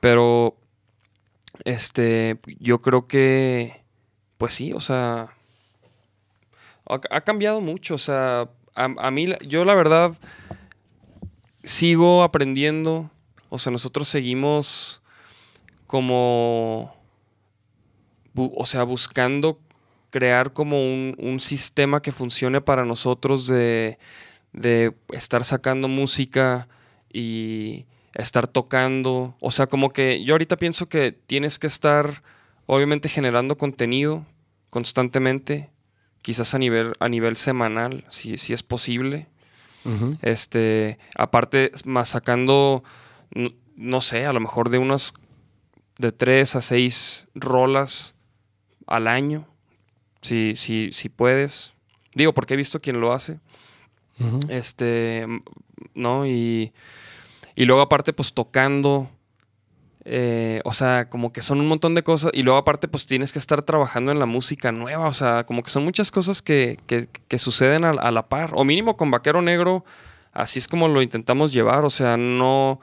pero este, yo creo que, pues sí, o sea, ha, ha cambiado mucho. O sea, a, mí, yo la verdad, sigo aprendiendo. O sea, nosotros seguimos como, o sea, buscando crear como un, un sistema que funcione para nosotros de, de estar sacando música y estar tocando. O sea, como que yo ahorita pienso que tienes que estar, obviamente, generando contenido constantemente, quizás a nivel, a nivel semanal, si, si es posible. Este, aparte, más sacando, no, no sé, a lo mejor de unas de tres a seis rolas al año, si, si, si puedes. Digo, porque he visto quien lo hace. Este, ¿no? Y, y luego aparte, pues tocando. Eh, o sea, como que son un montón de cosas. Y luego aparte, pues tienes que estar trabajando en la música nueva. O sea, como que son muchas cosas que, que- que suceden a, a la par. O mínimo con Vaquero Negro así es como lo intentamos llevar, o sea, no,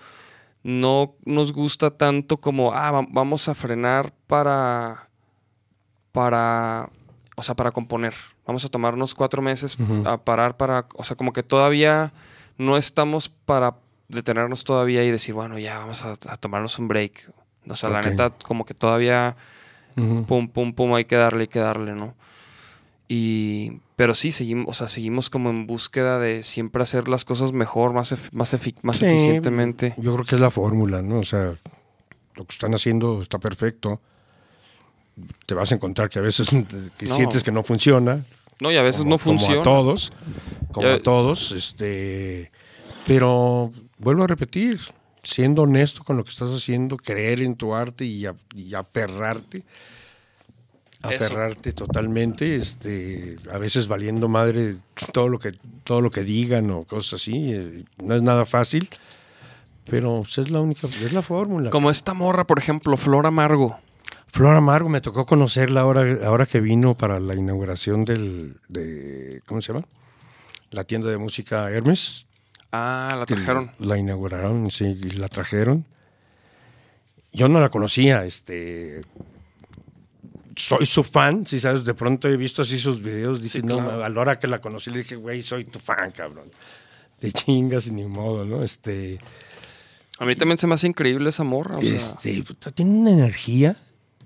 no nos gusta tanto como, ah, va- vamos a frenar para, para, o sea, para componer. Vamos a tomarnos cuatro meses a parar para, o sea, como que todavía no estamos para detenernos todavía y decir, bueno, ya vamos a, a tomarnos un break. O sea, la neta, como que todavía pum, pum, pum, hay que darle, hay que darle, ¿no? Y, pero sí, seguimos, o sea, seguimos como en búsqueda de siempre hacer las cosas mejor, más, más, efi- más Sí, eficientemente. Yo creo que es la fórmula, ¿no? O sea, lo que están haciendo está perfecto. Te vas a encontrar que a veces que No. sientes que no funciona. No, y a veces como- no funciona. Como a todos. Como Ya- a todos. Este, pero vuelvo a repetir, siendo honesto con lo que estás haciendo, creer en tu arte y, a- y aferrarte. Eso. Aferrarte totalmente, este, a veces valiendo madre todo lo que todo lo que digan o cosas así, eh, no es nada fácil, pero pues, es la única, es la fórmula. Como esta morra, por ejemplo, Flor Amargo. Flor Amargo me tocó conocerla ahora, ahora que vino para la inauguración del, de, ¿cómo se llama? La tienda de música Hermes. Ah, la trajeron. La inauguraron, sí, la trajeron. Yo no la conocía, este... Soy su fan, si sabes, de pronto he visto así sus videos, dije, Sí, no, a la hora que la conocí le dije, güey, soy tu fan, cabrón. Te chingas ni modo, ¿no? Este... A mí también se me hace increíble esa morra. O sea, Este, puta, tiene una energía.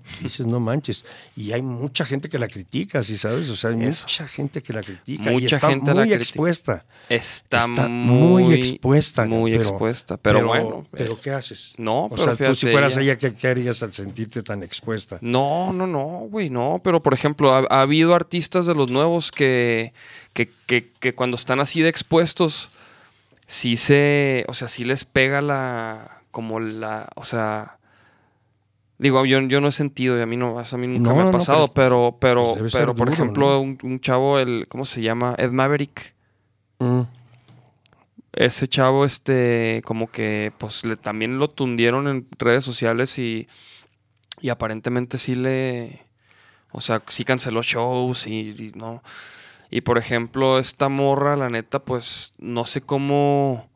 Dices, no manches. Y hay mucha gente que la critica, ¿sí sabes? O sea, hay Eso. mucha gente que la critica. y Mucha está gente la muy critica. expuesta. está, Está muy, muy, expuesta. Muy pero- expuesta. Pero, bueno. eh, ¿Pero qué haces? no, o pero sea, tú si fueras ella- ella, ¿qué, qué harías al sentirte tan expuesta? No, no, no, güey, no. Pero, por ejemplo, ha, ha habido artistas de los nuevos que, que, que, que cuando están así de expuestos, sí se, o sea, sí les pega la, como la, o sea, digo, yo, yo no he sentido y a mí no, a mí nunca No, me ha no, pasado, pero, pero, pues pero, por duro, ejemplo, un, un chavo, el, ¿cómo se llama? Ed Maverick. Mm. Ese chavo, este, como que, pues, le, también lo tundieron en redes sociales y, y aparentemente sí le, o sea, sí canceló shows y, y no. Y por ejemplo, esta morra, la neta, pues, no sé cómo,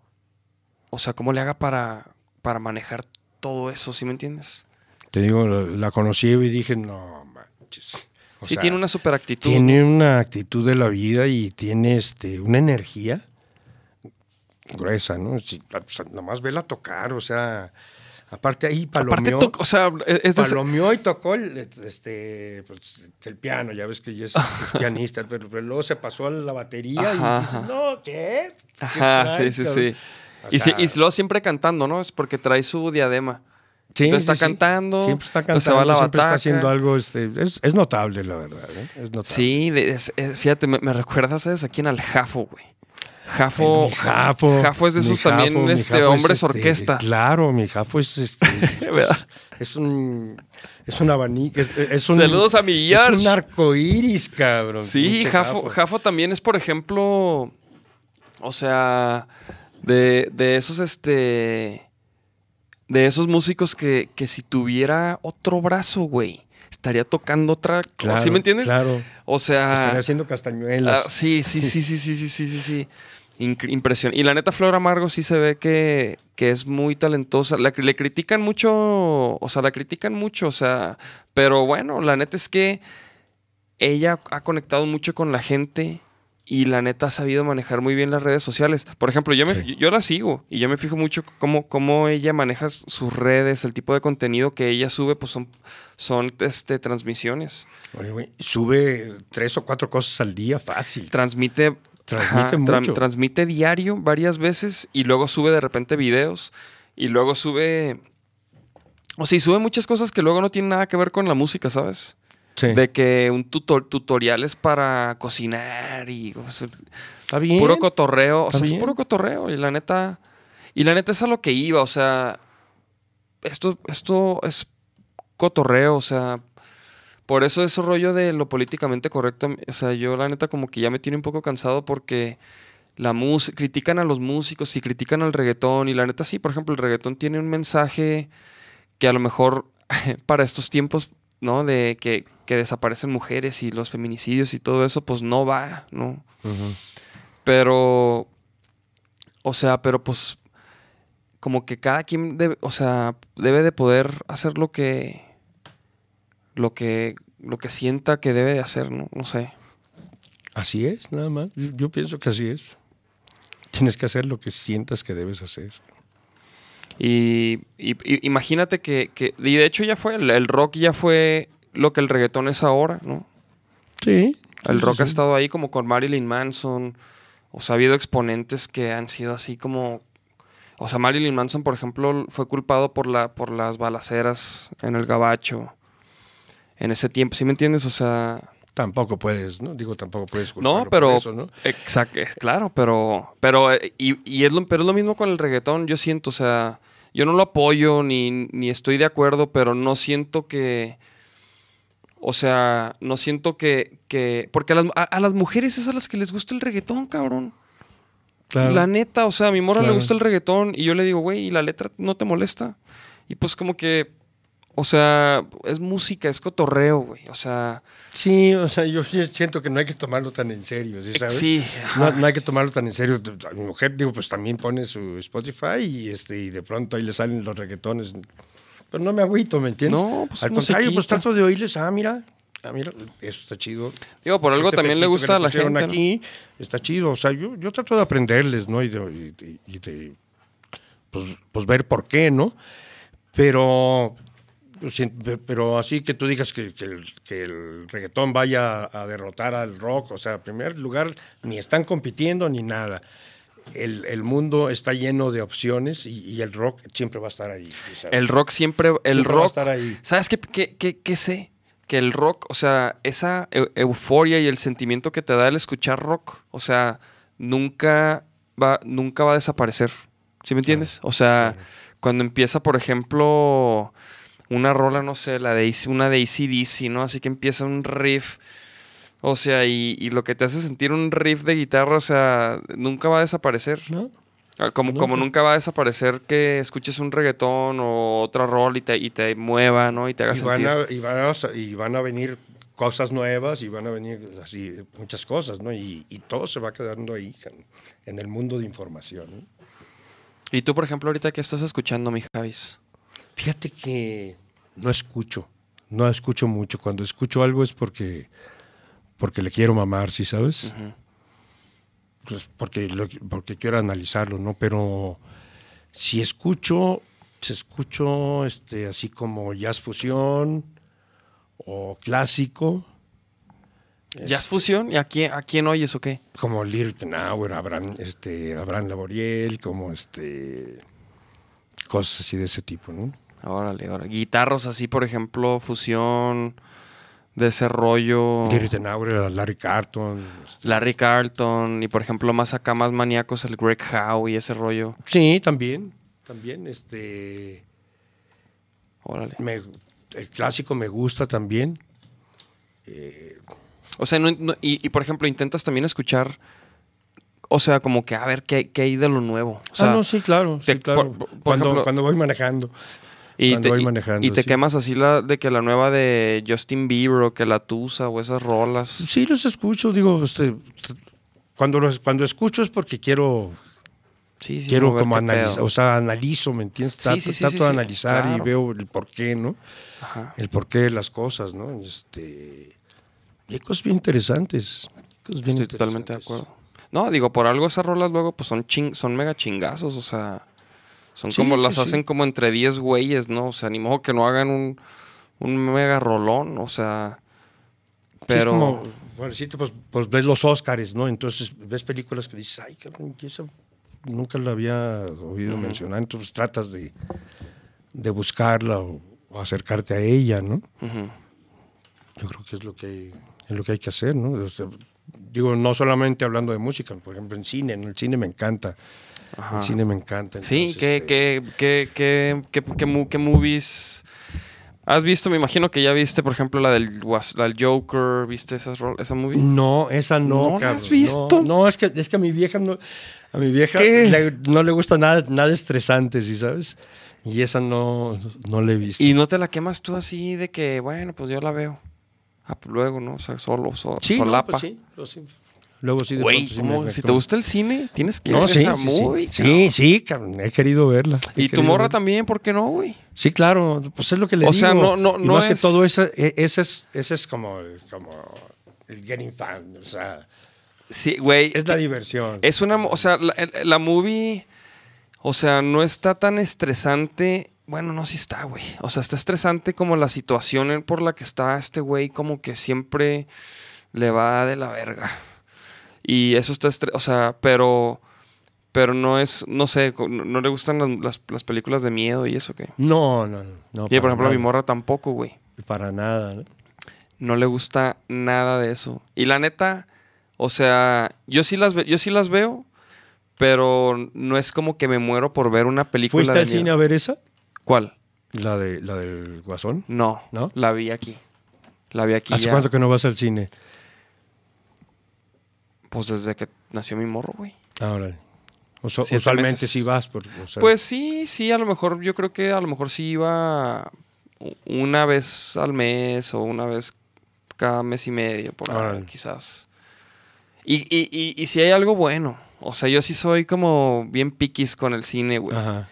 o sea, cómo le haga para, para manejar todo eso, ¿sí me entiendes? Te digo, la, conocí y dije, no manches. O sí, sea, tiene una super actitud. Tiene una actitud de la vida y tiene este, una energía gruesa, ¿no? Si- o sea, nomás vela tocar, o sea, aparte ahí Aparte, palomeó, to- o sea, es de ese- palomeó y tocó el, este, pues, el piano, ya ves que ella es, es pianista, pero, pero luego se pasó a la batería Ajá, y dices, ajá. no, ¿qué? ¿Qué Ajá, sí, traes, sí, cabrón?" sí. O Y, sea, y luego siempre cantando, ¿no? Es porque trae su diadema. Sí, entonces está sí, cantando, siempre está cantando, se va a la siempre está bataca. haciendo algo, este, es, es notable, la verdad, ¿eh? es notable. Sí, es- es- fíjate, me, me recuerda, ¿sabes? Aquí en al Jafo, güey. Jafo, Mi Jafo. Jafo es de esos también, Jafo, este, Jafo es, hombres este, orquesta. Claro, mi Jafo es este. es, es un. Es un abanico. Es, es un, Saludos a mi Es Yarsh. un arco iris, cabrón. Sí, Jafo, Jafo también es, por ejemplo, o sea, de, de esos, este, de esos músicos que, que si tuviera otro brazo, güey, estaría tocando otra cosa, Claro, ¿sí me entiendes? Claro. O sea, Estaría haciendo castañuelas. ah, sí, sí, sí, sí, sí, sí, sí, sí, sí. Impresión. Y la neta, Flor Amargo sí se ve que, que es muy talentosa. La, le critican mucho, o sea, la critican mucho, o sea, pero bueno, la neta es que ella ha conectado mucho con la gente y la neta ha sabido manejar muy bien las redes sociales. Por ejemplo, yo, me, Sí. yo, la sigo y yo me fijo mucho cómo, cómo ella maneja sus redes, el tipo de contenido que ella sube, pues son, son este, transmisiones. Oye, güey, sube tres o cuatro cosas al día fácil. Transmite, Transmite mucho. transmite diario varias veces y luego sube de repente videos y luego sube... O sea, sube muchas cosas que luego no tienen nada que ver con la música, ¿sabes? Sí. De que un tutor, tutoriales para cocinar y o sea, Está bien. puro cotorreo. O sea, es puro cotorreo. Y la neta. Y la neta es a lo que iba. O sea. Esto, esto es cotorreo. O sea. Por eso ese rollo de lo políticamente correcto. O sea, yo la neta como que ya me tiene un poco cansado porque la música. Critican a los músicos y critican al reggaetón. Y la neta sí, por ejemplo, el reggaetón tiene un mensaje que a lo mejor para estos tiempos, ¿no? De que, que desaparecen mujeres y los feminicidios y todo eso, pues no va, ¿no? Pero, O sea, pero pues como que cada quien debe, o sea, debe de poder hacer lo que lo que lo que sienta que debe de hacer, ¿no? No sé. Así es, nada más. Yo, yo pienso que así es. Tienes que hacer lo que sientas que debes hacer. Y, y- y imagínate que, que- y de hecho ya fue, el, el rock ya fue lo que el reggaetón es ahora, ¿no? Sí. El rock sí, ha estado ahí como con Marilyn Manson. O sea, ha habido exponentes que han sido así como. O sea, Marilyn Manson, por ejemplo, fue culpado por, la, por las balaceras en el gabacho. En ese tiempo, ¿sí me entiendes? O sea. Tampoco puedes, ¿no? Digo, tampoco puedes No, pero. eso, ¿no? Exacto, claro, pero. Pero, eh, y, y es lo, pero es lo mismo con el reggaetón, yo siento, o sea. Yo no lo apoyo ni, ni estoy de acuerdo, pero no siento que. O sea, no siento que. que porque a las, a- a las mujeres es a las que les gusta el reggaetón, cabrón. Claro. La neta, o sea, a mi morra le gusta el reggaetón y yo le digo, güey, ¿y la letra no te molesta? Y pues como que. O sea, es música, es cotorreo, güey. O sea. Sí, o sea, yo siento que no hay que tomarlo tan en serio, ¿sí sabes? Sí. No, hay que tomarlo tan en serio. Mi mujer, digo, pues también pone su Spotify y, este, y de pronto ahí le salen los reggaetones. Pero no me agüito, ¿me entiendes? No, pues Al contrario, pues trato de oírles, ah, mira, ah, mira, eso está chido. Digo, por algo Este también le gusta a la gente. ¿no? aquí está chido. O sea, yo, yo trato de aprenderles, ¿no? Y de, y de- y de, pues, pues ver por qué, ¿no? Pero, pero así que tú digas que, que el, que el reggaetón vaya a derrotar al rock, o sea, en primer lugar, ni están compitiendo ni nada. El, el mundo está lleno de opciones y, y el rock siempre va a estar ahí. ¿sabes? El rock siempre, el Siempre va a rock, estar ahí. ¿sabes qué, qué, qué- qué sé? Que el rock, o sea, esa eu- euforia y el sentimiento que te da el escuchar rock, o sea, nunca va, nunca va a desaparecer. ¿Sí me entiendes? O sea, cuando empieza, por ejemplo, una rola, no sé, la de una de ACDC, ¿no? Así que empieza un riff. O sea, y, y lo que te hace sentir un riff de guitarra, o sea, nunca va a desaparecer. ¿No? Ah, Como, como Nunca. nunca va a desaparecer que escuches un reggaetón o otra rol y te, y te mueva, ¿no? Y te haga Y van, sentir. a, y, van a, y van a venir cosas nuevas y van a venir así muchas cosas, ¿no? Y, y todo se va quedando ahí en, en el mundo de información. ¿no? Y tú, por ejemplo, ahorita qué estás escuchando, mi Javis. Fíjate que no escucho, no escucho mucho. Cuando escucho algo es porque, porque le quiero mamar, ¿sí sabes? Pues porque, lo- porque quiero analizarlo, ¿no? Pero si escucho, si escucho este, así como jazz fusión o clásico, ¿Jazz Fusión? ¿Y a quién, a quién oyes o qué? como Lirtenauer, Abraham, este, Abraham Laboriel, como este cosas así de ese tipo, ¿no? Órale, órale. Guitarros así, por ejemplo, fusión de ese rollo. Lirtenauer, Larry Carton. este, Larry Carlton y, por ejemplo, más acá, más maníacos, el Greg Howe y ese rollo. Sí, también, también, este, Órale. me- el clásico me gusta también. O sea, no- no- y, y, por ejemplo, intentas también escuchar, o sea, como que a ver qué, qué hay de lo nuevo. O sea, ah, no, sí, claro, te- sí, claro. por- por- por cuando, ejemplo- cuando voy manejando. Y te, voy y- manejando, y te sí. quemas así la de que la nueva de Justin Bieber o que la Tusa o esas rolas. Sí, los escucho, digo, este, cuando los, cuando escucho es porque quiero, Sí, sí. quiero como analizar, o sea, analizo, ¿me entiendes? Trato, sí, de analizar claro. y veo el porqué, ¿no? Ajá. El porqué de las cosas, ¿no? Este, y hay cosas bien interesantes. cosas bien Estoy totalmente de acuerdo. No, digo, por algo esas rolas luego pues son ching, son mega chingazos, o sea, son Sí, como sí, las sí. hacen como entre 10 güeyes, ¿no? O sea, ni modo que no hagan un, un mega rolón, o sea, pero es como, bueno, sí, pues, pues ves los Óscares, ¿no? Entonces ves películas que dices, ay, cabrón, ¿y esa nunca la había oído mencionar. Entonces tratas de, de buscarla o, o acercarte a ella, ¿no? ujú. Yo creo que es lo que, es lo que hay que hacer, ¿no? O sea, digo, no solamente hablando de música, por ejemplo, en cine, en el cine me encanta. Ajá. El cine me encanta. Sí, entonces, ¿qué, este, qué, qué, qué, qué, movies has visto? Me imagino que ya viste, por ejemplo, la del, la del Joker, ¿viste esas esa movie? No, esa no. ¿No la has visto? No, no, es que es que a mi vieja no, a mi vieja le- no le gusta nada, nada estresante, ¿sí sabes? Y esa no, no la he visto. Y no te la quemas tú así de que, bueno, pues yo la veo. Ah, pues luego, ¿no? O sea, solo, so- sí, solapa. pues sí, pues sí. Luego sí de Güey, si te gusta el cine, tienes que No, ver sí, esa sí, movie, sí, sí, sí, cabrón, he querido verla. he Y tu morra verla. también, ¿por qué no, güey? Sí, claro, pues es lo que le O digo. sea, no- no- Y no más que es- todo, ese, e- ese es, ese es como, como el getting fan, o sea, Sí, güey. es la diversión. Es una, o sea, la, la movie, o sea, no está tan estresante. Bueno, no, sí está, güey. O sea, está estresante como la situación por la que está este güey, como que siempre le va de la verga. Y eso está, o sea, pero, pero no es, no sé, no, le gustan las, las- las películas de miedo y eso, ¿qué? No, no, no. no Y por ejemplo, a mi morra tampoco, güey. Para nada. ¿no? No le gusta nada de eso. Y la neta, o sea, yo sí las, ve- yo sí las veo, pero no es como que me muero por ver una película ¿Fuiste de al miedo. cine a ver esa? ¿Cuál? La, de, la del Guasón. No, ¿No? la vi aquí. La vi aquí ¿Hace ya, cuánto que no vas al cine? Pues desde que nació mi morro, güey. Ahora. Usu- Siete usualmente meses. sí vas. Por, o sea, Pues sí, sí, a lo mejor, yo creo que a lo mejor sí iba una vez al mes o una vez cada mes y medio, por ahí, Órale. quizás. Y, y, y, y si hay algo bueno, o sea, yo sí soy como bien piquis con el cine, güey. Ajá.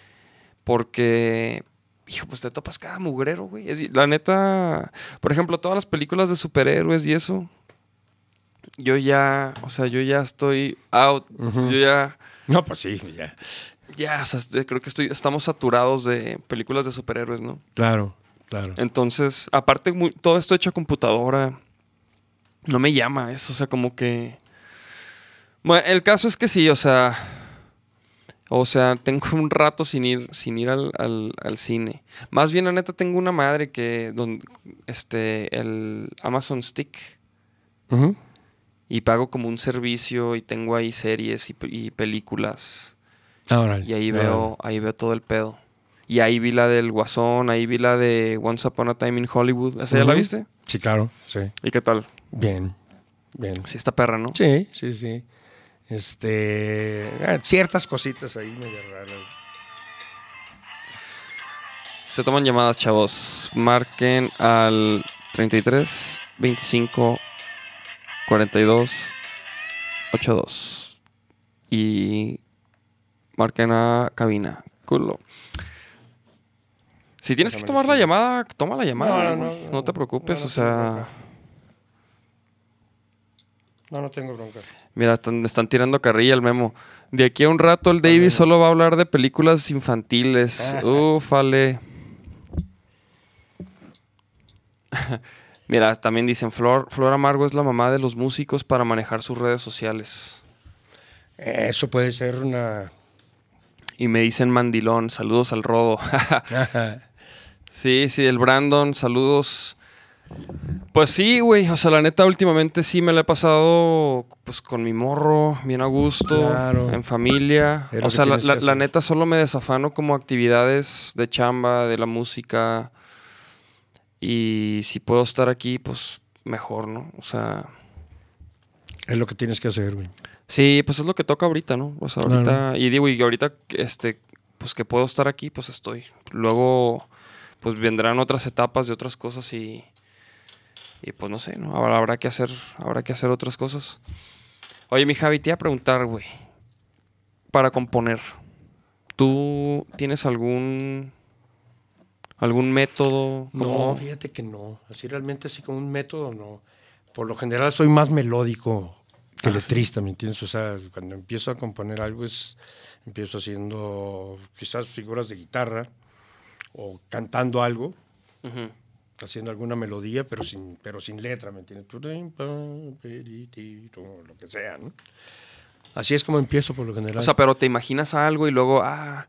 Porque, hijo, pues te topas cada mugrero, güey. La neta, por ejemplo, todas las películas de superhéroes y eso, yo ya, o sea, yo ya estoy out. o sea, Ujú. yo ya, No, pues sí, ya. ya, o sea, este, creo que estoy, estamos saturados de películas de superhéroes, ¿no? Claro, claro. Entonces, aparte, muy- todo esto hecho a computadora, no me llama eso, o sea, como que... Bueno, el caso es que sí, o sea... O sea, tengo un rato sin ir, sin ir al, al- al cine. Más bien, la neta, tengo una madre que... Don, este, el Amazon Stick. Ujú. Y pago como un servicio y tengo ahí series y, pe- y películas. Ahora. Y ahí veo, ahí veo todo el pedo. Y ahí vi la del Guasón, ahí vi la de Once Upon a Time in Hollywood. ¿Esa ya la viste? Sí, claro, sí. ¿Y qué tal? Bien, bien. Sí, está perra, ¿no? Sí, sí, sí. Este, ah, ciertas cositas ahí medio raras. Se toman llamadas, chavos. Marquen al 33 25 42 82. Y marquen a cabina. Culo. Si tienes que tomar la llamada, toma la llamada. No, no, güey. no, No te preocupes, o sea. No, no tengo bronca. Mira, están, están tirando carrilla el memo. De aquí a un rato el David solo va a hablar de películas infantiles. Ufale. Mira, también dicen, Flor, Flor Amargo es la mamá de los músicos para manejar sus redes sociales. Eso puede ser una... Y me dicen Mandilón, saludos al Rodo. sí, sí, el Brandon, saludos. Pues sí, güey, o sea, la neta últimamente sí me la he pasado pues con mi morro, bien a gusto, Claro. en familia. O sea, la, neta solo me desafano como actividades de chamba, de la música. Y si puedo estar aquí, pues mejor, ¿no? O sea, Es lo que tienes que hacer, güey. Sí, pues es lo que toca ahorita, ¿no? O sea, Claro. ahorita, y digo, y ahorita, este, pues que puedo estar aquí, pues estoy. Luego, pues vendrán otras etapas de otras cosas y, y pues no sé, ¿no? Ahora habrá que hacer, habrá que hacer otras cosas. Oye, mi Javi, te iba a preguntar, güey, para componer, ¿tú tienes algún, algún método? No, como- fíjate que no. Así realmente así como un método, no. Por lo general soy más melódico que Ah, letrista, ¿me entiendes? O sea, cuando empiezo a componer algo es, empiezo haciendo quizás figuras de guitarra o cantando algo, Ujú. haciendo alguna melodía, pero sin, pero sin letra, ¿me entiendes? Lo que sea, ¿no? Así es como empiezo por lo general. O sea, pero te imaginas algo y luego, ah,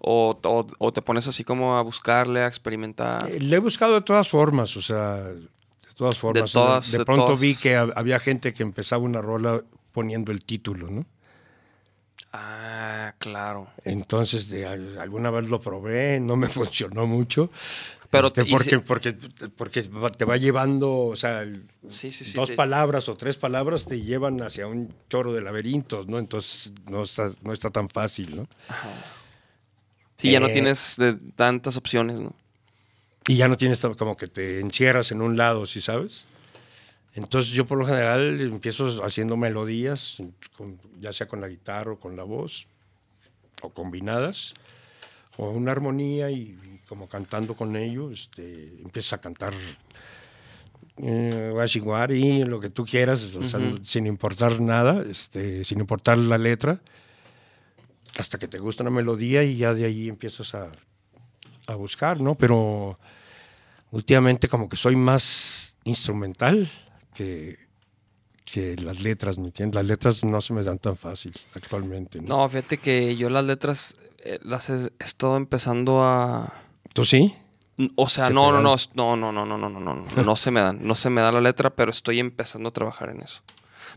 o, o- o te pones así como a buscarle, a experimentar. Eh, Le he buscado de todas formas, o sea, de todas formas. O sea, todas, de de pronto todas. vi que hab- había gente que empezaba una rola poniendo el título, ¿no? Ah, claro. Entonces, de, al- alguna vez lo probé, no me funcionó mucho. Pero Este, porque, si- porque, porque te va llevando, o sea, el- Sí, sí, sí. dos te- palabras o tres palabras te llevan hacia un choro de laberintos, ¿no? Entonces no está, no está tan fácil, ¿no? Sí, ya no eh, tienes de tantas opciones, ¿no? Y ya no tienes como que te encierras en un lado, ¿sí sabes? Entonces yo por lo general empiezo haciendo melodías, con- ya sea con la guitarra o con la voz, o combinadas, o una armonía y, y como cantando con ello, este, empiezas a cantar eh, lo que tú quieras, o sea, sin importar nada, este, sin importar la letra, hasta que te gusta una melodía y ya de ahí empiezas a, a buscar, ¿no? Pero últimamente como que soy más instrumental que, que las letras, ¿me entiendes? Las letras no se me dan tan fácil actualmente. ¿no? No, fíjate que yo las letras eh, las he, estado empezando a... ¿Tú sí? O sea, ¿Se no, no, no, no, no, no, no, no, no, no, no se me dan, no se me da la letra, pero estoy empezando a trabajar en eso.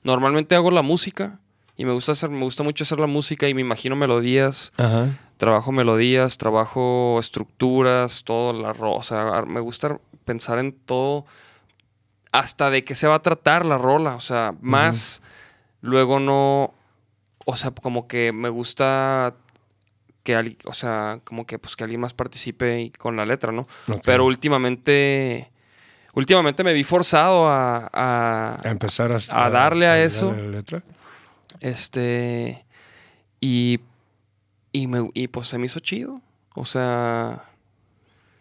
Normalmente hago la música y me gusta hacer, me gusta mucho hacer la música y me imagino melodías, Ajá. trabajo melodías, trabajo estructuras, todo la ro- o sea, me gusta pensar en todo hasta de qué se va a tratar la rola, o sea, más luego no, o sea, como que me gusta que alguien, o sea, como que pues que alguien más participe con la letra, ¿no? Pero últimamente últimamente me vi forzado a, a- A empezar a, a darle a eso. darle a la letra. Este. Y. Y, me, y pues se me hizo chido. O sea.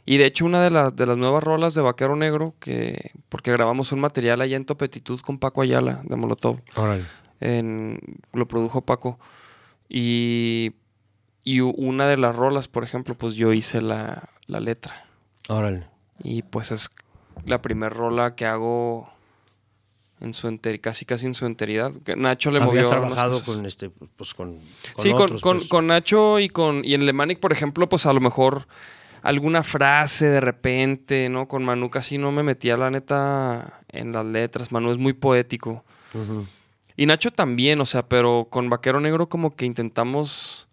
Y de hecho, una de las, de las nuevas rolas de Vaquero Negro, que. Porque grabamos un material allá en Topetitud con Paco Ayala de Molotov. Órale. En, lo produjo Paco. Y. Y una de las rolas, por ejemplo, pues yo hice la, la letra. Órale. Y pues es la primera rola que hago en su enter casi casi en su enteridad. Nacho le movió Habías trabajado cosas. con este, pues con, con sí, con, otros, con- pues. con Nacho y con y en Lemanic, por ejemplo, pues a lo mejor alguna frase de repente, ¿no? Con Manu casi no me metía la neta en las letras. Manu es muy poético. Y Nacho también, o sea, pero con Vaquero Negro como que intentamos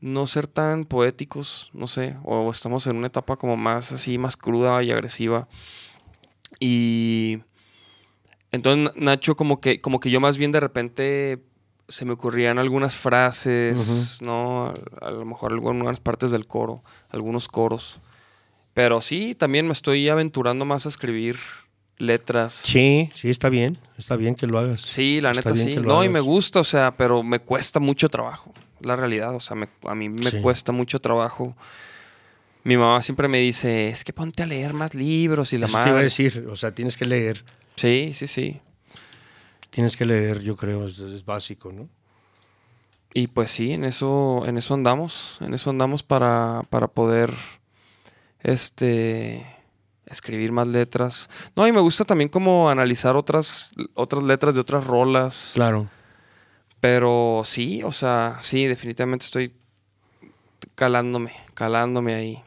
no ser tan poéticos, no sé, o estamos en una etapa como más así, más cruda y agresiva. Y entonces Nacho como que, como que yo más bien de repente se me ocurrían algunas frases, ¿no? A, a lo mejor algunas partes del coro, algunos coros. Pero sí, también me estoy aventurando más a escribir letras. Sí, sí, está bien. Está bien que lo hagas. Sí, la neta sí. No, y me gusta, o sea, pero me cuesta mucho trabajo. La realidad, o sea, me- a mí me Sí. cuesta mucho trabajo. Mi mamá siempre me dice, es que ponte a leer más libros y la Eso te iba a madre. decir. O sea, tienes que leer. Sí, sí, sí. Tienes que leer, yo creo, es, es básico, ¿no? Y pues sí, en eso, en eso andamos. En eso andamos para, para poder este escribir más letras. No, y me gusta también como analizar otras, otras letras de otras rolas. Claro. Pero sí, o sea, sí, definitivamente estoy calándome, calándome ahí.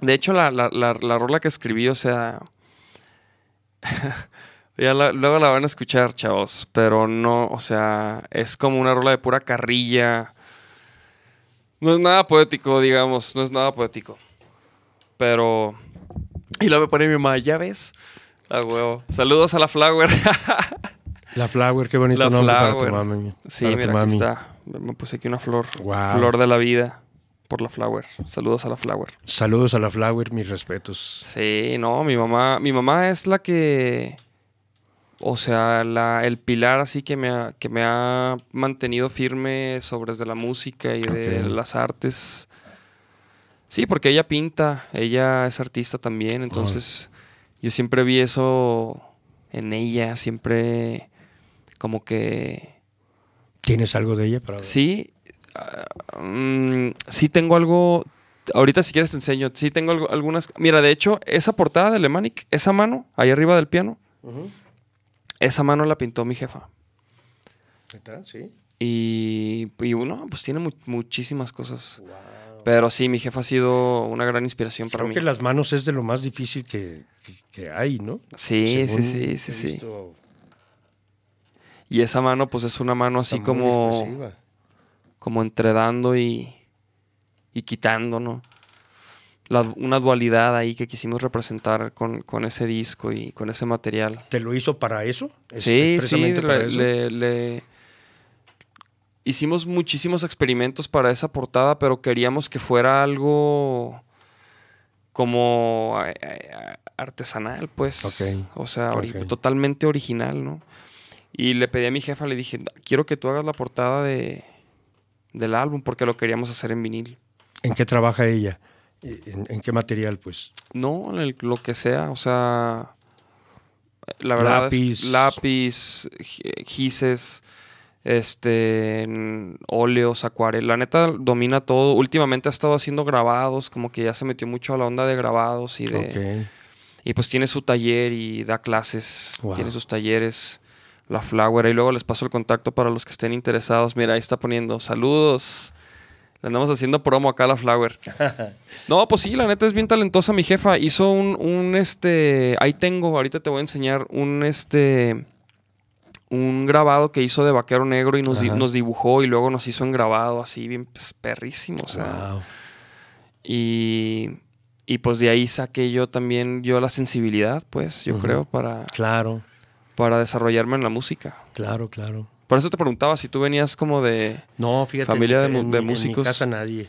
De hecho, la, la, la, la rola que escribí, o sea, ya la- luego la van a escuchar, chavos, pero no, o sea, es como una rola de pura carrilla. No es nada poético, digamos, no es nada poético. Pero... Y luego me pone mi mamá, ¿ya ves? A huevo. Saludos a la Flower. La Flower, qué bonito La nombre para Flower. tu mami. Sí, para tu mira, aquí mami. está. Me puse aquí una flor. Flor de la vida. Por la flower. Saludos a la flower. Saludos a la Flower, mis respetos. Sí, no, mi mamá, mi mamá es la que. O sea, la, el pilar así que me, ha, que me ha mantenido firme sobre desde la música y de las artes. Sí, porque ella pinta, ella es artista también, entonces yo siempre vi eso en ella, siempre como que ¿Tienes algo de ella para Sí, ah, mm, sí tengo algo. Ahorita si quieres te enseño. Sí tengo algo- algunas. Mira, de hecho, esa portada de Lemanic, esa mano, ahí arriba del piano, esa mano la pintó mi jefa. ¿Neta? Sí. Y, y uno, pues tiene mu- muchísimas cosas. Pero sí, mi jefa ha sido una gran inspiración para Creo mí. que las manos es de lo más difícil que, que- que hay, ¿no? Sí, sí, Según sí, sí, sí. visto, Y esa mano, pues es una mano así está como, expresiva. Como entredando y, y quitando, ¿no? La- una dualidad ahí que quisimos representar con, con ese disco y con ese material. ¿Te lo hizo para eso? ¿Es Sí, sí, para le, eso? le- le- hicimos muchísimos experimentos para esa portada, pero queríamos que fuera algo como eh, eh, artesanal, pues. Ok, O sea, ori- totalmente original, ¿no? Y le pedí a mi jefa, le dije, quiero que tú hagas la portada de, del álbum porque lo queríamos hacer en vinil. ¿En qué trabaja ella? ¿En, en qué material, pues? No, el- lo que sea, o sea, la verdad Lápiz. es lápiz, gi- gises, este, óleos, acuarela. La neta domina todo. Últimamente ha estado haciendo grabados, como que ya se metió mucho a la onda de grabados y de y pues tiene su taller y da clases, Wow. tiene sus talleres, la Flower. Y luego les paso el contacto para los que estén interesados. Mira, ahí está poniendo saludos. Le andamos haciendo promo acá a la Flower. No, pues sí, la neta es bien talentosa mi jefa. Hizo un, un este, ahí tengo, ahorita te voy a enseñar un este, un grabado que hizo de Vaquero Negro y nos, di- nos dibujó y luego nos hizo en grabado así bien pues, perrísimo, o sea. Wow. Y, y pues de ahí saqué yo también yo la sensibilidad, pues, yo creo, para, Claro, para desarrollarme en la música. claro, claro. Por eso te preguntaba si tú venías como de... No, fíjate. Familia en- de en de mi- En músicos. mi casa nadie.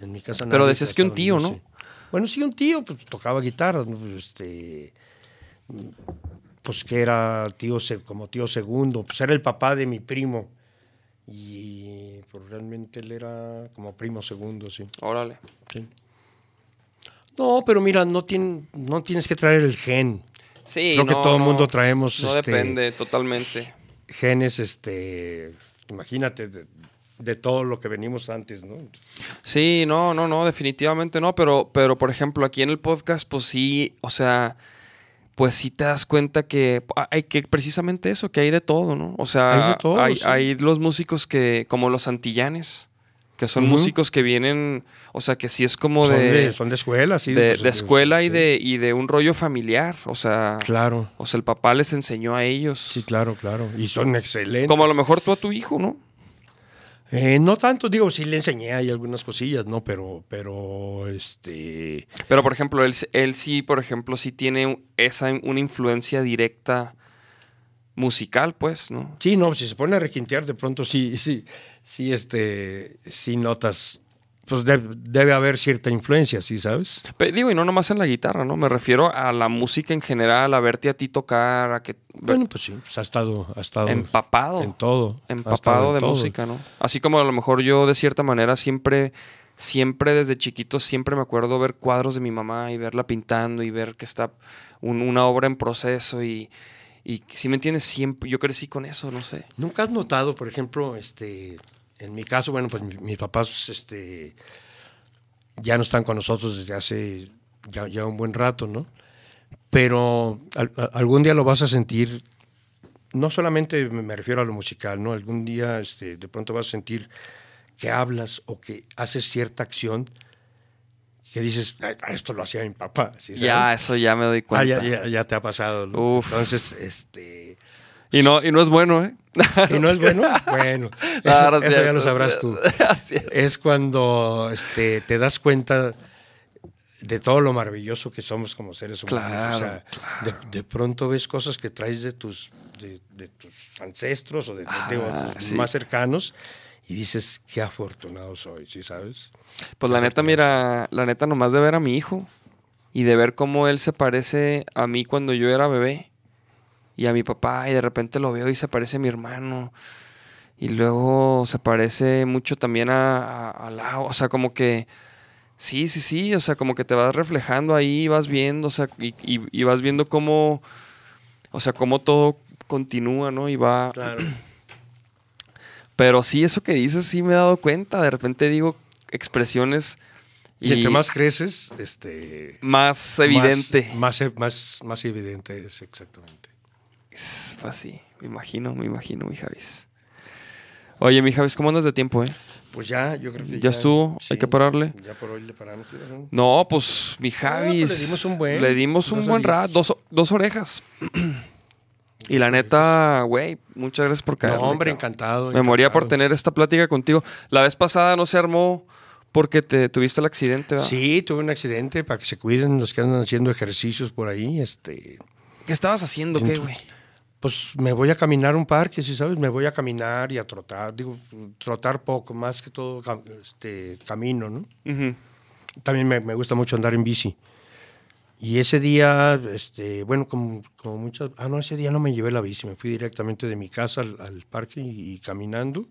En mi casa nadie. Pero decías que un tío, ¿no? Bueno, sí, un tío, pues tocaba guitarra, ¿no? Pues, este, pues que era tío, como tío segundo, pues era el papá de mi primo. Y pues realmente él era como primo segundo, sí. Órale. sí. No, pero mira, no, no tienes que traer el gen. Sí, Creo que todo el no, mundo traemos No este, depende, totalmente. genes, este, imagínate, de, de todo lo que venimos antes, ¿no? Sí, no, no, no, definitivamente no, pero, pero por ejemplo, aquí en el podcast, pues sí, o sea, pues sí te das cuenta que hay que precisamente eso, que hay de todo, ¿no? O sea, Hay de todo, hay, sí. hay los músicos que, como los antillanes, que son músicos que vienen, o sea, que sí es como son, de, de, son de escuela, sí. de, pues, de escuela y, de, y de un rollo familiar, o sea, Claro, o sea, el papá les enseñó a ellos. sí, claro, claro. Y son excelentes. Como a lo mejor tú a tu hijo, ¿no? Eh, no tanto, digo, sí le enseñé ahí algunas cosillas, ¿no? Pero, pero, este... Pero, por ejemplo, él, él sí, por ejemplo, sí tiene esa, una influencia directa musical, pues, ¿no? Sí, no, si se pone a requintear, de pronto sí, sí, sí, este, sí notas, pues de- debe haber cierta influencia, ¿sí sabes? Pe- digo, y no nomás en la guitarra, ¿no? Me refiero a la música en general, a verte a ti tocar, a que... Bueno, pues sí, pues ha estado, ha estado empapado. en todo. empapado de todo. música, ¿no? Así como a lo mejor yo de cierta manera siempre, siempre desde chiquito, siempre me acuerdo ver cuadros de mi mamá y verla pintando y ver que está un- una obra en proceso y, y si me entiendes, siempre, yo crecí con eso, no sé. ¿Nunca has notado, por ejemplo, este, en mi caso, bueno, pues mi- mis papás, este, ya no están con nosotros desde hace ya, ya un buen rato, ¿no? Pero al- algún día lo vas a sentir, no solamente me refiero a lo musical, ¿no? Algún día, este, de pronto vas a sentir que hablas o que haces cierta acción que dices, "Ay, esto lo hacía mi papá, ¿sí Ya, eso ya me doy Ah, cuenta. ya, ya- ya te ha pasado, ¿no? Uf. Entonces, este... Y, no, y no es bueno, ¿eh? ¿Y no es bueno? Bueno, eso, Claro, eso ya lo sabrás tú. Así es. Cuando este, te das cuenta de todo lo maravilloso que somos como seres humanos. Claro, o sea, de, de pronto ves cosas que traes de tus, de, de tus ancestros o de, digo, Ah, sí. más cercanos y dices, qué afortunado soy, ¿sí sabes? Pues la neta, mira, la neta nomás de ver a mi hijo y de ver cómo él se parece a mí cuando yo era bebé y a mi papá y de repente lo veo y se parece a mi hermano y luego se parece mucho también a, a, a Lau, o sea, como que sí, sí, sí, o sea, como que te vas reflejando ahí, vas viendo, o sea, y, y- y vas viendo cómo, o sea, cómo todo continúa, ¿no? Y va... Claro. Pero sí, eso que dices, sí me he dado cuenta. De repente digo expresiones Y, entre más creces, este, más evidente. Más, más, más, más evidente es exactamente. Es pues sí, me imagino, me imagino, mi Javis. Oye, mi Javis, ¿cómo andas de tiempo, eh? Pues ya, yo creo que ¿Ya estuvo? ¿Hay que pararle? Ya por hoy le paramos. No, pues mi Javis. pues le dimos un buen, Le dimos un dos buen orejas. rato, dos, dos orejas. y la neta, güey, muchas gracias por caer. No, hombre, encantado. Me moría por tener esta plática contigo. La vez pasada no se armó porque te tuviste el accidente, ¿verdad? Sí, tuve un accidente para que se cuiden los que andan haciendo ejercicios por ahí. Este, ¿Qué estabas haciendo, qué, güey? Pues me voy a caminar un parque, si sabes, me voy a caminar y a trotar. Digo, trotar poco, más que todo este, camino, ¿no? Ujú. también me, me gusta mucho andar en bici. Y ese día, este, bueno, como, como muchas... Ah, no, ese día no me llevé la bici, me fui directamente de mi casa al, al parque y, y caminando.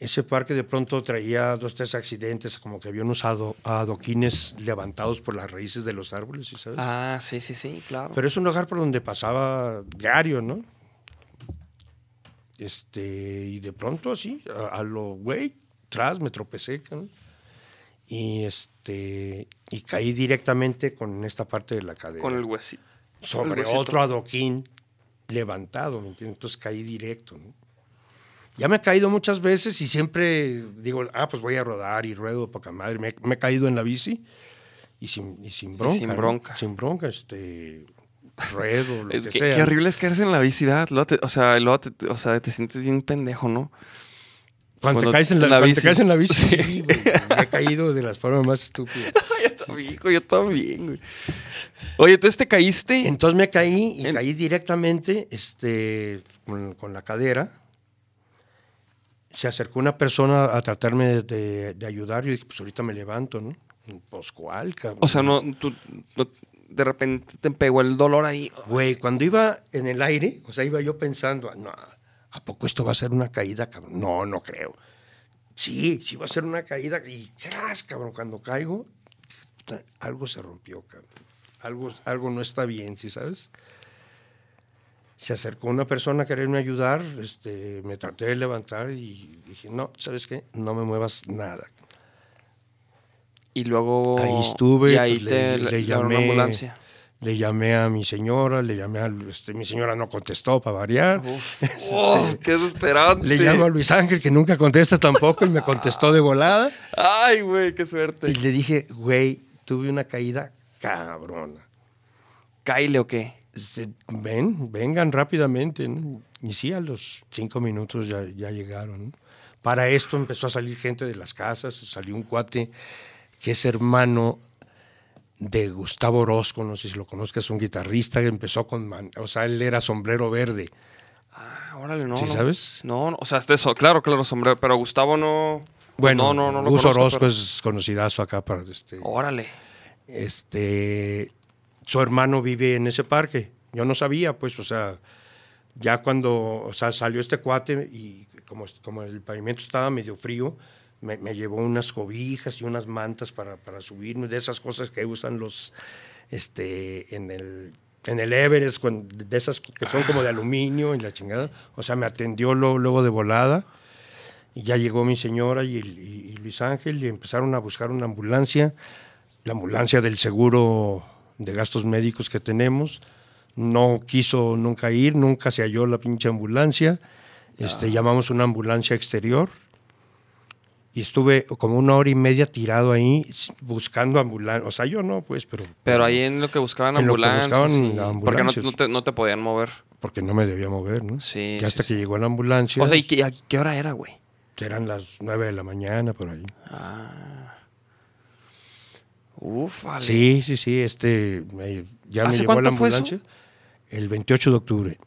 Ese parque de pronto traía dos, tres accidentes, como que habían usado adoquines levantados por las raíces de los árboles, ¿sí ¿sabes? Ah, sí, sí, sí, claro. Pero es un lugar por donde pasaba diario, ¿no? Este, y de pronto así, a, a lo güey, tras me tropecé, cabrón. Y este, y caí directamente con esta parte de la cadera. Con el huesito. sobre otro adoquín levantado, ¿me entiendes? Entonces caí directo, ¿no? Ya me he caído muchas veces y siempre digo, ah, pues voy a rodar y ruedo poca madre. Me, me he caído en la bici y sin, y sin bronca. sin ¿no? bronca. Sin bronca, este, ruedo, lo Es que que, sea. qué horrible es caerse en la bici, ¿verdad? Te- o sea, luego te, o sea, te sientes bien pendejo, ¿no? Cuando, Cuando te caes en la, cuando te bici. caes en la bici, sí, güey. Me he caído de las formas más estúpidas. yo también, hijo, yo también, güey. Oye, entonces te caíste. Entonces me caí y En- caí directamente este, con, con la cadera. Se acercó una persona a tratarme de, de- ayudar y dije, pues ahorita me levanto, ¿no? Pues cuál, cabrón. O sea, no, tú, no- de repente te pegó el dolor ahí. Güey, cuando iba en el aire, o sea, iba yo pensando, no, ¿a poco esto va a ser una caída, cabrón? No, no creo. Sí, sí va a ser una caída. Y, ¡cras, cabrón! Cuando caigo, algo se rompió, cabrón. Algo, algo no está bien, ¿sí sabes? Se acercó una persona a quererme ayudar, este, me traté de levantar y dije, no, ¿sabes qué? No me muevas nada. Y luego. Ahí estuve, Y ahí pues, te le- le, le llamaron una llamé. ambulancia. Le llamé a mi señora, le llamé a... Este, mi señora no contestó para variar. Uf, uf, qué desesperante. Le llamo a Luis Ángel, que nunca contesta tampoco, y me contestó de volada. Ay, güey, qué suerte. Y le dije, güey, tuve una caída cabrona. ¿Caile o qué? Se- Ven, vengan rápidamente. ¿no? Y sí, a los cinco minutos ya, ya llegaron. ¿no? Para esto empezó a salir gente de las casas, salió un cuate que es hermano de Gustavo Orozco, no sé si lo conozcas, un guitarrista que empezó con, man- o sea, él era sombrero verde. Ah, órale, no. ¿Sí no. sabes? No, no, o sea, este eso, claro, claro, sombrero, pero Gustavo no. Bueno, no, no, no Gus Orozco pero- es conocidazo acá para este. Órale. este, su hermano vive en ese parque. Yo no sabía, pues, o sea, ya cuando, salió este cuate y como, como el pavimento estaba medio frío, me, me llevó unas cobijas y unas mantas para, para subirme, de esas cosas que usan los, este, en el, en el Everest, con- de esas que son como de aluminio y la chingada. O sea, me atendió luego, de volada. Y ya llegó mi señora y Luis Ángel y empezaron a buscar una ambulancia, la ambulancia del seguro de gastos médicos que tenemos. No quiso nunca ir, nunca se halló la pinche ambulancia. Este, Llamamos una ambulancia exterior y estuve como una hora y media tirado ahí buscando ambulancia. O sea, yo no, pues, pero, Pero ahí en lo que buscaban ambulancias. buscaban la Porque no, te, no te podían mover. porque no me debía mover, ¿no? Sí, Y hasta sí, que sí. llegó la ambulancia, O sea, ¿y qué, a qué hora era, güey? eran las nueve de la mañana por ahí. Uf, vale. Sí, sí, sí, este, me- ya me ¿Hace llegó la cuánto fue eso? ambulancia. El 28 de octubre.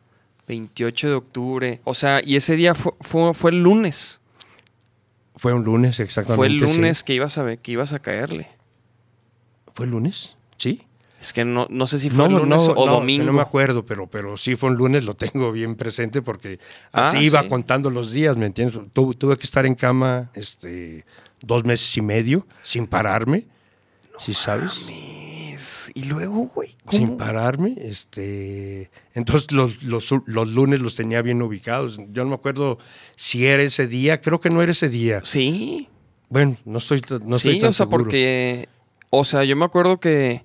28 de octubre. O sea, y ese día fue, fue, fue el lunes. Fue un lunes, exactamente. Fue el sí. lunes que ibas a que ibas a caerle. ¿Fue el lunes? Sí. Es que no, no sé si fue el lunes o domingo. No me acuerdo, pero, pero sí fue un lunes, lo tengo bien presente porque Ah, así iba sí. contando los días, ¿me entiendes? Tu- tuve que estar en cama este, dos meses y medio sin pararme, ¿sí sabes? Es- Y luego, güey, ¿cómo? Sin pararme, este, entonces los, los, los lunes los tenía bien ubicados. Yo no me acuerdo si era ese día, creo que no era ese día. Sí, Bueno, no estoy, no sí, estoy tan o sea, seguro. porque, o sea, yo me acuerdo que,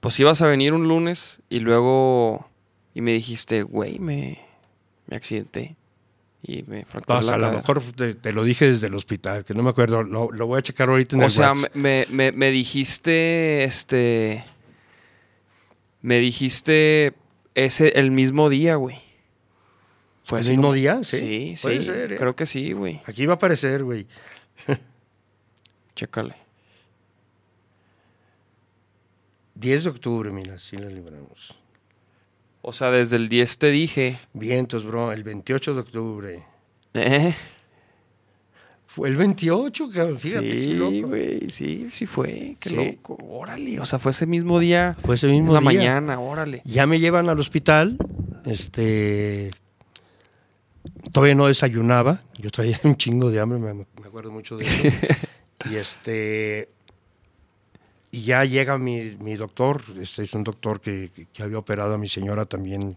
pues ibas a venir un lunes y luego, y me dijiste, güey, me, me accidenté y me fracturé la a lo cadera". mejor te, te lo dije desde el hospital, que no me acuerdo. Lo, lo voy a checar ahorita en O el sea, WhatsApp. me, me, me dijiste, este, me dijiste ese, el mismo día, güey. ¿El mismo como- día? Sí. Sí, sí, Puede ser, ¿eh? creo que sí, güey. Aquí va a aparecer, güey. Chécale. 10 de octubre, mira, sí la libramos. O sea, desde el 10 te dije, Vientos, bro, el 28 de octubre. ¿eh? Fue el 28, cabrón, fíjate. qué sí, loco. güey, sí, sí fue. Qué Sí. loco. Órale, o sea, fue ese mismo día. Fue ese mismo en la día. mañana, órale. Ya me llevan al hospital, este... Todavía no desayunaba, yo traía un chingo de hambre, me, me acuerdo mucho de eso. y este... Y ya llega mi, mi doctor, este es un doctor que, que- había operado a mi señora también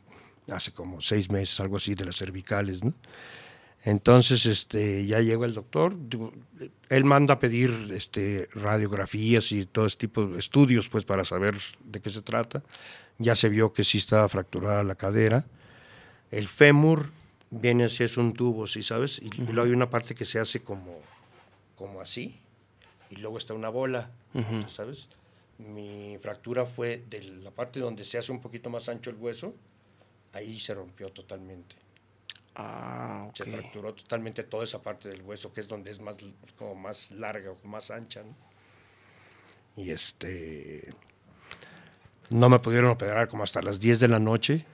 hace como seis meses, algo así, de las cervicales, ¿no? Entonces, este, ya llega el doctor, digo, él manda a pedir este, radiografías y todo ese tipo de estudios, pues, para saber de qué se trata. Ya se vio que sí estaba fracturada la cadera. El fémur viene así, es un tubo, ¿sí sabes? Y, y luego hay una parte que se hace como, como así, y luego está una bola, ¿sabes? Mi fractura fue de la parte donde se hace un poquito más ancho el hueso, ahí se rompió totalmente. Ah, Se ok. fracturó totalmente toda esa parte del hueso, que es donde es más, como más larga o más ancha. ¿no? Y este. No me pudieron operar como hasta las 10 de la noche.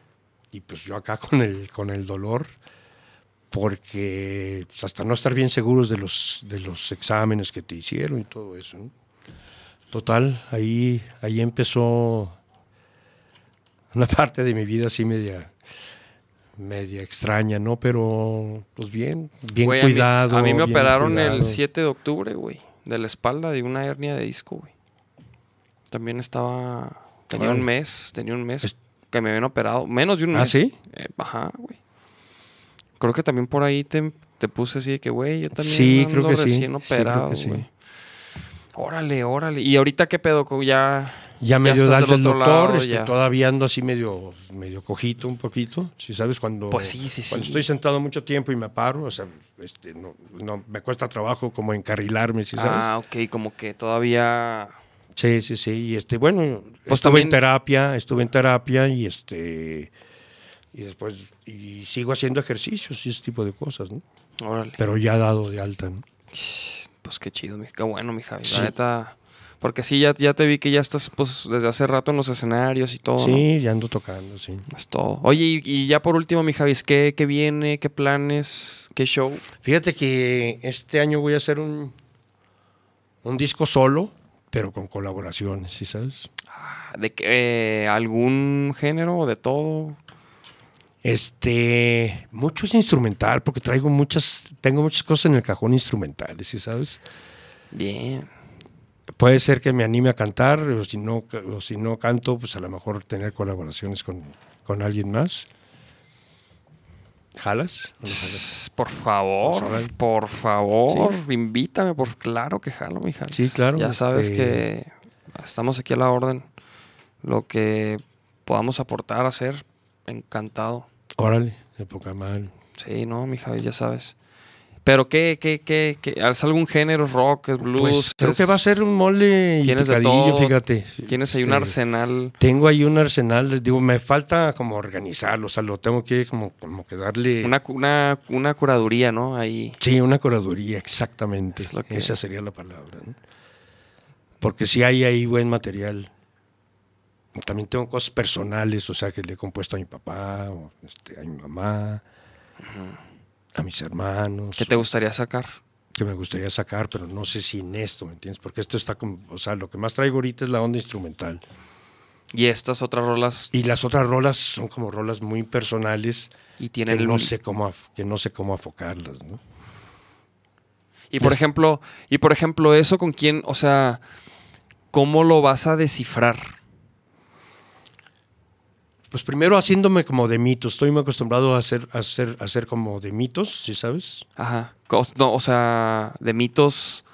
Y pues yo acá con el, con el dolor. Porque pues, hasta no estar bien seguros de los, de los exámenes que te hicieron y todo eso. ¿no? Total, ahí, ahí empezó una parte de mi vida así media media extraña, ¿no? Pero, pues bien, bien Güey, a mí- cuidado. A mí, me operaron el cuidado. 7 de octubre, güey. De la espalda de una hernia de disco, güey. También estaba. Tenía un mes, tenía un mes Es- que me habían operado. Menos de un ¿Ah, mes. sí? Eh, ajá, güey. Creo que también por ahí te, te puse así de que, güey, yo también Sí, ando creo que sí. recién Sí, creo operado, que sí. güey. Órale, órale. ¿Y ahorita qué pedo? Ya. Ya me dio estás de alta del doctor, lado, este, ya. todavía ando así medio, medio cojito un poquito, si sabes, cuando, Pues sí, sí, cuando sí. estoy sentado mucho tiempo y me paro, o sea, este, no, no- me cuesta trabajo como encarrilarme, si sabes. Ah, ok, como que todavía. Sí, sí, sí, y este, bueno, Pues estuve también- en terapia, estuve en terapia y este, y después, y sigo haciendo ejercicios y ese tipo de cosas, ¿no? Órale. Pero ya dado de alta, ¿no? Pues qué chido, mi, qué bueno, mi Javi. Sí. La neta. Porque sí, ya, ya te vi que ya estás pues desde hace rato en los escenarios y todo. ¿no? Sí, ya ando tocando, sí. Es todo. Oye, y, y ya por último, mi Javi, ¿qué, ¿qué viene? ¿Qué planes? ¿Qué show? Fíjate que este año voy a hacer un, un disco solo, pero con colaboraciones, ¿sí sabes? ¿De qué, eh, algún género o de todo? Este, mucho es instrumental, porque traigo muchas, tengo muchas cosas en el cajón instrumentales, ¿sí sabes? Bien. Puede ser que me anime a cantar, o si no, o si no canto, pues a lo mejor tener colaboraciones con, con alguien más. ¿Jalas? Por favor, ver. por favor, invítame, por claro que jalo, mi Javi. Sí, claro, Ya sabes este- que estamos aquí a la orden. Lo que podamos aportar, hacer, encantado. Órale, de poca madre. Sí, no, mi Javi, ya sabes. Pero qué, qué, qué, qué, ¿es algún género rock, es blues? Pues creo es- que va a ser un mole y Tienes de todo. fíjate. Tienes ahí un Este, arsenal. Tengo ahí un arsenal, digo, me falta como organizarlo, o sea, lo tengo que como, como que darle... Una, una, una curaduría, ¿no? Ahí. Sí, una curaduría, exactamente. Es lo que- Esa sería la palabra. ¿no? Porque sí hay ahí buen material. También tengo cosas personales, o sea, que le he compuesto a mi papá, o, este, a mi mamá, a mis hermanos. ¿Qué te gustaría sacar? que me gustaría sacar, pero no sé si en esto, ¿me entiendes? Porque esto está como, o sea, lo que más traigo ahorita es la onda instrumental. Y estas otras rolas Y las otras rolas son como rolas muy personales y que tienen no el- sé cómo que no sé cómo afocarlas, ¿no? Y por ejemplo, y por ejemplo, eso con quién, o sea, ¿cómo lo vas a descifrar? Pues primero haciéndome como de mitos. Estoy muy acostumbrado a hacer, a hacer, a hacer como de mitos, ¿sí sabes? Ajá. No, o sea, de mitos.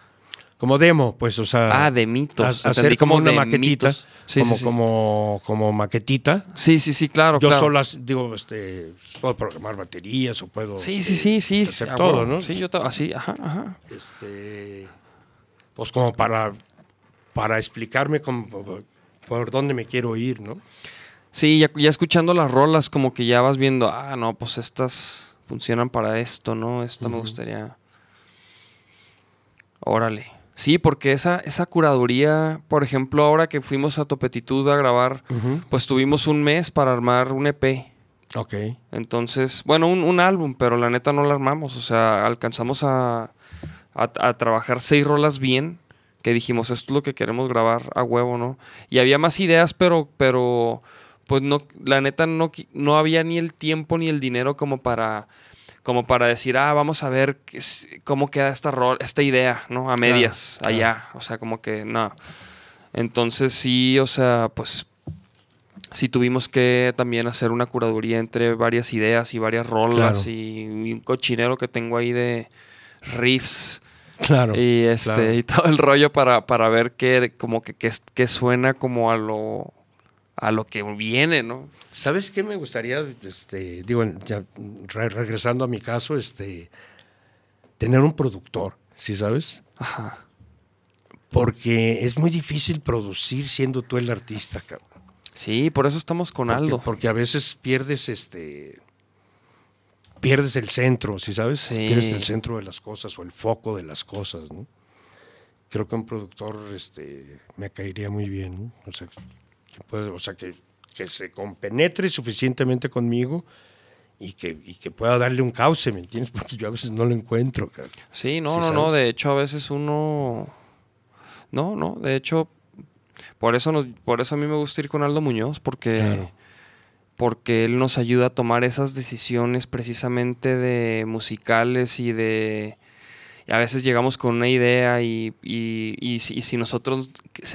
Como demo, pues, o sea. Ah, de mitos. ha- hacer Entendí como una maquetita. Sí, como, sí, sí. como, como maquetita. Sí, sí, sí, claro, Yo claro. solo digo, este, puedo programar baterías o puedo. Sí, este, sí, sí, sí. Hacer Ah, todo, bueno. ¿no? Sí, yo ta- así, ajá, ajá. Este, pues como para, para explicarme como, por dónde me quiero ir, ¿no? Sí, ya, ya escuchando las rolas, como que ya vas viendo, ah, no, pues estas funcionan para esto, ¿no? Esto me gustaría. Órale. Sí, porque esa, esa curaduría, por ejemplo, ahora que fuimos a Topetitud a grabar, pues tuvimos un mes para armar un EP. Ok. Entonces, bueno, un, un álbum, pero la neta no lo armamos. O sea, alcanzamos a, a, a trabajar seis rolas bien, que dijimos, esto es lo que queremos grabar a huevo, ¿no? Y había más ideas, pero, pero, pues no, la neta no, no había ni el tiempo ni el dinero como para, como para decir, ah, vamos a ver qué cómo queda esta rol, esta idea, ¿no? A medias, claro. allá, o sea, como que, no. Entonces sí, o sea, pues sí tuvimos que también hacer una curaduría entre varias ideas y varias rolas Claro. y, y un cochinero que tengo ahí de riffs Claro. y este y todo el rollo para, para ver qué como que, que, que suena como a lo a lo que viene, ¿no? ¿Sabes qué me gustaría, este, digo, ya re- regresando a mi caso, este, tener un productor, ¿sí sabes? Ajá. Porque es muy difícil producir siendo tú el artista, cabrón. Sí, por eso estamos con Porque, Aldo. porque a veces pierdes este pierdes el centro, ¿sí sabes? Sí. Pierdes el centro de las cosas o el foco de las cosas, ¿no? Creo que un productor este me caería muy bien, ¿no? O sea, que o sea que, que se compenetre suficientemente conmigo y que, y que pueda darle un cauce, ¿me entiendes? Porque yo a veces no lo encuentro, cabrón. Sí, no, Sí, no, no. De hecho, a veces uno. No, no. De hecho, por eso, nos- por eso a mí me gusta ir con Aldo Muñoz, porque. Claro. Porque él nos ayuda a tomar esas decisiones precisamente de musicales y de. Y a veces llegamos con una idea y, y, y si, y si nosotros.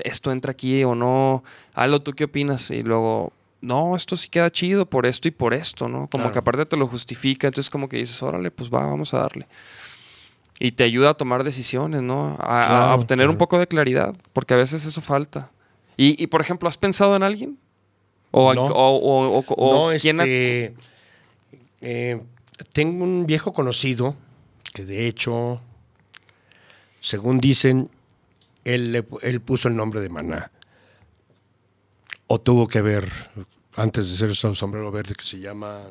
Esto entra aquí o no. Aldo, ¿tú qué opinas? Y luego. No, esto sí queda chido por esto y por esto, ¿no? Como Claro. que aparte te lo justifica, entonces como que dices, órale, pues va, vamos a darle y te ayuda a tomar decisiones, ¿no? A, a Claro, obtener un poco de claridad, porque a veces eso falta. Y, y, por ejemplo, ¿has pensado en alguien? ¿O, No. o, o- o- o no, quién ha- este, eh, tengo un viejo conocido que de hecho, según dicen, él, él puso el nombre de Maná. O tuvo que ver, antes de ser un sombrero verde, que se llama...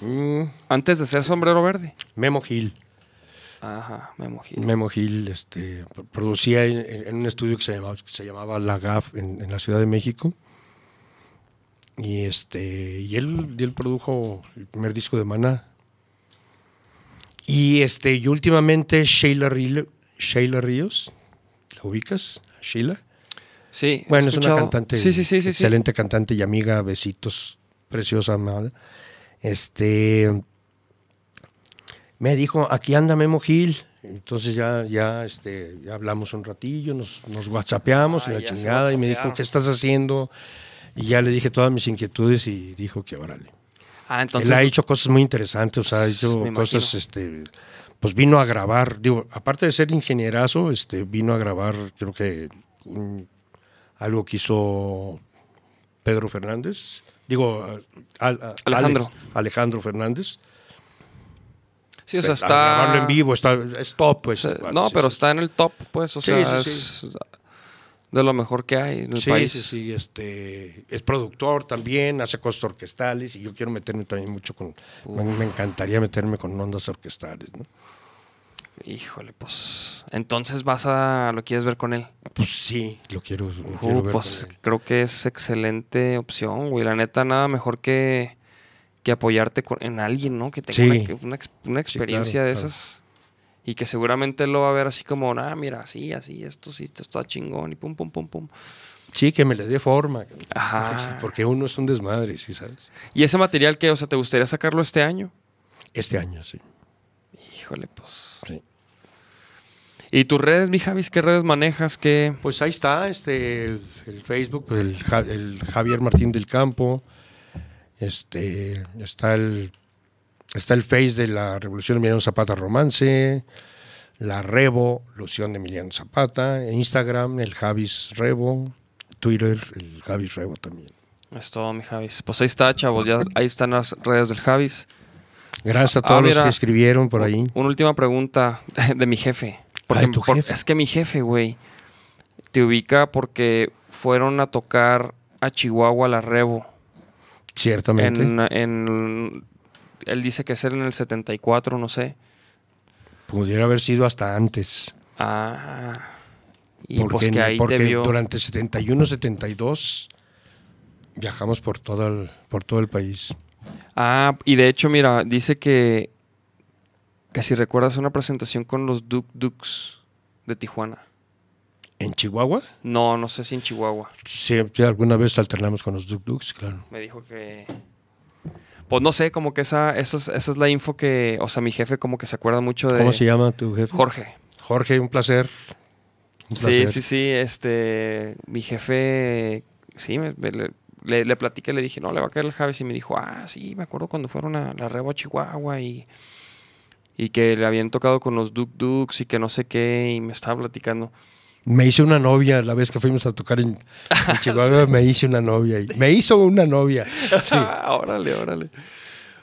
mm, antes de ser sombrero verde? Memo Gil. Ajá, me mojé. Memo Gil este, pro- producía en, en un estudio que se llamaba, que se llamaba La GAF en, en la Ciudad de México. Y este y él, y él produjo el primer disco de Maná. Y este y últimamente Sheila, Río- Sheila Ríos, ¿la ubicas? Sheila. Sí, Bueno, es una cantante, Sí, sí, sí, sí. sí. excelente cantante y amiga, besitos, preciosa amada. Este me dijo, aquí anda Memo Gil. Entonces ya, ya, este, ya hablamos un ratillo, nos, nos whatsappeamos Ah, y la chingada, y me dijo. ¿qué estás haciendo? Y ya le dije todas mis inquietudes y dijo que órale. Ah, entonces. Él ha hecho cosas muy interesantes, o sea, ha hecho cosas, este, pues vino a grabar, digo, aparte de ser ingenierazo, este, vino a grabar, creo que un- algo que hizo Pedro Fernández, digo, a- a- Alejandro. Alex- Alejandro Fernández. sí, o sea, está. grabarlo en vivo, está, es top, pues. o sea, cuate, no, sí, pero sí. está en el top, pues. O sea, sí, es de lo mejor que hay en el Sí, país. sí, sí, este, es productor también, hace cosas orquestales y yo quiero meterme también mucho con, me, me encantaría meterme con ondas orquestales, ¿no? Híjole, pues. Entonces vas a. ¿Lo quieres ver con él? Pues sí, lo quiero, lo Uh, quiero ver pues con él. creo que es excelente opción, güey. La neta, nada mejor que, que apoyarte con- en alguien, ¿no? Que tenga Sí. una, una ex- una experiencia claro, de claro. Y que seguramente él lo va a ver así como, ah, mira, así, así, esto sí, esto está chingón y pum, pum, pum, pum. Sí, que me le dé forma. Ajá. Porque uno es un desmadre, sí, ¿sabes? ¿Y ese material que, o sea, te gustaría sacarlo este año? Este año, sí. Híjole, pues. sí. ¿Y tus redes, mi Javis? ¿Qué redes manejas? ¿Qué? Pues ahí está, este, el, el Facebook, pues, el, el Javier Martín del Campo, este, está el, está el Face de la Revolución de Emiliano Zapata Romance, la Revo, Lución de Emiliano Zapata, Instagram, el Javis Revo, Twitter, el Javis Revo también. Es todo, mi Javis. Pues ahí está, chavos. Ya ahí están las redes del Javis. Gracias a Ah, todos los mira. que escribieron por ahí. Una última pregunta de mi jefe. Porque, Ah, ¿de tu por- jefe? Es que mi jefe, güey, te ubica porque fueron a tocar a Chihuahua la Revo. Ciertamente. En, en- él dice que es en el 74, no sé. Pudiera haber sido hasta antes. Ah. Y porque pues que ahí porque te vio. durante 71, 72 viajamos por todo el, por todo el país. Ah, y de hecho, mira, dice que que si recuerdas una presentación con los Duk Dukes de Tijuana. ¿En Chihuahua? No, no sé si en Chihuahua. Sí, sí, alguna vez alternamos con los Duk Duks, claro. Me dijo que... Pues no sé, como que esa, esa, es, esa es la info que... O sea, mi jefe como que se acuerda mucho de... ¿Cómo se llama tu jefe? Jorge. Jorge, un placer. Un Sí, placer. sí, sí, este, mi jefe, sí, me- me- le, le, le platiqué, le dije, no, le va a caer el Javes y me dijo, ah, sí, me acuerdo cuando fueron a la Rebo a Chihuahua y, y que le habían tocado con los Duk Duks y que no sé qué, y me estaba platicando. Me hice una novia la vez que fuimos a tocar en, en Chihuahua, me hice una novia. y- Me hizo una novia. Sí. Órale, órale.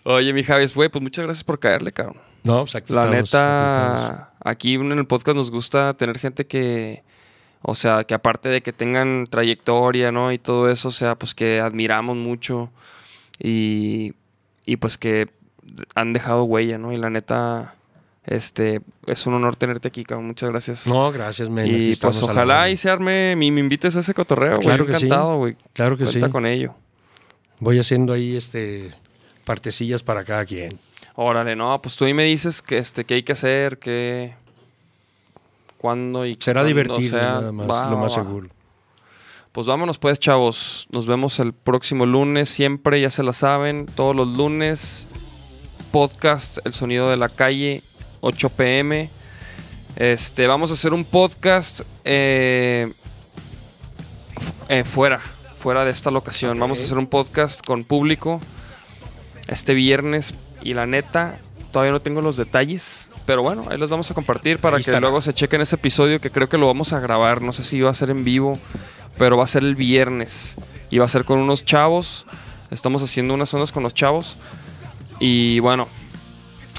Oye, mi Javes, güey, pues muchas gracias por caerle, cabrón. No, pues aquí La estamos, aquí estamos. neta, aquí en el podcast nos gusta tener gente que, o sea, que aparte de que tengan trayectoria, ¿no? Y todo eso, o sea, pues que admiramos mucho y, y pues que han dejado huella, ¿no? Y la neta, este, es un honor tenerte aquí, cabrón. Muchas gracias. No, gracias, men. y pues ojalá y se arme, me, me invites a ese cotorreo, güey. Claro. Encantado, güey. Claro que Cuenta sí. con ello. Voy haciendo ahí este partecillas para cada quien. Órale, no, pues tú ahí me dices que este, qué hay que hacer, qué, cuándo y Será cuándo divertido, sea. nada más, Va, lo más va. seguro. Pues vámonos pues, chavos. Nos vemos el próximo lunes, siempre, ya se la saben, todos los lunes. Podcast El Sonido de la Calle, 8 pm. Este, vamos a hacer un podcast eh, eh, fuera, fuera de esta locación. Vamos a hacer un podcast con público este viernes y la neta, todavía no tengo los detalles. Pero bueno, ahí los vamos a compartir para Ahí que estará. luego se chequen ese episodio que creo que lo vamos a grabar. No sé si va a ser en vivo, pero va a ser el viernes. Y va a ser con unos chavos. Estamos haciendo unas ondas con los chavos. Y bueno,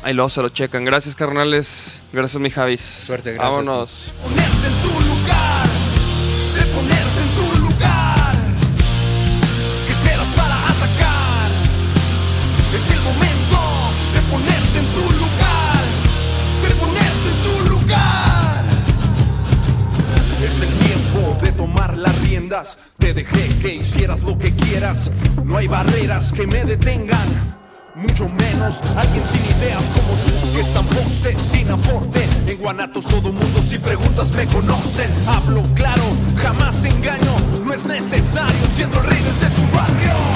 ahí luego se lo checan. Gracias, carnales. Gracias, mi Javis. Suerte, gracias. Vámonos. ponerte en tu lugar, de ponerte en tu lugar. ¿Qué esperas para atacar? Es el momento de ponerte en tu lugar, de ponerte en tu lugar. Es el tiempo de tomar las riendas. Te dejé que hicieras lo que quieras. No hay barreras que me detengan mucho menos alguien sin ideas como tú que es tan pose, sin aporte. En Guanatos todo mundo si preguntas me conocen. Hablo claro, jamás engaño, no es necesario siendo el rey desde tu barrio.